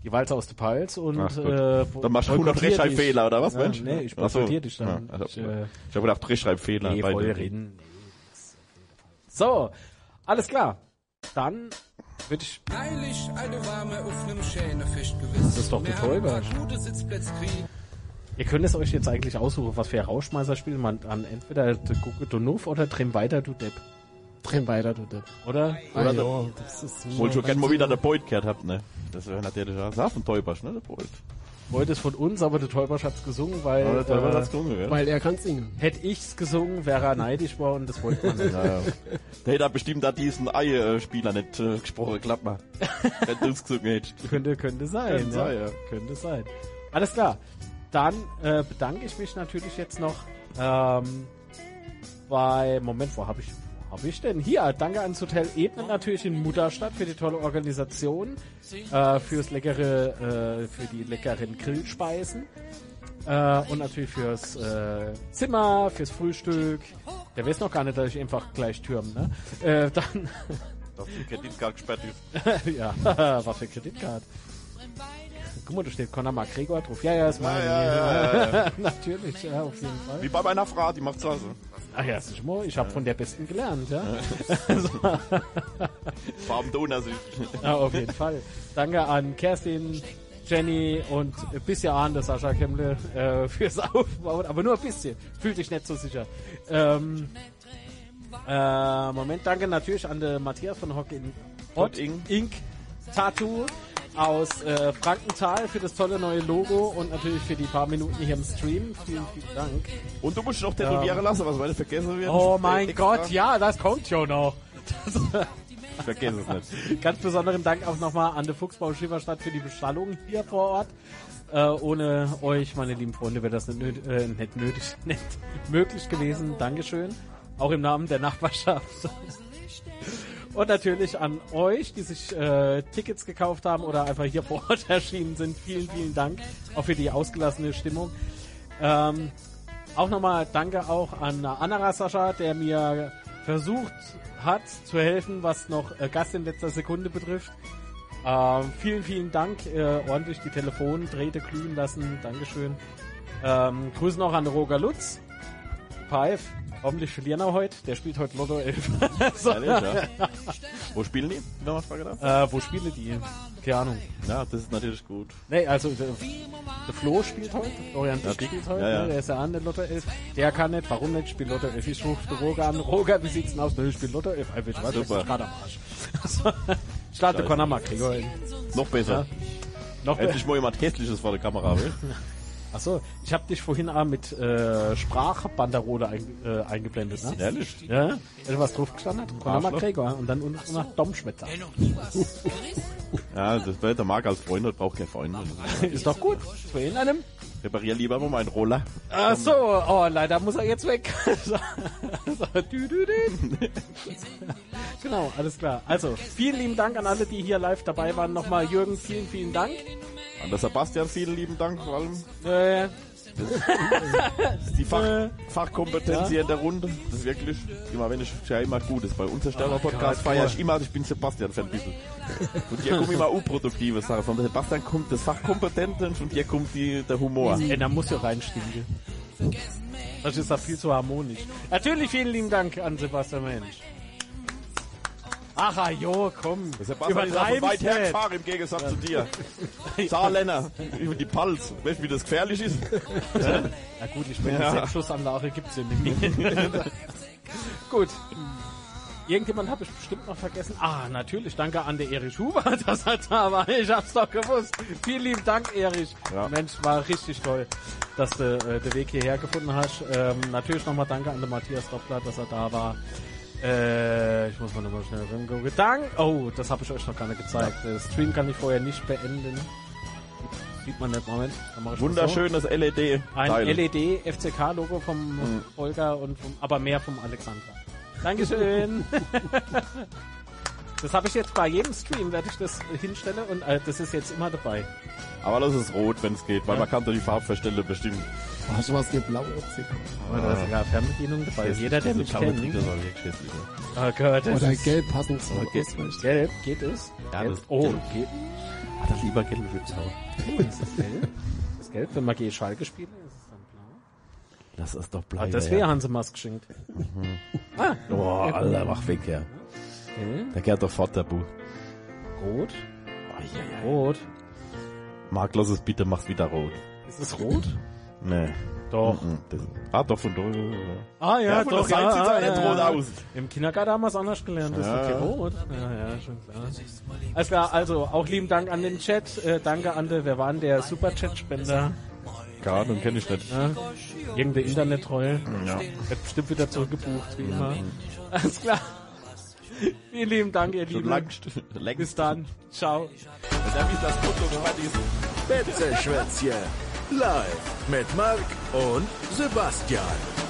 die Walze aus der Pals und Ach äh, Dann machst du 100 boykottier dich. Rechtschreibfehler, oder was, ja, Mensch? Nee, ich Ach so. boykottier dich dann. Ja, also, ich, äh, ich habe gedacht, Rechtschreibfehler. nee, bei voll dir. reden. So, alles klar. Dann würde ich... Eilig, eine warme auf nem schönen Fischgewiss. Das ist doch der Täuber. Ihr könnt es euch jetzt eigentlich aussuchen, was für ein Rauschmeißer spielen. Man an entweder der Gucke du Nuff oder Trim weiter du Depp. Drehen weiter, du Depp. Oder? Ah, Oder ja, das ist Wollte schon gerne mal wieder der Boyd gehört habt, ne? Das wäre natürlich auch, das ist ein Täubersch, ne, der Boyd. Heute ist von uns, aber der Täuber hat's gesungen, weil Aber der Täuber äh, hat's gesungen, ja. Weil er kann singen. hätte ich's gesungen, wäre er neidisch war und das wollte man nicht. Ja, ja. Der hätte bestimmt da diesen Ei-Spieler nicht äh, gesprochen, glaub mal. Wenn du es gesungen hättest. Könnte, könnte sein. Könnte sein, ja. Könnte sein. Alles klar. Dann äh, bedanke ich mich natürlich jetzt noch ähm, bei, Moment, wo habe ich, wo habe ich denn? Hier, danke ans Hotel Ebene natürlich in Mutterstadt für die tolle Organisation, äh, fürs leckere, äh, für die leckeren Grillspeisen. Äh, und natürlich fürs äh, Zimmer, fürs Frühstück. Der weiß noch gar nicht, dass ich einfach gleich türmen, ne? Äh, dann, Dass die Kreditkarte gesperrt ist. ja, was für Kreditkarte. Guck mal, da steht Conor McGregor drauf. Ja, ja, ist meine. Ja, ja, ja, Natürlich, ja, auf jeden Fall. Wie bei meiner Frau, die macht's also. Ach ja, ist mal, ich habe von der Besten gelernt, ja. Farben Donausicht. ja. Auf jeden Fall. Danke an Kerstin, Jenny und ein bisschen an der Sascha Kemmle äh, fürs Aufbauen, aber nur ein bisschen. Fühlt dich nicht so sicher. Ähm, äh, Moment, danke natürlich an den Matthias von Hock in Hot. Ink Tattoo aus äh, Frankenthal für das tolle neue Logo und natürlich für die paar Minuten hier im Stream. Vielen, vielen Dank. Und du musst noch tätowieren lassen, was meine vergessen wird. Oh mein Extra. Gott, ja, das kommt schon noch. Ich vergesse es nicht. Ganz besonderen Dank auch nochmal an der Fuchsbau Schieferstadt für die Bestallung hier vor Ort. Äh, ohne euch, meine lieben Freunde, wäre das nicht, nöt äh, nicht nötig, nicht möglich gewesen. Dankeschön. Auch im Namen der Nachbarschaft. Und natürlich an euch, die sich äh, Tickets gekauft haben oder einfach hier vor Ort erschienen sind. Vielen, vielen Dank auch für die ausgelassene Stimmung. Ähm, auch nochmal danke auch an Anara Sascha, der mir versucht hat zu helfen, was noch äh, Gast in letzter Sekunde betrifft. Ähm, vielen, vielen Dank. Äh, ordentlich die Telefondrähte glühen lassen. Dankeschön. Ähm, Grüßen auch an Roger Lutz. Pfeif. Hoffentlich verlieren er heute. Der spielt heute Lotto 11. so, Ehrlich, ja. Wo spielen die? Wenn man fragen darf? äh, wo spielen die? Keine Ahnung. Ja, das ist natürlich gut. Nee, also der, der Flo spielt heute, Florian Ja, spielt heute, ja, ja. ne? der ist ja an der Lotto 11. Der kann nicht, warum nicht, spielt Lotto 11. Ich rufe Roger an, Roger, wie sieht's denn aus? Ich spiele Lotto 11. Einfach, ich weiß, Super. gerade am Arsch. Conor McGregor hin. Noch besser. Noch Endlich mal jemand Hässliches vor der Kamera, will. Achso, ich habe dich vorhin auch mit äh, Sprachbanderole ein, äh, eingeblendet, ne? Ehrlich? Ja? Hätte was drauf gestanden? hat? Conor. McGregor und dann unten noch Domschwätzer. Ja, das wäre der Marc als Freund und braucht keine Freunde. Ist doch gut. Für ihn einem. Reparier lieber mal meinen Roller. Ach so, oh, leider muss er jetzt weg. so, so, dü, dü, dü. Genau, alles klar. Also, vielen lieben Dank an alle, die hier live dabei waren. Nochmal Jürgen, vielen, vielen Dank. An der Sebastian vielen lieben Dank vor allem. Äh, Die Fach, Äh. Fachkompetenz hier in der Runde. Das ist wirklich, immer wenn ich ja immer gut ist. Bei unser Steller Oh Podcast Gott, feiere ich immer, ich bin Sebastian-Fan ein bisschen. Und hier kommen immer unproduktive Sachen. Von Sebastian kommt das Fachkompetente und von dir kommt die, der Humor. ey, da muss ja reinstinken. Das ist da viel zu harmonisch. Natürlich vielen lieben Dank an Sebastian Mensch. Ach, ah, jo, komm. Sebastian ist auch von weit her gefahren im Gegensatz zu dir. Saarländer, über die Pals. Weißt du, wie das gefährlich ist? Na gut, ich Ja. ja. Selbstschussanlage gibt's ja nicht. gut. Irgendjemand habe ich bestimmt noch vergessen. Ah, natürlich. Danke an der Erich Huber, dass er da war. Ich hab's doch gewusst. Vielen lieben Dank, Erich. Ja. Mensch, war richtig toll, dass du äh, den Weg hierher gefunden hast. Ähm, natürlich nochmal danke an den Matthias Doppler, dass er da war. Äh, ich muss mal nochmal schnell rumgucken. Dank. Oh, das habe ich euch noch gar nicht gezeigt. Der Stream kann ich vorher nicht beenden. Sieht man nicht. Moment. Mal so. Wunderschönes LED. Ein Teil. LED FCK-Logo vom Holger und vom, aber mehr vom Alexander. Dankeschön. das habe ich jetzt bei jedem Stream, werde ich das hinstellen und äh, das ist jetzt immer dabei. Aber das ist rot, wenn es geht, weil man kann da die Farbverstelle bestimmen. Hast du was dir blau Aber da ist sogar Fernbedienung dabei. Jeder, der mich kennt. Das war wirklich hässlich. Oh Gott, das Oder ist gelb passend zum geht, gelb, geht es? Ja, gelb. das- oh, gelb. geht. Hat er lieber gelbe Witz auch. Ist das gelb? Das ist gelb, wenn man G Schalke spielt, ist es dann blau. Das ist doch blau. Ah, das wäre Hansemas geschenkt. Ah, Oh, Alter, mach weg, ja. okay. Der geht doch fort, der Bu. Rot. Rot. Marc, lass es bitte, mach's wieder rot. Ist es rot? Nee. Doch. Mhm, das, ah, doch, von da. Ah ja, Ja, von doch. ja, ja, auch nicht ja, rot ja. aus. Im Kindergarten haben wir es anders gelernt. Das Ja. ist okay rot. Ja, ja, schon klar. Alles klar, also auch lieben Dank an den Chat. Äh, danke an der, wer war denn der Super-Chat-Spender? Keine Ahnung, kenn ich nicht. Ja? Irgendeine Internet-Treue. Ja. Wird bestimmt wieder zurückgebucht, wie immer. Alles klar. Vielen lieben Dank, ihr Lieben. Bis dann. Ciao. Wenn der mich das Foto ist. Betzeschwätzchen. Live mit Marc und Sebastian.